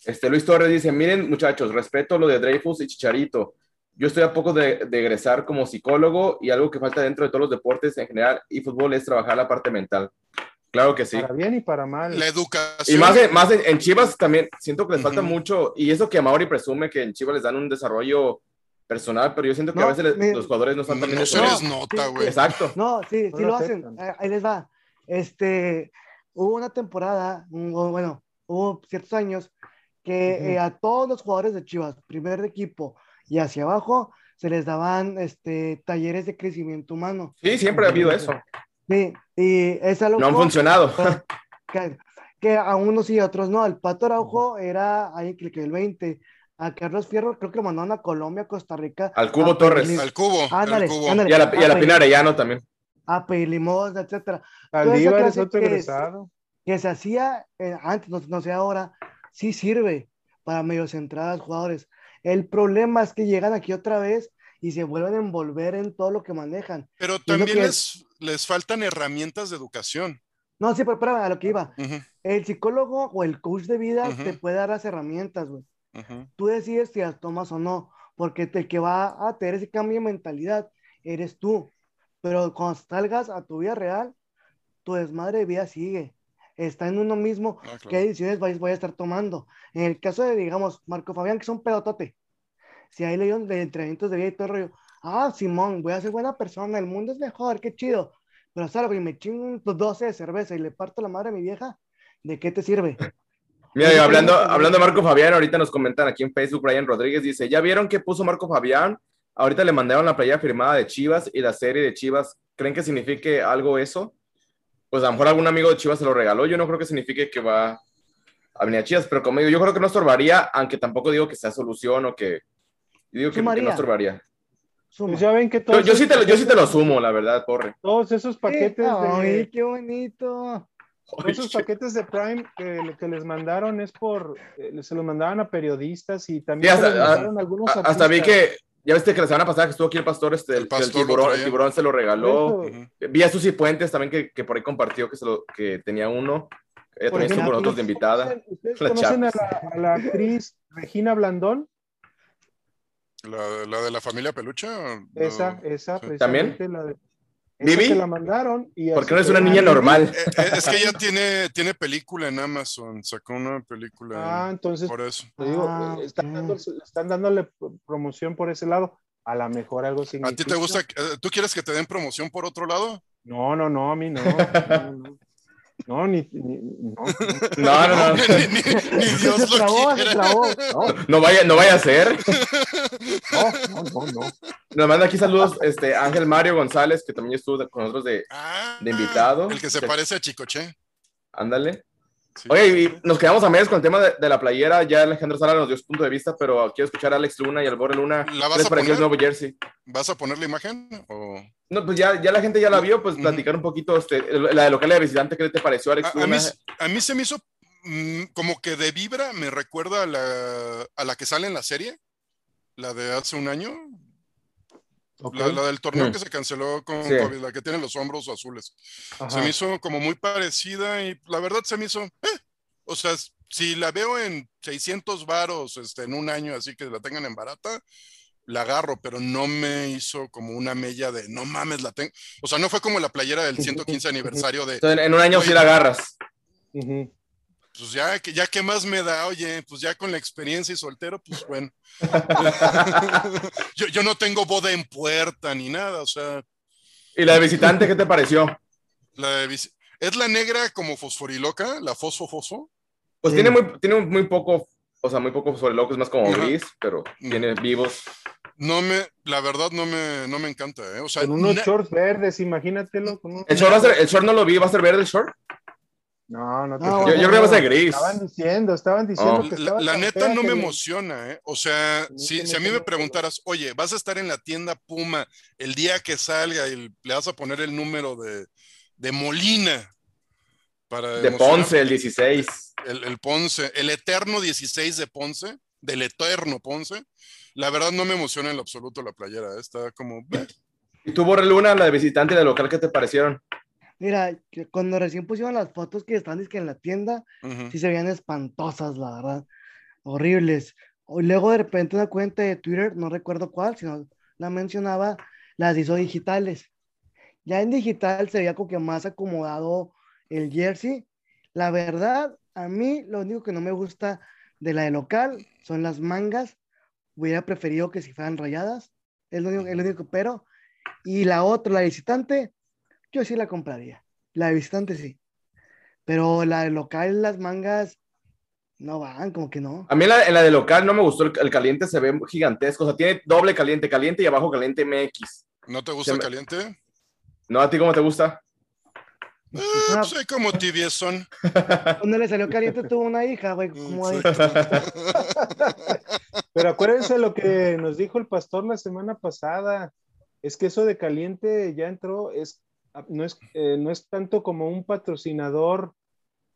Este, Luis Torres dice, miren muchachos, respeto lo de Dreyfus y Chicharito. yo estoy a poco de, de, egresar como psicólogo y algo que falta dentro de todos los deportes en general y fútbol es trabajar la parte mental. Claro que sí. Para bien y para mal. La educación. Y más, más en, en Chivas también siento que les falta uh -huh. mucho y eso que Mauri presume que en Chivas les dan un desarrollo personal, pero yo siento que no, a veces me, los jugadores no están también no se les nota, güey. Sí, Exacto. No, sí, sí lo hacen. Ahí les va. Este, hubo una temporada, bueno, hubo ciertos años que uh -huh. eh, a todos los jugadores de Chivas, primer equipo y hacia abajo, se les daban este, talleres de crecimiento humano. Sí, siempre ha habido eso. Sí, y es algo No han funcionado. Que, que, a unos y a otros no. El Pato Araujo era ahí que el 20. A Carlos Fierro creo que lo mandaron a Colombia, Costa Rica. Al Cubo Torres. Pedir, al Cubo. Ándale, al cubo. Ándale, y a la, y a la Pina Arellano también. A pedir limosna, etcétera. Aldívar es otro egresado. Que se hacía eh, antes, no, no sé ahora, sí sirve para medios entradas, jugadores. El problema es que llegan aquí otra vez y se vuelven a envolver en todo lo que manejan. Pero también les, es... les faltan herramientas de educación. No, sí, pero espérame, a lo que iba. Uh -huh. El psicólogo o el coach de vida uh -huh. te puede dar las herramientas, güey. Uh -huh. Tú decides si las tomas o no, porque el que va a tener ese cambio de mentalidad eres tú. Pero cuando salgas a tu vida real, tu desmadre de vida sigue. Está en uno mismo ah, claro. qué decisiones vais, voy a estar tomando. En el caso de, digamos, Marco Fabián, que es un pedotote, si hay leído de entrenamientos de vida y todo el rollo, ah, Simón, voy a ser buena persona, el mundo es mejor, qué chido. Pero salgo y me chingo 12 de cerveza y le parto la madre a mi vieja, ¿de qué te sirve? Mira, y hablando, hablando de Marco Fabián, ahorita nos comentan aquí en Facebook, Brian Rodríguez dice, ¿ya vieron qué puso Marco Fabián? Ahorita le mandaron la playa firmada de Chivas y la serie de Chivas. ¿Creen que signifique algo eso? Pues a lo mejor algún amigo de Chivas se lo regaló. Yo no creo que signifique que va a venir a Chivas, pero como digo, yo creo que no estorbaría, aunque tampoco digo que sea solución o que... Yo digo que, que no estorbaría. Pues ya ven que todos yo, yo, sí te lo, yo sí te lo sumo, la verdad, porre. Todos esos paquetes Ay, de... ¡Ay, qué bonito! Esos paquetes de Prime que, que, les mandaron es por, eh, se los mandaban a periodistas y también sí, hasta, a, algunos a, hasta vi que, ya viste que la semana pasada que estuvo aquí el pastor, este, el, pastor el, tiburón, el tiburón, se lo regaló. Uh -huh. Vi a Susi Puentes también que, que, por ahí compartió que, se lo, que tenía uno. Ella también estuvo con nosotros de invitada. ¿Ustedes conocen a la, a la, actriz Regina Blandón? ¿La, la de la familia Peluche? Esa, esa, sí. ¿También? La de, ¿Vivi? la mandaron. Y Porque no es una niña normal. Eh, eh, es que ella tiene, tiene película en Amazon, sacó una película. Ah, entonces. Por eso. Te digo, ah, están, dando, están, dándole promoción por ese lado. A lo mejor algo significa. ¿A ti te gusta? ¿Tú quieres que te den promoción por otro lado? No, no, no, a mí no. no, no. No, ni, ni no, no, no, no. ni, ni, ni, Dios lo trabó, quiera. trabó. No. no, vaya, no vaya a ser. No, no, no, no. Nos manda aquí saludos este, Ángel Mario González, que también estuvo con nosotros de, ah, de invitado. El que se parece a Chicoche. Ándale. Sí, Oye, y nos quedamos a medias con el tema de, de, la playera. Ya Alejandro Sala nos dio su punto de vista, pero quiero escuchar a Alex Luna y al Borre Luna. ¿La vas a poner? el nuevo jersey? ¿Vas a poner la imagen? O... No, pues ya, ya la gente ya la vio, pues platicar un poquito este, la de local de visitante, ¿qué te pareció, Alex a, Luna? A mí, a mí se me hizo mmm, como que de vibra, me recuerda a la, a la que sale en la serie, la de hace un año. Okay. La, la, del torneo mm. que se canceló con sí. COVID, la que tiene los hombros azules. Ajá. Se me hizo como muy parecida y la verdad se me hizo, eh, o sea, si la veo en 600 varos este, en un año, así que la tengan en barata, la agarro, pero no me hizo como una mella de no mames, la tengo. O sea, no fue como la playera del 115 aniversario de. Entonces, en un año sí la agarras. Uh -huh. Pues ya, ya qué más me da, oye, pues ya con la experiencia y soltero, pues bueno. yo, yo, no tengo boda en puerta ni nada, o sea. ¿Y la de visitante qué te pareció? La de ¿Es la negra como fosforiloca? ¿La fosfo-fosfo? Pues sí. tiene, muy, tiene muy poco, o sea, muy poco fosforiloco, es más como gris, pero tiene vivos. No me, la verdad no me, no me encanta, ¿eh? O sea, con unos shorts verdes, imagínatelo. Con un... ¿El, short va a ser, ¿El short no lo vi? ¿Va a ser verde el short? No, no, te no yo, yo, creo que va a ser gris. Estaban diciendo, estaban diciendo oh. que estaba La, la neta no me emociona, ¿eh? O sea, si, si, a mí me preguntaras, oye, vas a estar en la tienda Puma el día que salga y le vas a poner el número de, de Molina. Para de Ponce, el 16. El, el Ponce, el eterno 16 de Ponce, del eterno Ponce. La verdad no me emociona en lo absoluto la playera, ¿eh? está como... ¿Y tú, Borre Luna, la de visitante y la local, qué te parecieron? Mira, cuando recién pusieron las fotos que están en la tienda, uh -huh. sí se veían espantosas, la verdad, horribles. O luego de repente una cuenta de Twitter, no recuerdo cuál, sino la mencionaba, las hizo digitales. Ya en digital se veía como que más acomodado el jersey. La verdad, a mí lo único que no me gusta de la de local son las mangas. Hubiera preferido que si fueran rayadas. Es lo único, es lo único pero. Y la otra, la visitante, yo sí la compraría. La de visitante sí. Pero la de local, las mangas, no van, como que no. A mí en la, en la de local no me gustó, el, el caliente se ve gigantesco, o sea, tiene doble caliente, caliente y abajo caliente MX. ¿No te gusta Se el me- caliente? ¿No a ti cómo te gusta? Eh, pues hay como tibies son. Cuando le salió caliente tuvo una hija, güey. Pero acuérdense lo que nos dijo el pastor la semana pasada. Es que eso de caliente ya entró, es, no, es, eh, no es tanto como un patrocinador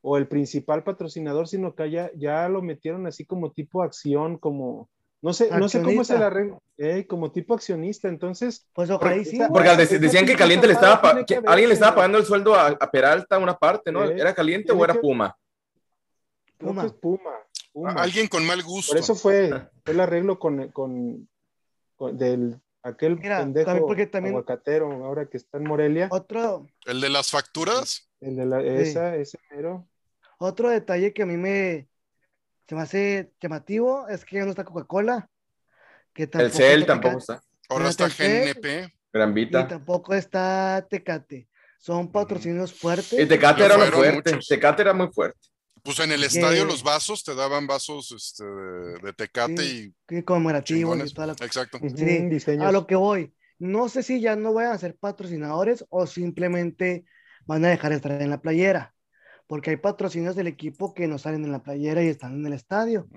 o el principal patrocinador, sino que ya, ya lo metieron así como tipo acción, como, no sé, no sé cómo Accionista. la arregla, eh, como tipo accionista. Entonces, Pues ojalá y sí. Porque decían que caliente le estaba, que que haber, alguien le estaba pagando el sueldo a, a Peralta una parte, ¿no? Eh, ¿Era caliente o era que- Puma? Puma. es Puma. Puma. Alguien con mal gusto. Por eso fue, fue el arreglo con, con, con- del aquel Mira, pendejo también porque también- aguacatero ahora que está en Morelia. Otro, El de las facturas. El de la, esa, ese mero. otro detalle que a mí me se me hace llamativo es que ya no está Coca-Cola. Que El CEL está tampoco está. Ahora Ah, está. GNP. Gran Y Vita. tampoco está Tecate. Son patrocinios fuertes. Y Tecate era muy fuerte. muchos. Tecate era muy fuerte. Pues en el Que- estadio los vasos te daban vasos este, de, de tecate Sí, y que conmemorativos y toda la Exacto. Sí, diseños. A lo que voy, no sé si ya no vayan a ser patrocinadores o simplemente van a dejar de estar en la playera, porque hay patrocinios del equipo que no salen en la playera y están en el estadio.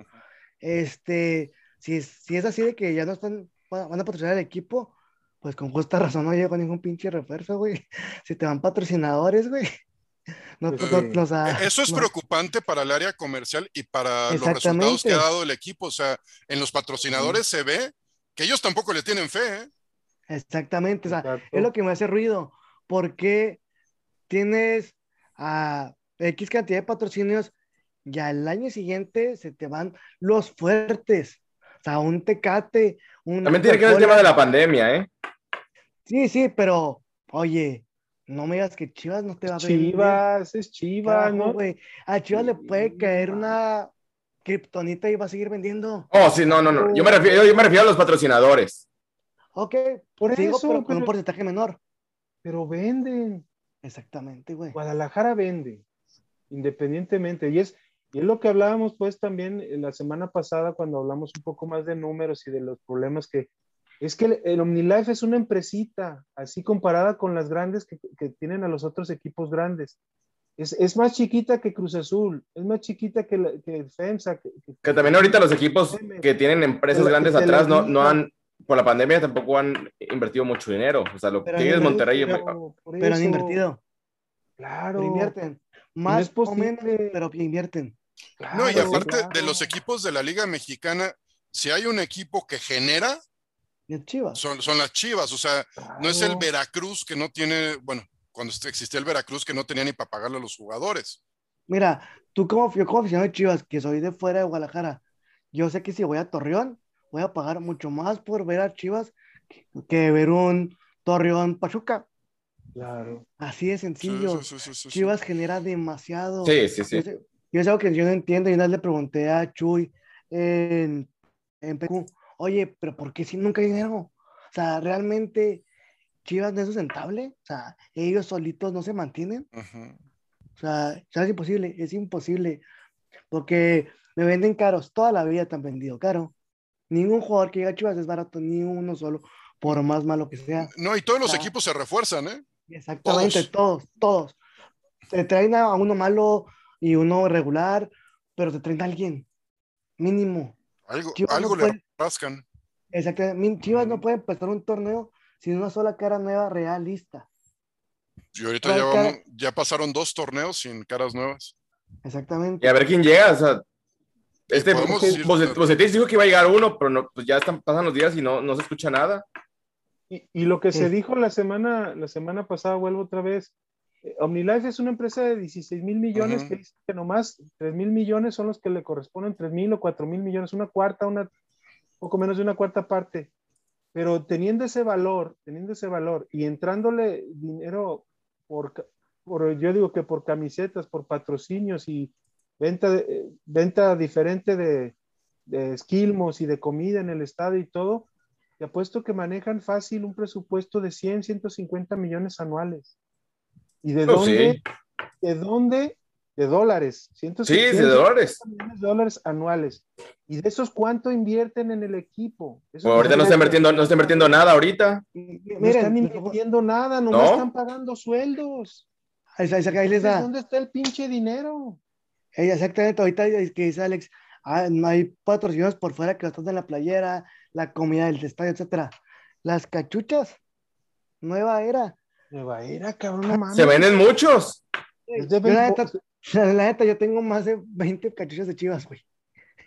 Este, si es, si es así de que ya no están, va- van a patrocinar el equipo, pues con justa razón no llego ningún pinche refuerzo, güey. Si te van patrocinadores, güey. No, Pues no- sí. no, o sea, Eso es no. preocupante para el área comercial y para los resultados que ha dado el equipo. O sea, en los patrocinadores se ve que ellos tampoco le tienen fe. ¿eh? Exactamente, o sea, es lo que me hace ruido, porque tienes a X cantidad de patrocinios y al año siguiente se te van los fuertes, o sea, un Tecate, un También tiene que ver el tema de la pandemia, ¿eh? Sí, sí, pero, oye, no me digas que Chivas no te va a ver. Chivas, es Chivas, ¿no? güey. A Chivas le puede caer una kriptonita y va a seguir vendiendo. Oh, sí, no, no, no. Yo me refiero, yo me refiero a los patrocinadores. Ok, Por sigo, eso, pero con un porcentaje menor. Pero venden. Exactamente, güey. Guadalajara vende, independientemente. Y es, y es lo que hablábamos pues también en la semana pasada cuando hablamos un poco más de números y de los problemas que... Es que el, el OmniLife es una empresita, así comparada con las grandes que, que tienen a los otros equipos grandes. Es, es más chiquita que Cruz Azul, es más chiquita que, la- que FEMSA. Que, que- Que también ahorita los equipos que tienen empresas grandes atrás no, no han, por la pandemia tampoco han invertido mucho dinero. O sea, lo que Pero tiene es Monterrey. Pero, Pero han invertido, Claro. pero invierten. no Más es o menos, posible. pero invierten. No, y Claro, aparte de claro. los equipos de la Liga Mexicana, si hay un equipo que genera, Chivas. son, son las Chivas. O sea, no es el Claro. Veracruz que no tiene, bueno, cuando existía el Veracruz que no tenía ni para pagarle a los jugadores. Mira, tú como, yo como aficionado de Chivas, que soy de fuera de Guadalajara, yo sé que si voy a Torreón, voy a pagar mucho más por ver a Chivas que, que ver un Torreón Pachuca. Claro. Así de sencillo. sí, sí, sí, sí, sí. Chivas genera demasiado. Sí, sí, sí. Yo es algo que yo no entiendo. Y una vez le pregunté a Chuy en, en PQ, oye, pero ¿por qué si nunca hay dinero? O sea, ¿realmente Chivas no es sustentable? O sea, ellos solitos no se mantienen. O sea, es imposible, es imposible. Porque me venden caros, toda la vida te han vendido caro. Ningún jugador que llega a Chivas es barato, ni uno solo, por más malo que sea. No, y todos los Ah. equipos se refuerzan, ¿eh? Exactamente, todos, todos. Te traen a uno malo y uno regular, pero te traen a alguien, mínimo. Algo, Chivas algo no le puede- rascan. Exactamente. Chivas no puede empezar un torneo sin una sola cara nueva realista. Y ahorita ¿Cuál ya, vamos- ya pasaron dos torneos sin caras nuevas. Exactamente. Y a ver quién llega. O sea, este podemos Bocet- ir- Bocet- Bucetich dijo que iba a llegar uno, pero no, pues ya están, pasan los días y no, no se escucha nada. Y, y lo que se dijo la semana, la semana pasada, vuelvo otra vez, eh, OmniLife es una empresa de 16 mil millones que dice que nomás 3 mil millones son los que le corresponden, 3 mil o 4 mil millones, una cuarta, una poco menos de una cuarta parte. Pero teniendo ese valor, teniendo ese valor y entrándole dinero por, por yo digo que por camisetas, por patrocinios y venta, de- eh, venta diferente de, de esquilmos y de comida en el estado y todo, te apuesto que manejan fácil un presupuesto de 100, 150 millones anuales. ¿Y de Oh, dónde? sí. ¿De dónde? De dólares. Sí, 150 de dólares. millones de dólares anuales. ¿Y de esos cuánto invierten en el equipo? Eso Pues ahorita no está invirtiendo, no está invirtiendo nada ahorita. Y- No están invirtiendo nada, nomás ¿No? están pagando sueldos. ahí, ahí- ahí les da. ¿Dónde está el pinche dinero? Ey, exactamente, ahorita es que dice Alex, ah, no hay patrocinios por fuera que están en la playera, la comida del estadio, etcétera. Las cachuchas, nueva era. Nueva era, cabrón, no mames. Se venden muchos. Es de Yo, la, la neta, yo tengo más de 20 cachuchas de chivas, güey.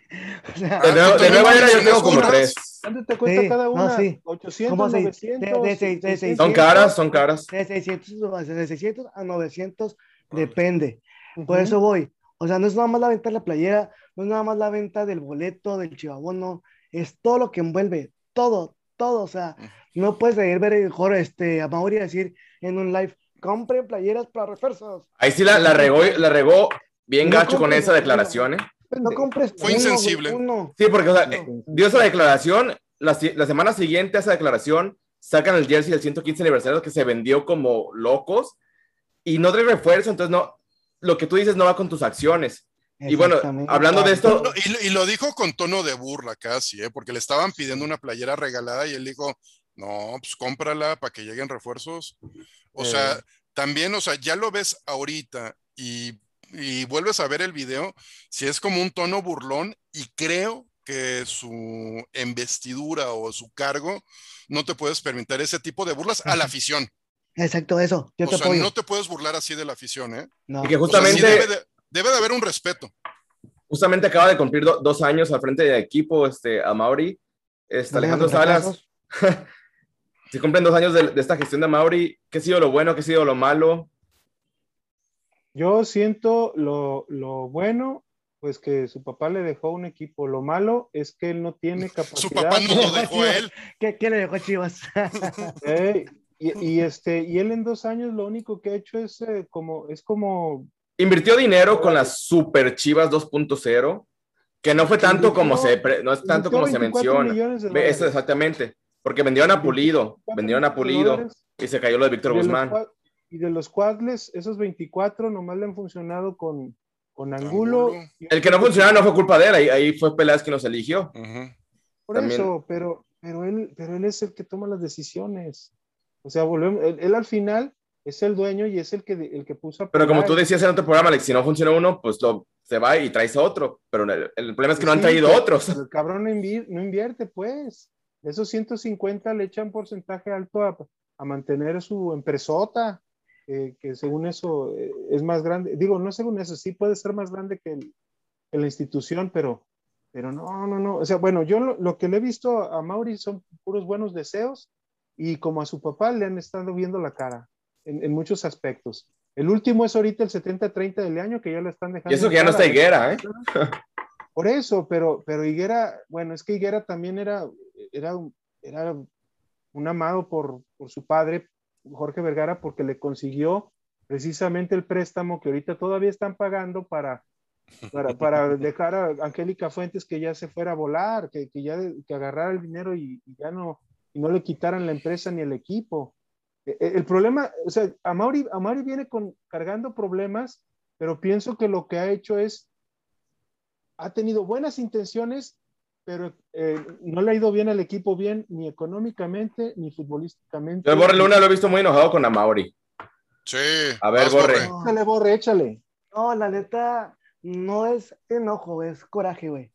O sea, De, nuevo- de nueva era yo tengo como tres. ¿Cuánto te cuesta Sí, cada no, una? sí. 800, ¿Cómo se- 900. de- de seis- de 600. Son caras, son caras. de 600, de 600 a 900, depende. Ujú. Por eso voy. O sea, no es nada más la venta de la playera, no es nada más la venta del boleto, del chivabono, es todo lo que envuelve, todo, todo. O sea, no puedes ir ver mejor este, a Mauri decir en un live, compren playeras para refuerzos. Ahí sí la, la regó, la regó bien No gacho con esa la declaración, ¿eh? No compres Fue uno, insensible. uno. Sí, porque o sea, eh, dio esa declaración, la, la semana siguiente a esa declaración, sacan el jersey del 115 aniversario que se vendió como locos y no trae refuerzo, entonces no, lo que tú dices no va con tus acciones. Y bueno, hablando de esto, No, y, y lo dijo con tono de burla casi, ¿eh? porque le estaban pidiendo una playera regalada y él dijo, no, pues cómprala para que lleguen refuerzos. O Eh. sea, también, o sea, ya lo ves ahorita y, y vuelves a ver el video, si es como un tono burlón y creo que su investidura o su cargo no te puedes permitir ese tipo de burlas a la afición. Exacto, eso. Yo O te sea, apoyo. no te puedes burlar así de la afición, ¿eh? No. y que O sea, sí justamente, debe, de, debe de haber un respeto. justamente acaba de cumplir do- dos años al frente del equipo, este, a Mauri, este, Alejandro Salas. se cumplen dos años de, de esta gestión de Mauri, ¿qué ha sido lo bueno, qué ha sido lo malo? Yo siento lo, lo bueno, pues que su papá le dejó un equipo. Lo malo es que él no tiene capacidad. Su papá no lo dejó a él. ¿Qué, ¿Qué le dejó a Chivas? Y, y este, y él en dos años lo único que ha hecho es eh, como, es como Invirtió dinero con las Super Chivas 2.0, que no fue tanto como se, no es tanto como se Invirtió 24 menciona. millones de Ve, Eso dólares. exactamente, porque vendieron a Pulido, 24 vendieron a Pulido y se cayó lo de Víctor Guzmán. Y de los cuadles, esos 24 nomás le han funcionado con, con Angulo. El que no funcionaba no fue culpa de él, ahí, ahí fue Peláez que nos eligió. Ujú. Por también- eso, pero, pero, él, pero él es el que toma las decisiones. O sea, volvemos, él, él al final es el dueño y es el que, el que puso a Pero como tú decías en otro programa, Alex, si no funciona uno, pues lo, se va y traes a otro. Pero el, el problema es que no han Sí, traído pero- otros. pero el cabrón no invierte, pues. Esos 150 le echan porcentaje alto a, a mantener su empresota, eh, que según eso eh, es más grande. Digo, no según eso, sí puede ser más grande que, el- que la institución, pero, pero no, no, no. O sea, bueno, yo lo, lo que le he visto a Mauri son puros buenos deseos y como a su papá le han estado viendo la cara en, en muchos aspectos. El último es ahorita el 70-30 del año que ya lo están dejando. Y eso que ya no está Higuera, ¿eh? Por eso, pero, pero Higuera, bueno, es que Higuera también era, era, un- era un amado por, por su padre, Jorge Vergara, porque le consiguió precisamente el préstamo que ahorita todavía están pagando para, para, para dejar a Angélica Fuentes que ya se fuera a volar, que, que ya que agarrara el dinero y, y ya no, y no le quitaran la empresa ni el equipo. E- e- El problema, o sea, Amaury, Amaury viene con, cargando problemas, pero pienso que lo que ha hecho es ha tenido buenas intenciones, pero eh, no le ha ido bien al equipo bien, ni económicamente, ni futbolísticamente. Yo el Borre Luna lo he visto muy enojado con Amauri. Sí. A ver, Borre. Échale, Borre, échale. No, la neta, no es enojo, es coraje, güey.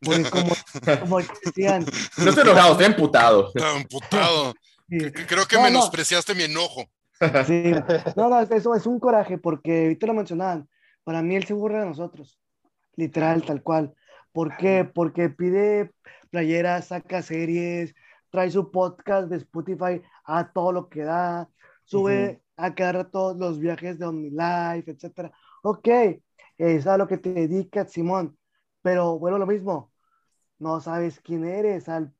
Porque como, como decían, No estoy enojado, estoy emputado. Está emputado. sí, Creo que No, no. menospreciaste mi enojo. sí. no, no, eso es un coraje, porque ahorita lo mencionaban, para mí él se burla de nosotros, literal, tal cual. ¿Por qué? Porque pide playeras, saca series, trae su podcast de Spotify a todo lo que da, sube a cada rato los viajes de OmniLife, etcétera. Ok, es a lo que te dedicas, Simón, pero bueno, lo mismo, no sabes quién eres, al,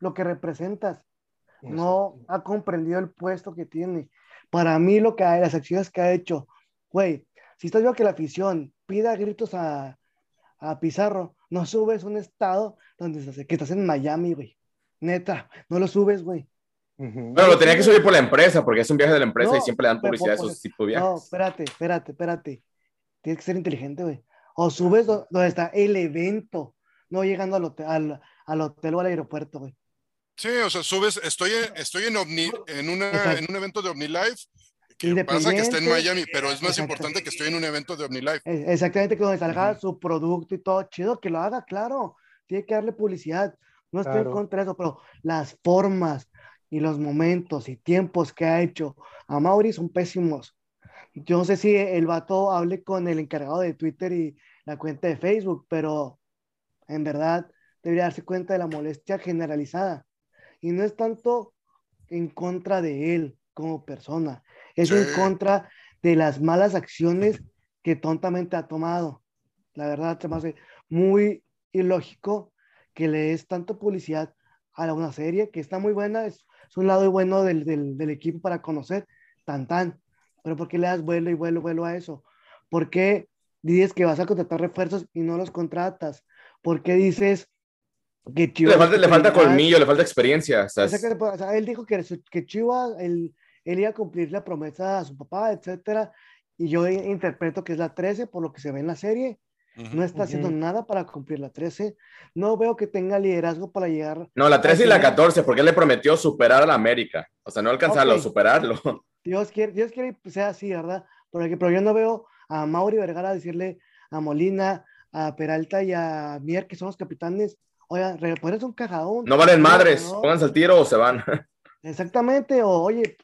lo que representas, no ha comprendido el puesto que tiene. Para mí, lo que hay, las acciones que ha hecho, güey, si estás viendo que la afición pida gritos a, a Pizarro, no subes un estado donde estás, que estás en Miami, güey. Neta, no lo subes, güey. Bueno, lo tenía que subir por la empresa, porque es un viaje de la empresa y siempre le dan publicidad a esos tipos de viajes. No, espérate, espérate, espérate. Tienes que ser inteligente, güey. O subes donde está el evento, no llegando al hotel, al, al hotel o al aeropuerto, güey. Sí, o sea, subes, estoy en, estoy en, Omni, en, una, en un evento de OmniLife que pasa que está en Miami, pero es más importante que estoy en un evento de OmniLife. Exactamente, que donde salga su producto y todo, chido, que lo haga, claro. Tiene que darle publicidad. No estoy en contra de eso, pero las formas y los momentos y tiempos que ha hecho a Mauri son pésimos. Yo no sé si el vato hable con el encargado de Twitter y la cuenta de Facebook, pero en verdad debería darse cuenta de la molestia generalizada. Y no es tanto en contra de él como persona, es en contra de las malas acciones que tontamente ha tomado. La verdad, se me hace muy ilógico que le des tanto publicidad a una serie que está muy buena, es, un lado bueno del, del, equipo para conocer, tan tan. Pero ¿por qué le das vuelo y vuelo, vuelo a eso? ¿Por qué dices que vas a contratar refuerzos y no los contratas? ¿Por qué dices que Chivas... Le falta, le falta colmillo, le falta experiencia. O sea, él dijo que, que Chivas, el, él iba a cumplir la promesa a su papá, etcétera, y yo interpreto que es la 13 por lo que se ve en la serie. No está haciendo nada para cumplir la 13. No veo que tenga liderazgo para llegar. No, la 13 y la 14, porque él le prometió superar a la América. O sea, no alcanzarlo, superarlo. Dios quiere, Dios quiere que sea así, ¿verdad? Porque, pero yo no veo a Mauri Vergara decirle a Molina, a Peralta y a Mier, que son los capitanes, oiga, pones un cajadón. No valen madres, pónganse al tiro o se van. Exactamente, o oye,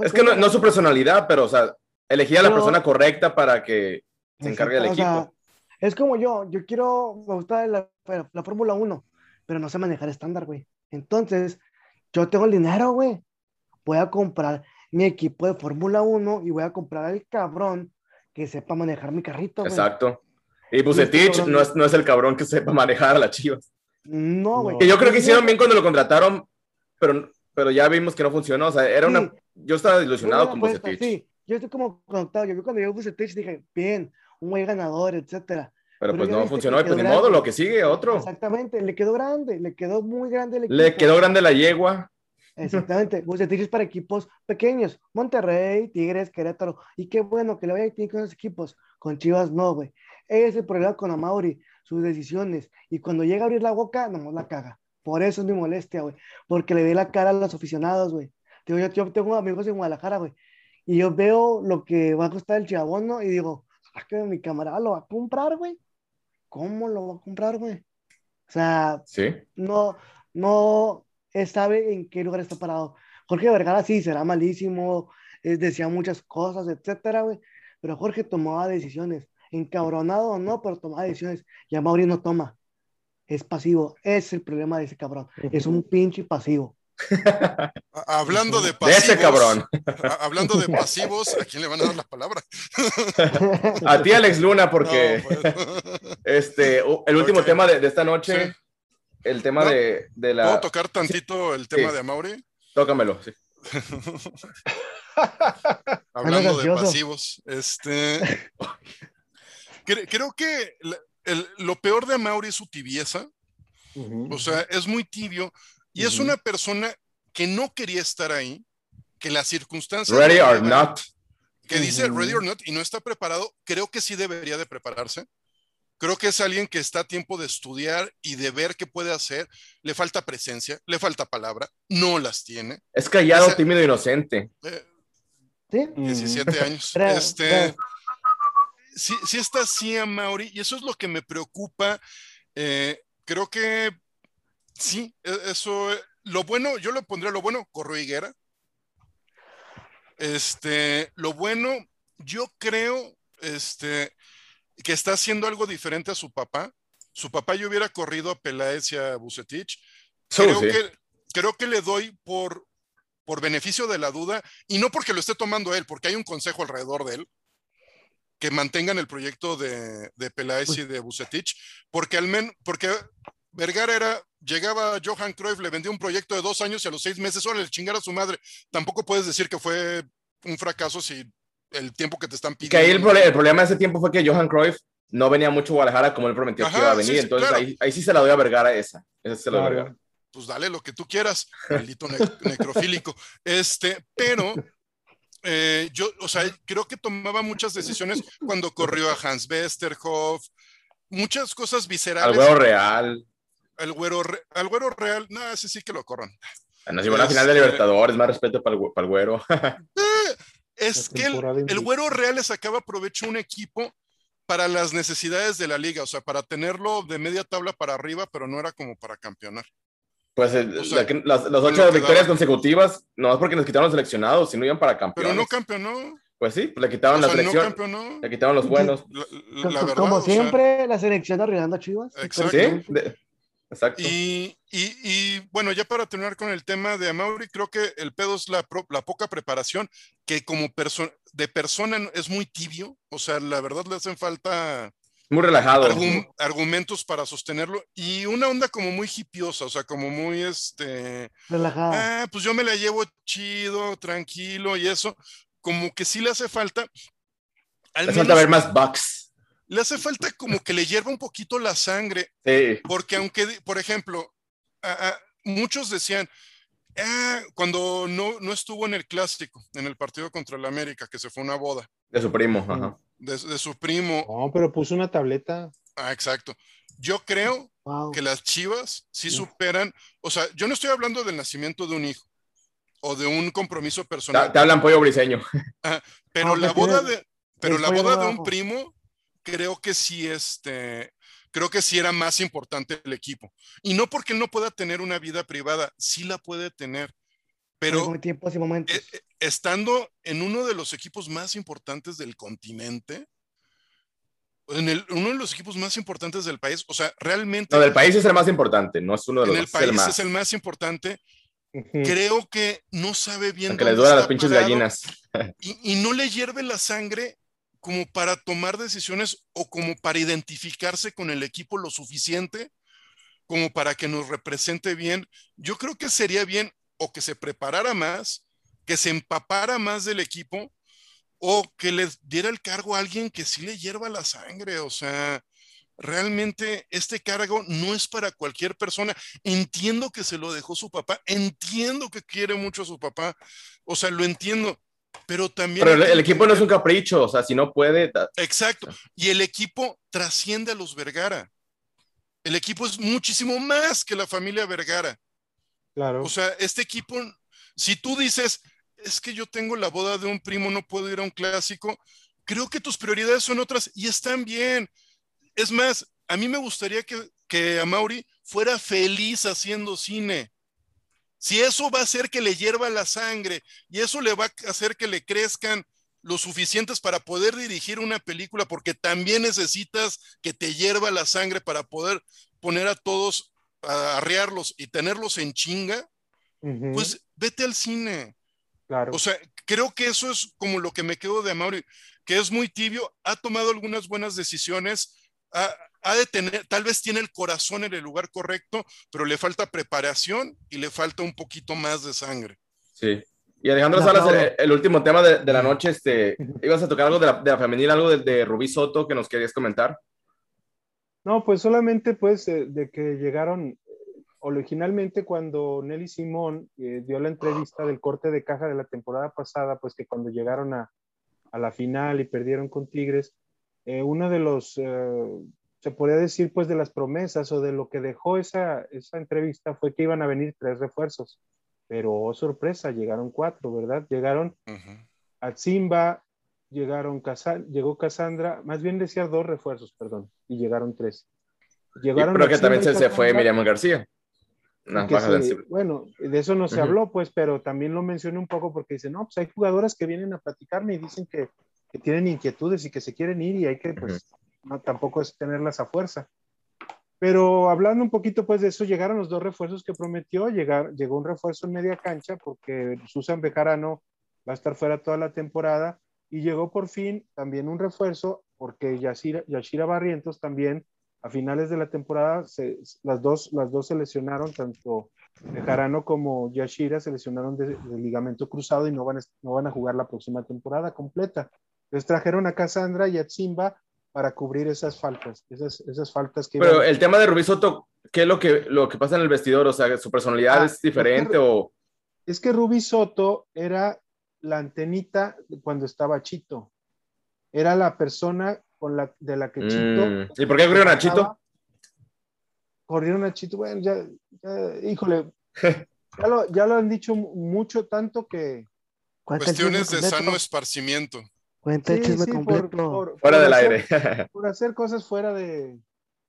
es que no, es su personalidad, pero, o sea, elegía a la persona correcta para que se encargue del equipo. es como yo, yo quiero, me gusta la, la Fórmula 1, pero no sé manejar estándar, güey. Entonces, yo tengo el dinero, güey. Voy a comprar mi equipo de Fórmula 1 y voy a comprar al cabrón que sepa manejar mi carrito, güey. Exacto. Y Bucetich no es, no es el cabrón que sepa manejar a las chivas. No, güey. Que yo creo que hicieron bien cuando lo contrataron, pero pero ya vimos que no funcionó. O sea, era una. Yo estaba ilusionado con Bucetich. Sí, yo estoy como conectado. Yo cuando llegó Bucetich dije, bien, un buen ganador, etcétera. Pero, pues no funcionó, y pues ni modo, lo que sigue, otro. Exactamente, le quedó grande, le quedó muy grande el equipo. Le quedó grande la yegua. Exactamente, Bucetich es para equipos pequeños, Monterrey, Tigres, Querétaro, y qué bueno que le vaya a con esos equipos, con Chivas no, güey. Ese es el problema con Amauri, sus decisiones, y cuando llega a abrir la boca, no la caga. Por eso es mi molestia, güey. Porque le ve la cara a los aficionados, güey. Yo, yo tengo amigos en Guadalajara, güey. Y yo veo lo que va a costar el chivabono y digo, ah, que mi camarada lo va a comprar, güey. ¿Cómo lo va a comprar, güey? O sea, ¿Sí? no, no sabe en qué lugar está parado. Jorge Vergara sí, será malísimo, decía muchas cosas, etcétera, güey. Pero Jorge tomaba decisiones, encabronado o no, pero tomaba decisiones. Y a Mauri no toma es pasivo. Es el problema de ese cabrón. Es un pinche pasivo. hablando de pasivos. De ese cabrón. hablando de pasivos, ¿a quién le van a dar la palabra? a ti, Alex Luna, porque pues. este, el último tema de, esta noche, el tema de, de, la. ¿Puedo tocar tantito el tema de Amaury? Tócamelo, sí. hablando de pasivos, este. creo que lo peor de Mauri es su tibieza. O sea, es muy tibio y es una persona que no quería estar ahí, que las circunstancias. Ready or not. Que dice ready or not y no está preparado. Creo que sí debería de prepararse. Creo que es alguien que está a tiempo de estudiar y de ver qué puede hacer. Le falta presencia, le falta palabra, no las tiene. Es callado, tímido, inocente. Eh, ¿Sí? 17 años. este, sí, está así a Mauri y eso es lo que me preocupa. Eh, creo que sí, e, eso, lo bueno, yo le pondría lo bueno, Corro Higuera. Este, lo bueno, yo creo, este, que está haciendo algo diferente a su papá. Su papá yo hubiera corrido a Peláez y a Bucetich. Creo, que, creo que le doy por por beneficio de la duda, y no porque lo esté tomando él, porque hay un consejo alrededor de él, que mantengan el proyecto de, de Peláez y de Bucetich, porque al menos, porque Vergara era, llegaba Johan Cruyff, le vendió un proyecto de dos años y a los seis meses, ahora le chingara a su madre. Tampoco puedes decir que fue un fracaso si el tiempo que te están pidiendo. Que ahí el, el problema de ese tiempo fue que Johan Cruyff no venía mucho a Guadalajara como él prometió que Ajá, iba a sí, venir. sí, Entonces claro. ahí, ahí sí se la doy a Vergara esa. Esa se la doy a. Vergara. pues dale lo que tú quieras, maldito ne- necrofílico. Este, pero eh, yo, o sea, creo que tomaba muchas decisiones cuando corrió a Hans Westerhoff, muchas cosas Al viscerales. huevo real. Al güero, re- al güero real, no, ese sí que lo corran. Nos llevó a la final de Este- Libertadores, más respeto para el, para el güero. Es La que el, el güero real le sacaba provecho a un equipo para las necesidades de la liga, o sea, para tenerlo de media tabla para arriba, pero no era como para campeonar. Pues el- O sea, la que- las, ocho victorias daba. consecutivas, no es porque nos quitaron los seleccionados, si no iban para Pero campeones. no campeonó. Pues sí, pues le quitaron O la sea, no selección, campeonó. le quitaron los buenos. La, la- la verdad, Como sea, siempre, la selección arruinando a Chivas. Exacto. Sí, de- exacto. Y, y- y, bueno, ya para terminar con el tema de Amauri, creo que el pedo es la, pro- la poca preparación, que como perso- de persona es muy tibio, o sea, la verdad le hacen falta Muy relajado. argu- argumentos para sostenerlo y una onda como muy hipiosa, o sea, como muy este, Relajada. ah, pues yo me la llevo chido, tranquilo y eso, como que sí le hace falta. Al Le falta menos ver más bucks. le hace falta como que le hierva un poquito la sangre, Sí. porque aunque, por ejemplo, a- a- muchos decían, "Ah, cuando no, no estuvo en el clásico, en el partido contra el América, que se fue a una boda De su primo. Ajá. De, de su primo, No, pero puso una tableta. ah, exacto. Yo creo Wow. que las chivas sí superan, o sea, yo no estoy hablando del nacimiento de un hijo o de un compromiso personal, te hablan pollo briseño. pero No, la boda de, pero la boda de un primo, creo que sí, este, creo que sí era más importante el equipo. Y no porque él no pueda tener una vida privada, sí la puede tener, pero tiempos y momentos. eh, eh, estando en uno de los equipos más importantes del continente, en el, uno de los equipos más importantes del país, o sea, realmente No, del país es el más importante, no es uno de los en el es el país más. es el más importante, creo que no sabe bien Aunque les duelen las pinches parado gallinas. y, y no le hierve la sangre como para tomar decisiones o como para identificarse con el equipo lo suficiente como para que nos represente bien. Yo creo que sería bien o que se preparara más, que se empapara más del equipo o que le diera el cargo a alguien que sí le hierva la sangre. O sea, realmente este cargo no es para cualquier persona. Entiendo que se lo dejó su papá, entiendo que quiere mucho a su papá, o sea, lo entiendo, pero también... Pero el, equipo no es un capricho, o sea, si no puede. Exacto, y el equipo trasciende a los Vergara. El equipo es muchísimo más que la familia Vergara. Claro. O sea, este equipo, si tú dices, es que yo tengo la boda de un primo, no puedo ir a un clásico, creo que tus prioridades son otras y están bien. Es más, a mí me gustaría que, que a Mauri fuera feliz haciendo cine. Si eso va a hacer que le hierva la sangre y eso le va a hacer que le crezcan lo suficientes para poder dirigir una película, porque también necesitas que te hierva la sangre para poder poner a todos, arrearlos y tenerlos en chinga, pues vete al cine. claro. O sea, creo que eso es como lo que me quedo de Amaury, que es muy tibio, ha tomado algunas buenas decisiones, ha, ha de tener, tal vez tiene el corazón en el lugar correcto, pero le falta preparación y le falta un poquito más de sangre. Sí. Y Alejandro Salas, el, el último tema de, de la noche, este, ibas a tocar algo de la, de la femenil, algo de, de Rubí Soto que nos querías comentar. No, pues solamente pues de que llegaron, originalmente cuando Nelly Simón eh, dio la entrevista del corte de caja de la temporada pasada, pues que cuando llegaron a, a la final y perdieron con Tigres, eh, uno de los, eh, se podría decir pues de las promesas o de lo que dejó esa, esa entrevista fue que iban a venir tres refuerzos, pero oh, sorpresa, llegaron cuatro, ¿verdad? Llegaron Ujú. Atzimba, llegaron Casa- llegó Cassandra, más bien decía dos refuerzos, perdón, y llegaron tres. Llegaron pero que también se, se fue Miriam García. Se- bueno, de eso no se habló, pues, pero también lo mencioné un poco porque dicen, no, pues hay jugadoras que vienen a platicarme y dicen que, que tienen inquietudes y que se quieren ir y hay que, pues, no, tampoco es tenerlas a fuerza. Pero hablando un poquito pues de eso, llegaron los dos refuerzos que prometió, llegar, llegó un refuerzo en media cancha porque Susan Bejarano va a estar fuera toda la temporada y llegó por fin también un refuerzo porque Yashira, Yashira Barrientos también a finales de la temporada se, las, dos, las dos se lesionaron, tanto Bejarano como Yashira se lesionaron de, ligamento cruzado y no van, a, no van a jugar la próxima temporada completa. Les trajeron a Cassandra y a Zimba para cubrir esas faltas, esas, esas faltas que... Pero el tema de Rubí Soto, ¿qué es lo que, lo que pasa en el vestidor? O sea, ¿su personalidad Ah, es diferente es que- o...? Es que Rubí Soto era la antenita cuando estaba Chito. Era la persona con la, de la que Chito... Mm, ¿Y por qué corrieron a Chito? Corrieron a Chito, bueno, ya, ya, híjole, ya lo, ya lo han dicho mu- mucho, tanto que... Cuestiones de sano esparcimiento. Cuenta el Sí, chisme sí, por- completo. por- Fuera por del hacer- aire. Por hacer cosas fuera de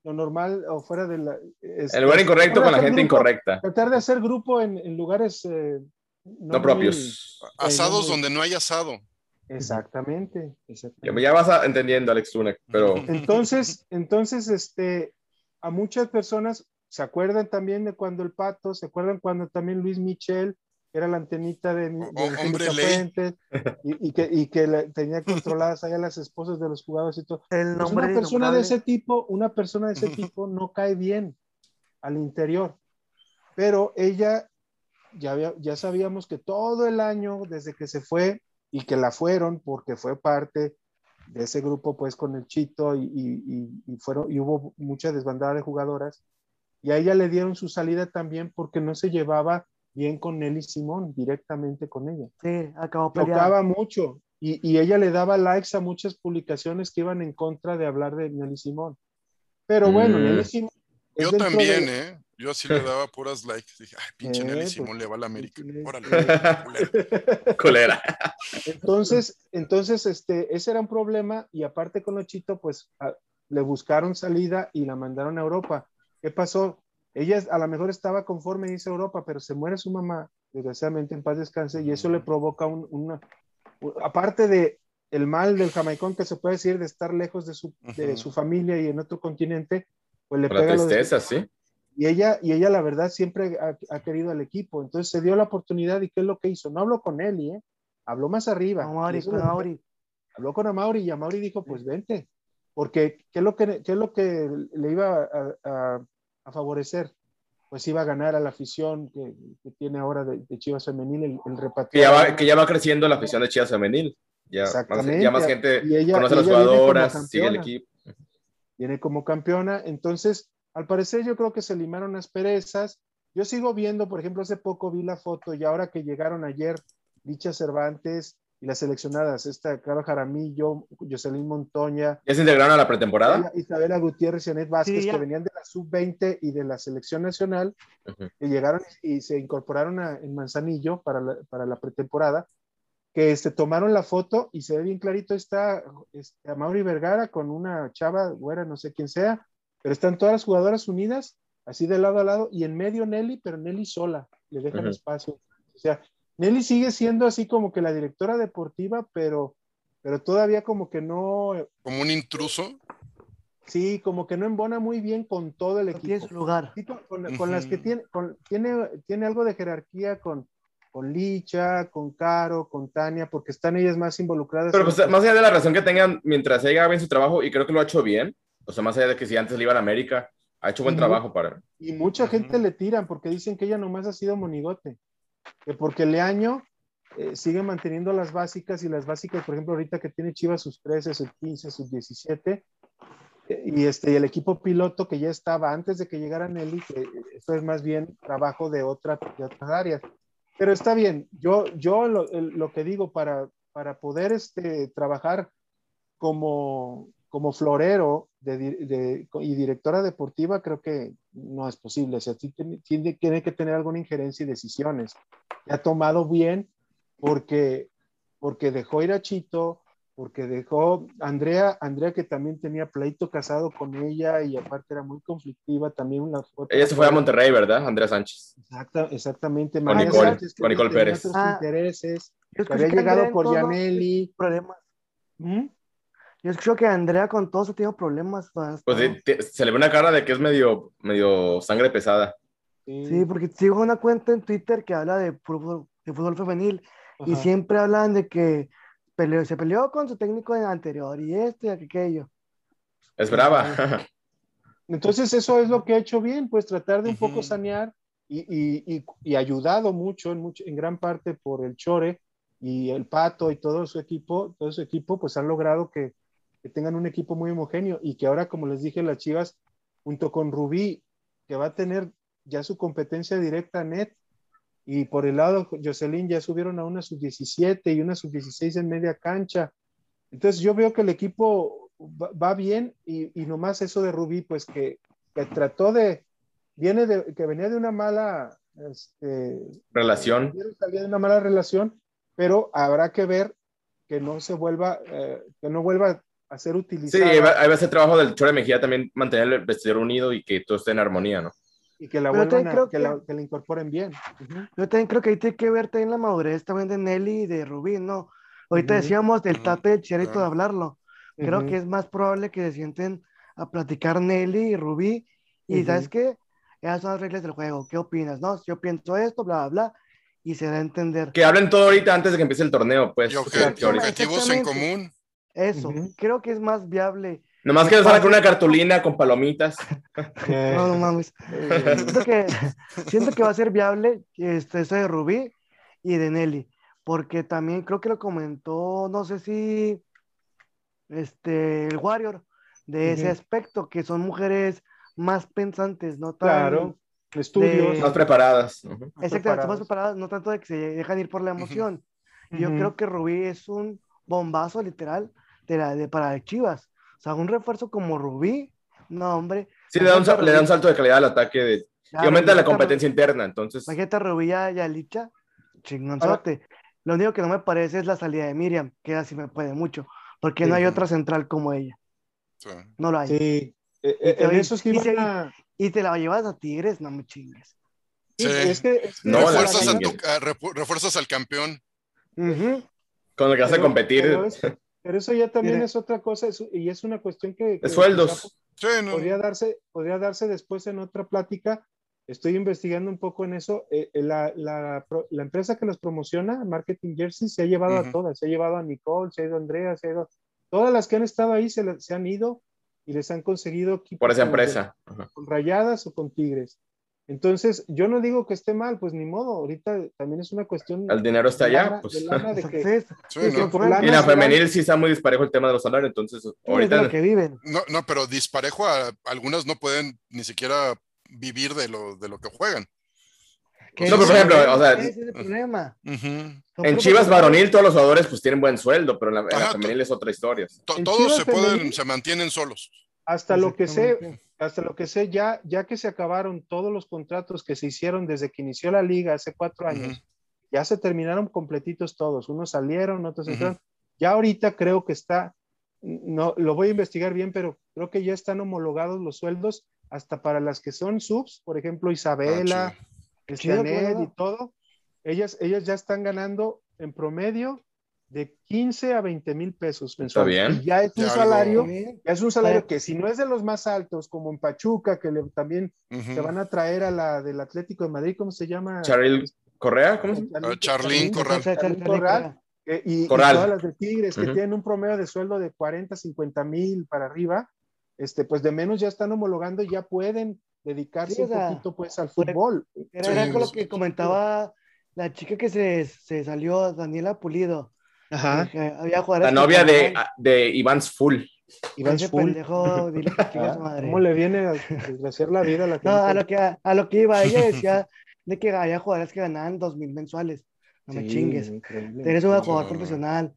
lo normal o fuera de la... este, El lugar incorrecto tratar con la gente grupo- incorrecta. Tratar de hacer grupo en, en lugares... eh, No propios. Asados donde no hay asado. Exactamente, Ya, exactamente. ya vas a- entendiendo, Alex Tunek, pero... Entonces, entonces, este, a muchas personas se acuerdan también de cuando el Pato, se acuerdan cuando también Luis Michel era la antenita de, de Oh, hombre. Fuentes, y, y que, y que la- tenía controladas allá las esposas de los jugadores y todo. El Pues una persona de ese tipo, una persona de ese tipo no cae bien al interior. Pero ella, ya, había- ya sabíamos que todo el año, desde que se fue, y que la fueron, porque fue parte de ese grupo, pues con el Chito, y, y- fueron, y hubo mucha desbandada de jugadoras, y a ella le dieron su salida también porque no se llevaba bien con Nelly Simón, directamente con ella Sí, acabó tocaba mucho y, y ella le daba likes a muchas publicaciones que iban en contra de hablar de Nelly Simón. Pero bueno, Mm. Nelly Simón. Yo también, de- ¿eh? Yo así le daba puras likes. Dije, ay, pinche Eh, Nelly pues, Simón le va a la América. Órale, culero. Colera. Entonces, entonces este, ese era un problema y aparte con Ochito, pues a- le buscaron salida y la mandaron a Europa. ¿Qué pasó? Ella a lo mejor estaba conforme a Europa, pero se muere su mamá, desgraciadamente en paz descanse, y eso le provoca un- una, aparte de el mal del jamaicón que se puede decir de estar lejos de su, de su familia y en otro continente, pues le La pega lo de- tristeza, sí. Y ella, y ella la verdad siempre ha, ha querido al equipo, entonces se dio la oportunidad y ¿qué es lo que hizo? No habló con Eli, ¿eh? habló más arriba. Con Mauri, Y eso con Mauri. habló con Amauri y Amauri dijo, pues vente, porque ¿qué es lo que, qué es lo que le iba a, a- a favorecer? Pues iba a ganar a la afición que, que tiene ahora de, de Chivas Femenil, el, el Que ya, va, que ya va creciendo la afición de Chivas Femenil. Ya más, ya más gente Y ella- conoce a las jugadoras, sigue el campeona. equipo. viene como campeona. Entonces, al parecer yo creo que se limaron las perezas. Yo sigo viendo, por ejemplo, hace poco vi la foto y ahora que llegaron ayer Licha Cervantes y las seleccionadas, esta Carol Jaramillo, Jocelyn Montoña, ¿Ya se integraron a la pretemporada? Isabela Gutiérrez y Anet Vázquez, Sí, que venían de la sub-20 y de la selección nacional, Ujú. que llegaron y se incorporaron a- en Manzanillo para la, para la pretemporada, que se tomaron la foto y se ve bien clarito, está este, Mauri Vergara con una chava, güera, no sé quién sea, pero están todas las jugadoras unidas, así de lado a lado, y en medio Nelly, pero Nelly sola, le dejan espacio. O sea, Nelly sigue siendo así como que la directora deportiva, pero, pero todavía como que no, Como un intruso. sí, como que no embona muy bien con todo el No tiene equipo. su lugar. Sí, con, con- con las que tiene, con- tiene, tiene algo de jerarquía con, con Licha, con Caro, con Tania, porque están ellas más involucradas. Pero pues, más allá de la relación que tengan mientras ella haga bien su trabajo, y creo que lo ha hecho bien, o sea, más allá de que si antes le iba a la América, ha hecho buen trabajo para... y mucha gente le tiran porque dicen que ella nomás ha sido monigote, que porque Leaño eh, sigue manteniendo las básicas y las básicas, por ejemplo, ahorita que tiene Chivas sus 13, sus 15, sus 17, eh, y, este, y el equipo piloto que ya estaba antes de que llegara Nelly, que eso es más bien trabajo de, otra, de otras áreas. Pero está bien, yo, yo lo, lo que digo para, para poder este, trabajar como, como florero de, de- y directora deportiva, creo que no es posible. O sea, sí tiene, tiene- que tener alguna injerencia y decisiones. Y ha tomado bien porque, porque dejó ir a Chito, porque dejó Andrea, Andrea que también tenía pleito casado con ella y aparte era muy conflictiva, también una foto. Ella se fue a Monterrey, ¿verdad? Andrea Sánchez. Exacta, exactamente. Con Nicole, Sánchez, que con Nicole Pérez. otros Ah. intereses, que había llegado por Yaneli. Problemas. ¿Mm? Yo escucho que Andrea con todos ha tenido problemas. Pues sí, te- se le ve una cara de que es medio, medio sangre pesada. Sí, porque sigo una cuenta en Twitter que habla de fútbol, de fútbol femenil y Ajá. siempre hablan de que peleó, se peleó con su técnico anterior y este y aquello. Es brava. Entonces eso es lo que ha hecho bien, pues tratar de un poco sanear y, y- y- y ayudado mucho en, mucho, en gran parte por el Chore y el Pato y todo su equipo, todo su equipo, pues han logrado que, que tengan un equipo muy homogéneo y que ahora, como les dije, las Chivas, junto con Rubí, que va a tener ya su competencia directa net, y por el lado Jocelyn ya subieron a una sub-17 y una sub-16 en media cancha. Entonces yo veo que el equipo va, va bien y, y nomás eso de Rubí, pues que, que trató de, viene de, que venía de una mala, este, Relación. salía de una mala relación, pero habrá que ver que no se vuelva, eh, que no vuelva a ser Sí, utilizada ahí va, ahí va a ser trabajo del Chore Mejía también mantener el vestidor unido y que todo esté en armonía, ¿no? y que la vuelvan a- creo que, que- la, que la incorporen bien. Ujú. Yo también creo que ahí tiene que ver también la madurez también de Nelly y de Rubí, ¿no? Ahorita Ujú. decíamos del Tate de Chicharito de claro. hablarlo. Creo que es más probable que se sienten a platicar Nelly y Rubí y. ¿sabes qué? Esas son las reglas del juego. ¿Qué opinas? No, yo pienso esto, bla, bla, bla, y se da a entender. Que hablen todo ahorita antes de que empiece el torneo, pues. Y objetivos en común. Eso, creo que es más viable. Nomás que nos sacar una cartulina con palomitas. No, no mames. Siento que, siento que va a ser viable este, eso de Rubí y de Nelly, porque también creo que lo comentó, no sé si este, el Warrior, de ese aspecto, que son mujeres más pensantes, no tan... Claro, estudios. de- Más preparadas. Exacto, son más preparadas. no tanto de que se dejan ir por la emoción. Y Yo creo que Rubí es un bombazo literal de la, de, para Chivas. O sea, un refuerzo como Rubí, no, hombre. Sí, le da, un, sa- le da un salto de calidad al ataque de, Ya, y aumenta la a competencia interna. Entonces, Imagínate a Rubí y a y a Licha, chingonzote. Lo único que no me parece es la salida de Miriam, que así me puede mucho, porque no hay otra central como ella. Sí. No lo hay. Sí, eh, Y eh, te en eso sí y van a- Y te la llevas a Tigres, no me chingues. sí, es que, es que No, refuerzas, a tu- a- al campeón. Con lo que hace pero- competir Pero, es- pero eso ya también es otra cosa es- y es una cuestión que, que de sueldos. quizá Sí, no. podría darse, podría darse después en otra plática. Estoy investigando un poco en eso. Eh, eh, la, la empresa que los promociona, Marketing Jersey, se ha llevado a todas. Se ha llevado a Nicole, se ha ido a Andrea, se ha ido. Todas las que han estado ahí se, han ido y les han conseguido equipos por esa con- empresa. Con rayadas o con tigres. Entonces, yo no digo que esté mal, pues ni modo. Ahorita también es una cuestión. El dinero está allá. lana- Pues. de que- Sí, no. que Y la femenil sí está muy disparejo el tema de los salarios. Entonces, es ahorita lo que viven. No, no, pero disparejo a algunas no pueden ni siquiera vivir de lo, de lo que juegan. No, pero por ejemplo, o sea, ese es el problema. En Chivas varonil todos los jugadores pues tienen buen sueldo, pero en la, en la Ajá, femenil es otra historia. Todos Chivas se pueden, femenil- se mantienen solos. hasta lo que sé. Hasta lo que sé, ya, ya que se acabaron todos los contratos que se hicieron desde que inició la liga hace cuatro años, ya se terminaron completitos todos. Unos salieron, otros Ujú. entraron. Ya ahorita creo que está, no, lo voy a investigar bien, pero creo que ya están homologados los sueldos hasta para las que son subs, por ejemplo, Isabela, Ah, y todo. Ellas, ellas ya están ganando en promedio de 15 a 20 mil pesos mensuales. bien. Y ya es un Ya salario ya es un salario que si no es de los más altos, como en Pachuca, que le- también se van a traer a la del Atlético de Madrid, ¿cómo se llama? Charil Correa, ¿cómo se llama? Ah, Charlín Corral. Charlín Corral. Eh, y, todas las de Tigres, que tienen un promedio de sueldo de 40, 50 mil para arriba, este, pues de menos ya están homologando y ya pueden dedicarse Sí, o un poquito pues al fútbol. Era, Sí, con lo que comentaba la chica que se, se salió, Daniela Pulido. Ajá. había jugadores La novia de, ganaban- de Iván Full. Iván Full. pendejo, dile que a su madre. ¿Cómo le viene a desgraciar la vida a la gente? No, a lo que, a lo que iba, ella decía de que había jugadores que ganaban dos mil mensuales. No me Sí, chingues. increíble. Eres una No, jugador no, no. profesional.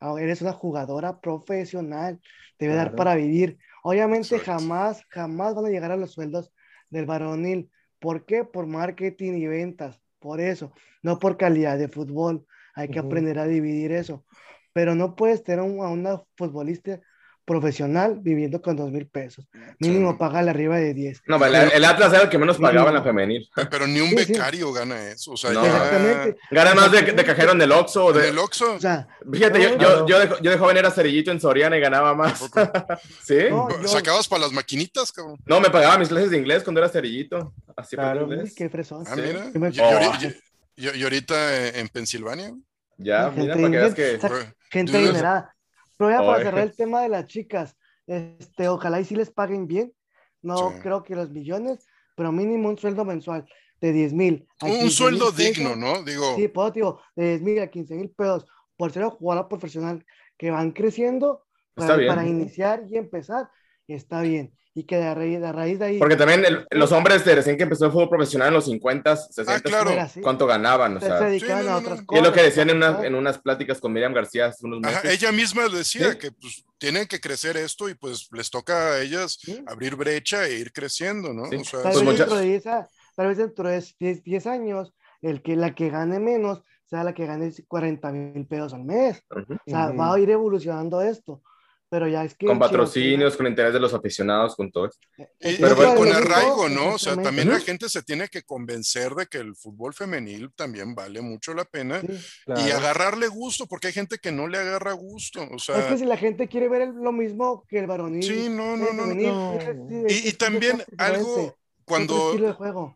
ah, Eres una jugadora profesional. Te debe dar Claro. para vivir. Obviamente Exacto. jamás, jamás van a llegar a los sueldos del varonil. ¿Por qué? Por marketing y ventas. Por eso. No por calidad de fútbol. Hay que Ujú. aprender a dividir eso. Pero no puedes tener un- a una futbolista profesional viviendo con dos mil pesos. Mínimo Sí. págale arriba de 10. No, el, el Atlas era el que menos pagaba en la femenil. Pero ni un Sí, sí. becario gana eso. O sea, No. ya- Exactamente. Gana más de, de cajero en el Oxxo. o En De, el Oxxo. O sea, fíjate, yo, yo, yo, de, yo de joven era cerillito en Soriana y ganaba más. ¿Sí? No, yo- Sacabas para las maquinitas, cabrón. No, me pagaba mis clases de inglés cuando era cerillito. Así Claro. qué fresón. Ah, Sí. mira. Me- y y- ahorita eh, en Pensilvania. Ya, Gente mira, para que veas que... Gente adinerada. Pero ya para cerrar el tema de las chicas, este, ojalá y sí les paguen bien. No Sí. creo que los millones, pero mínimo un sueldo mensual de 10 mil. Un sueldo digno, ¿no? Digo, Sí, puedo, digo, de 10 mil a 15 mil pesos por ser un jugador profesional que van creciendo para, para iniciar y empezar, está bien. Y que de raíz, de raíz de ahí Porque también el- los hombres de recién que empezó el fútbol profesional en los 50, 60, Ah, claro. ¿cuánto ganaban? O se, sea, se dedicaban Sí, no, a otras no. y cosas. es lo que decían en, unas- en unas pláticas con Miriam García hace unos meses. ajá, ella misma decía Sí. que pues tienen que crecer esto y pues les toca a ellas Sí. abrir brecha e ir creciendo, ¿no? Sí. O sea, Tal, Pues vez mucha- dentro de esa- tal vez dentro de 10, 10 años, el que, la que gane menos sea la que gane 40 mil pesos al mes. Ujú. O sea, Ujú. va a ir evolucionando esto. Pero ya es que. Con Chivas patrocinios, con interés de los aficionados, con todo eso. y- tiene- y Pero bueno, con arraigo, ¿no? O sea, también la gente se tiene que convencer de que el fútbol femenil también vale mucho la pena Sí. y Claro. agarrarle gusto, porque hay gente que no le agarra gusto. O Es sea, que si la gente quiere ver el- lo mismo que el varonil. sí, no, no, no. femenil, no. es- es- Y, es- y es también algo, cuando,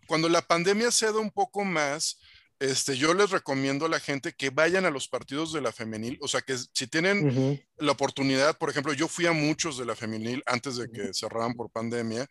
cuando la pandemia ceda un poco más, este, yo les recomiendo a la gente que vayan a los partidos de la femenil, o sea, que si tienen la oportunidad, por ejemplo, yo fui a muchos de la femenil antes de que cerraran por pandemia,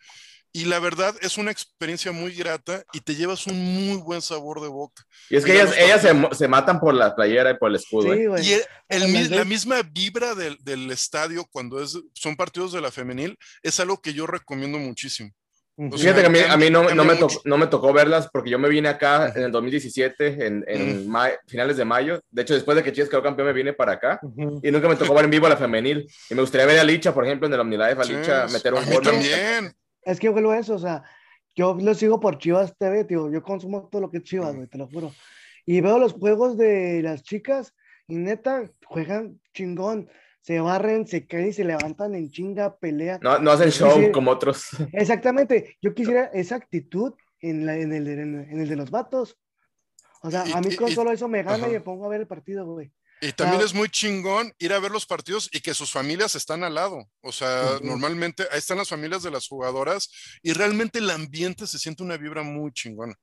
y la verdad es una experiencia muy grata y te llevas un muy buen sabor de boca. Y es que Mira, ellas, ellas se, matan por la playera y por el escudo. ¿eh? Sí. Y el- el la misma vibra del, del estadio cuando es, son partidos de la femenil es algo que yo recomiendo muchísimo. Sea, Fíjate que a mí, a mí no, no, me tocó, no me tocó verlas porque yo me vine acá en el 2017, en, en ma- finales de mayo. De hecho, después de que Chivas quedó campeón, me vine para acá. Ujú. Y nunca me tocó ver en vivo a la femenil. Y me gustaría ver a Licha, por ejemplo, en el OmniLife, a Sí, Licha meter un gol. también. Es que vuelvo a eso, o sea, yo lo sigo por Chivas TV, tío, yo consumo todo lo que es Chivas, güey, te lo juro. Y veo los juegos de las chicas y neta, juegan chingón, se barren, se caen y se levantan en chinga, pelea. No, no hacen show como otros. Exactamente, yo quisiera esa actitud en, la- en, el, en, en el de los vatos. O sea, Y- a mí y- con y- solo eso me gana ajá. y me pongo a ver el partido, güey. Y también Ah. es muy chingón ir a ver los partidos y que sus familias están al lado. O sea, normalmente ahí están las familias de las jugadoras y realmente el ambiente se siente una vibra muy chingona.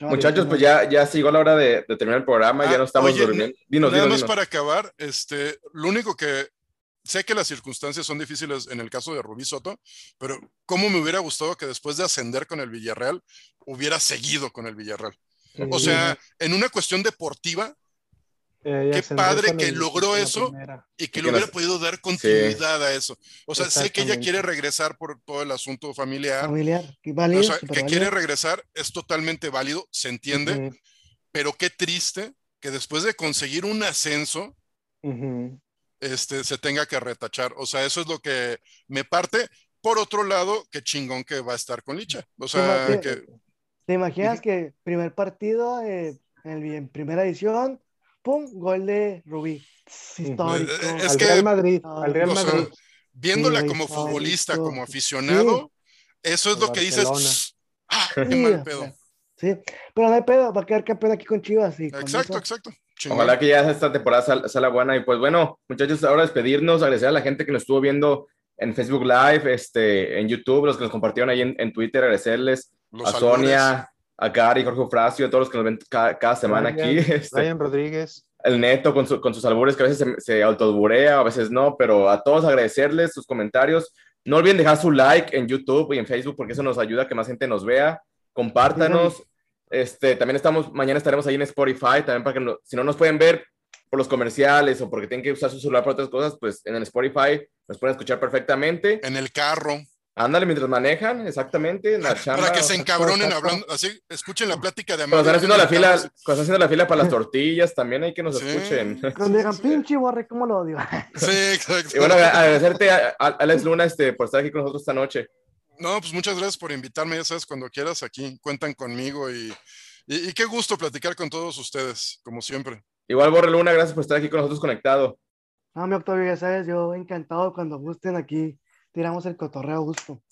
Muchachos, pues ya, ya llegó la hora de, de terminar el programa, Ah, ya no estamos oye, durmiendo. Dinos, Nada dinos, más dinos. para acabar, este, lo único que sé que las circunstancias son difíciles en el caso de Rubí Soto, pero cómo me hubiera gustado que después de ascender con el Villarreal hubiera seguido con el Villarreal. O Sí. sea, en una cuestión deportiva Eh, qué padre que el- logró eso. primera. y que Y le hubiera nos- podido dar continuidad a eso. O sea, sé que ella quiere regresar por todo el asunto familiar. Familiar, que O válido, sea, que válido. quiere regresar es totalmente válido, se entiende, Ujú. pero qué triste que después de conseguir un ascenso, Ujú. Este, se tenga que retachar. O sea, eso es lo que me parte. Por otro lado, qué chingón que va a estar con Licha. O sea, que ¿Te imaginas que primer partido eh, en, el- en primera edición, pum, gol de Rubí? Histórico. Eh, es al que- Real Madrid, al Real o sea, Madrid. viéndola Sí, como futbolista, como aficionado, eso es lo que dices. Ah, Sí, qué mal o pedo. sea, Sí, pero no hay pedo, va a quedar campeón aquí con Chivas. Y con Exacto, eso- exacto. Chingón. Ojalá que ya esta temporada sal- salga buena. Y pues bueno, muchachos, ahora despedirnos, agradecer a la gente que nos estuvo viendo en Facebook Live, este, en YouTube, los que nos compartieron ahí en, en Twitter, agradecerles Los a. Sonia, a Gary, Jorge Ofracio, a todos los que nos ven ca- cada, semana Brian, aquí. Este, Brian Rodríguez. el neto con, su- con sus albures que a veces se, se autoburea, a veces no, pero a todos agradecerles sus comentarios. No olviden dejar su like en YouTube y en Facebook porque eso nos ayuda a que más gente nos vea. Compártanos. Este, también estamos, mañana estaremos ahí en Spotify, también para que no- si no nos pueden ver por los comerciales o porque tienen que usar su celular para otras cosas, pues en el Spotify nos pueden escuchar perfectamente. En el carro. Ándale mientras manejan, exactamente, en la chamba. Para que se encabronen hablando, así, escuchen la plática de Cuando están haciendo la fila, cuando están haciendo la fila para las tortillas, también hay que nos Sí. escuchen. Cuando digan, Sí. pinche borre, ¿cómo lo odio? Sí, exacto. Y bueno, agradecerte a, a Alex Luna este, por estar aquí con nosotros esta noche. No, pues muchas gracias por invitarme, ya sabes, cuando quieras aquí, cuentan conmigo y, y, y qué gusto platicar con todos ustedes, como siempre. Igual, Borre Luna, gracias por estar aquí con nosotros conectado. No, mi Octavio, ya sabes, yo encantado cuando gusten aquí, tiramos el cotorreo a gusto.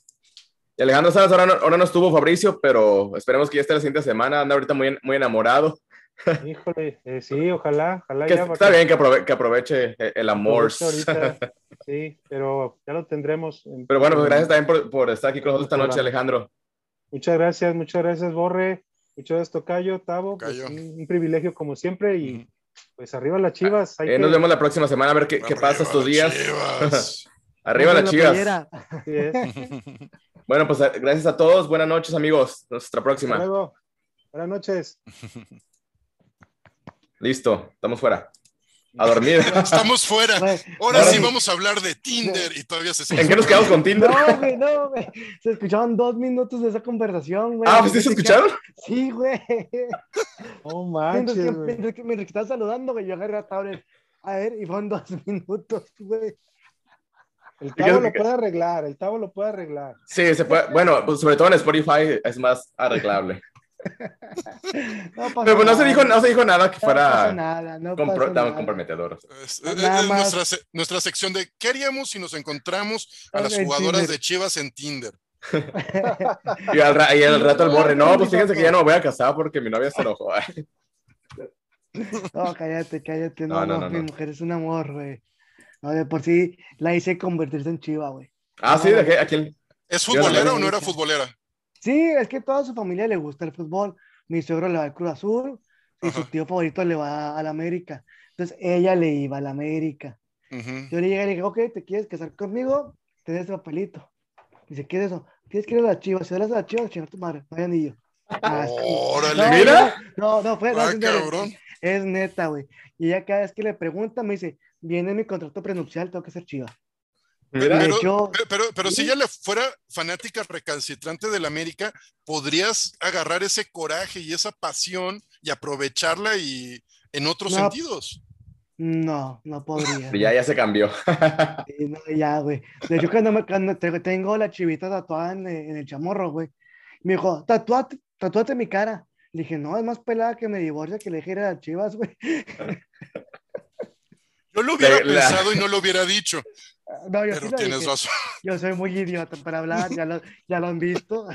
Y Alejandro Salas, ahora no, ahora no estuvo Fabricio, pero esperemos que ya esté la siguiente semana. Anda ahorita muy, muy enamorado. Híjole, eh, sí, ojalá, ojalá Que ya. está bien que, aprove- que aproveche el- el amor. Sí, pero ya lo tendremos. en- Pero bueno, pues gracias también por, por estar aquí con nosotros esta noche, Alejandro. Muchas gracias, muchas gracias, Borre. Muchas gracias, Tocayo, Tavo. pues, un, un privilegio como siempre y pues arriba las chivas. hay Eh, que- nos vemos la próxima semana a ver qué, qué Arriba pasa estos las días. Chivas. Arriba las chivas. Bueno, pues gracias a todos. Buenas noches, amigos. Hasta la Hasta próxima. luego. Buenas noches. Listo, estamos fuera. A dormir. Estamos fuera. Ahora Ahora sí vamos a hablar de Tinder y todavía se ¿En qué nos quedamos con Tinder? No, güey, no, güey. Se escuchaban dos minutos de esa conversación, güey. Ah, pues sí se escucharon. Sí, güey. Mientras manches, mientras que, que estaba saludando, güey, yo agarré la tablet. A ver, y fueron dos minutos, güey. El ¿Qué- Tavo lo puede arreglar, el Tavo lo puede arreglar. Sí, se puede. Bueno, pues sobre todo en Spotify es más arreglable. No Pero pues no se dijo, no se dijo nada que No fuera nada, no compro- nada. comprometedor. Es, Nada es- es más. nuestra, se- nuestra sección de ¿qué haríamos si nos encontramos a las jugadoras Tinder. de Chivas en Tinder? Y al, ra- y al rato el borre, no, pues fíjense que ya no me voy a casar porque mi novia se enojó. No, cállate, cállate. No, No, no, no, no, mi no. mujer es un amor, güey. No, de por sí la hice convertirse en chiva, güey. Ah, sí, ¿de qué? ¿A quién? ¿Es futbolera o no era futbolera? Sí, es que toda su familia le gusta el fútbol. Mi suegro le va al Cruz Azul y su tío favorito le va al América. Entonces ella le iba al América. Ujú. Yo le llegué y le dije, ok, ¿te quieres casar conmigo? Te doy ese papelito. Dice, ¿qué es eso? Tienes que ir a las chivas. Si vas a las chivas, chingar tu madre. No hay anillo. Ah. Órale. No, Mira. No, no, fue. no, Ah, es neta, cabrón. Es neta, güey. Y ella cada vez que le pregunta me dice, viene mi contrato prenupcial, tengo que ser chiva. Pero, pero, pero, si ella le fuera fanática recalcitrante del América, podrías agarrar ese coraje y esa pasión y aprovecharla y en otros No. sentidos. No, no podría. ya, ya se cambió. Sí, no, ya, güey. De hecho, cuando, me, cuando te- tengo la chivita tatuada en, el- en el chamorro, güey, me dijo, tatúate, tatúate mi cara. Le dije, no, es más pelada que me divorcia que le dije ir a las chivas, güey. Yo lo hubiera La- la- pensado y no lo hubiera dicho, No, yo sí tienes dije. razón. Yo soy muy idiota para hablar, ya lo, ya lo han visto.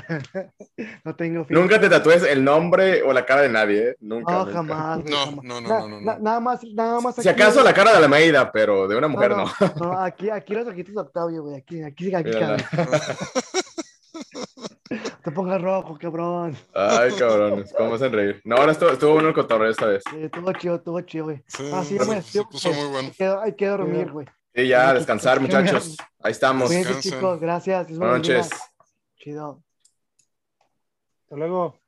no tengo filtro. Nunca te tatúes el nombre o la cara de nadie, ¿eh? Nunca. No, nunca. jamás. No, jamás. no, no, no, no, na-. Nada más, nada más. Si aquí, acaso güey. la cara de la Maida, pero de una mujer no. no, no, aquí, aquí los ojitos de Octavio, güey. Aquí, aquí, aquí. Te pongas rojo, cabrón. Ay, cabrones, cómo hacen reír. No, ahora estuvo, estuvo bueno el cotorreo esta vez. Eh, Estuvo chido, estuvo chido, güey. Sí, Ah, sí, se- güey, se sí, puso sí. muy bueno. Hay que, hay que dormir, güey. Y ya, a descansar, qué- muchachos. Ahí estamos. Cuídense, chicos. Gracias. Buenas noches. Chido. Hasta luego.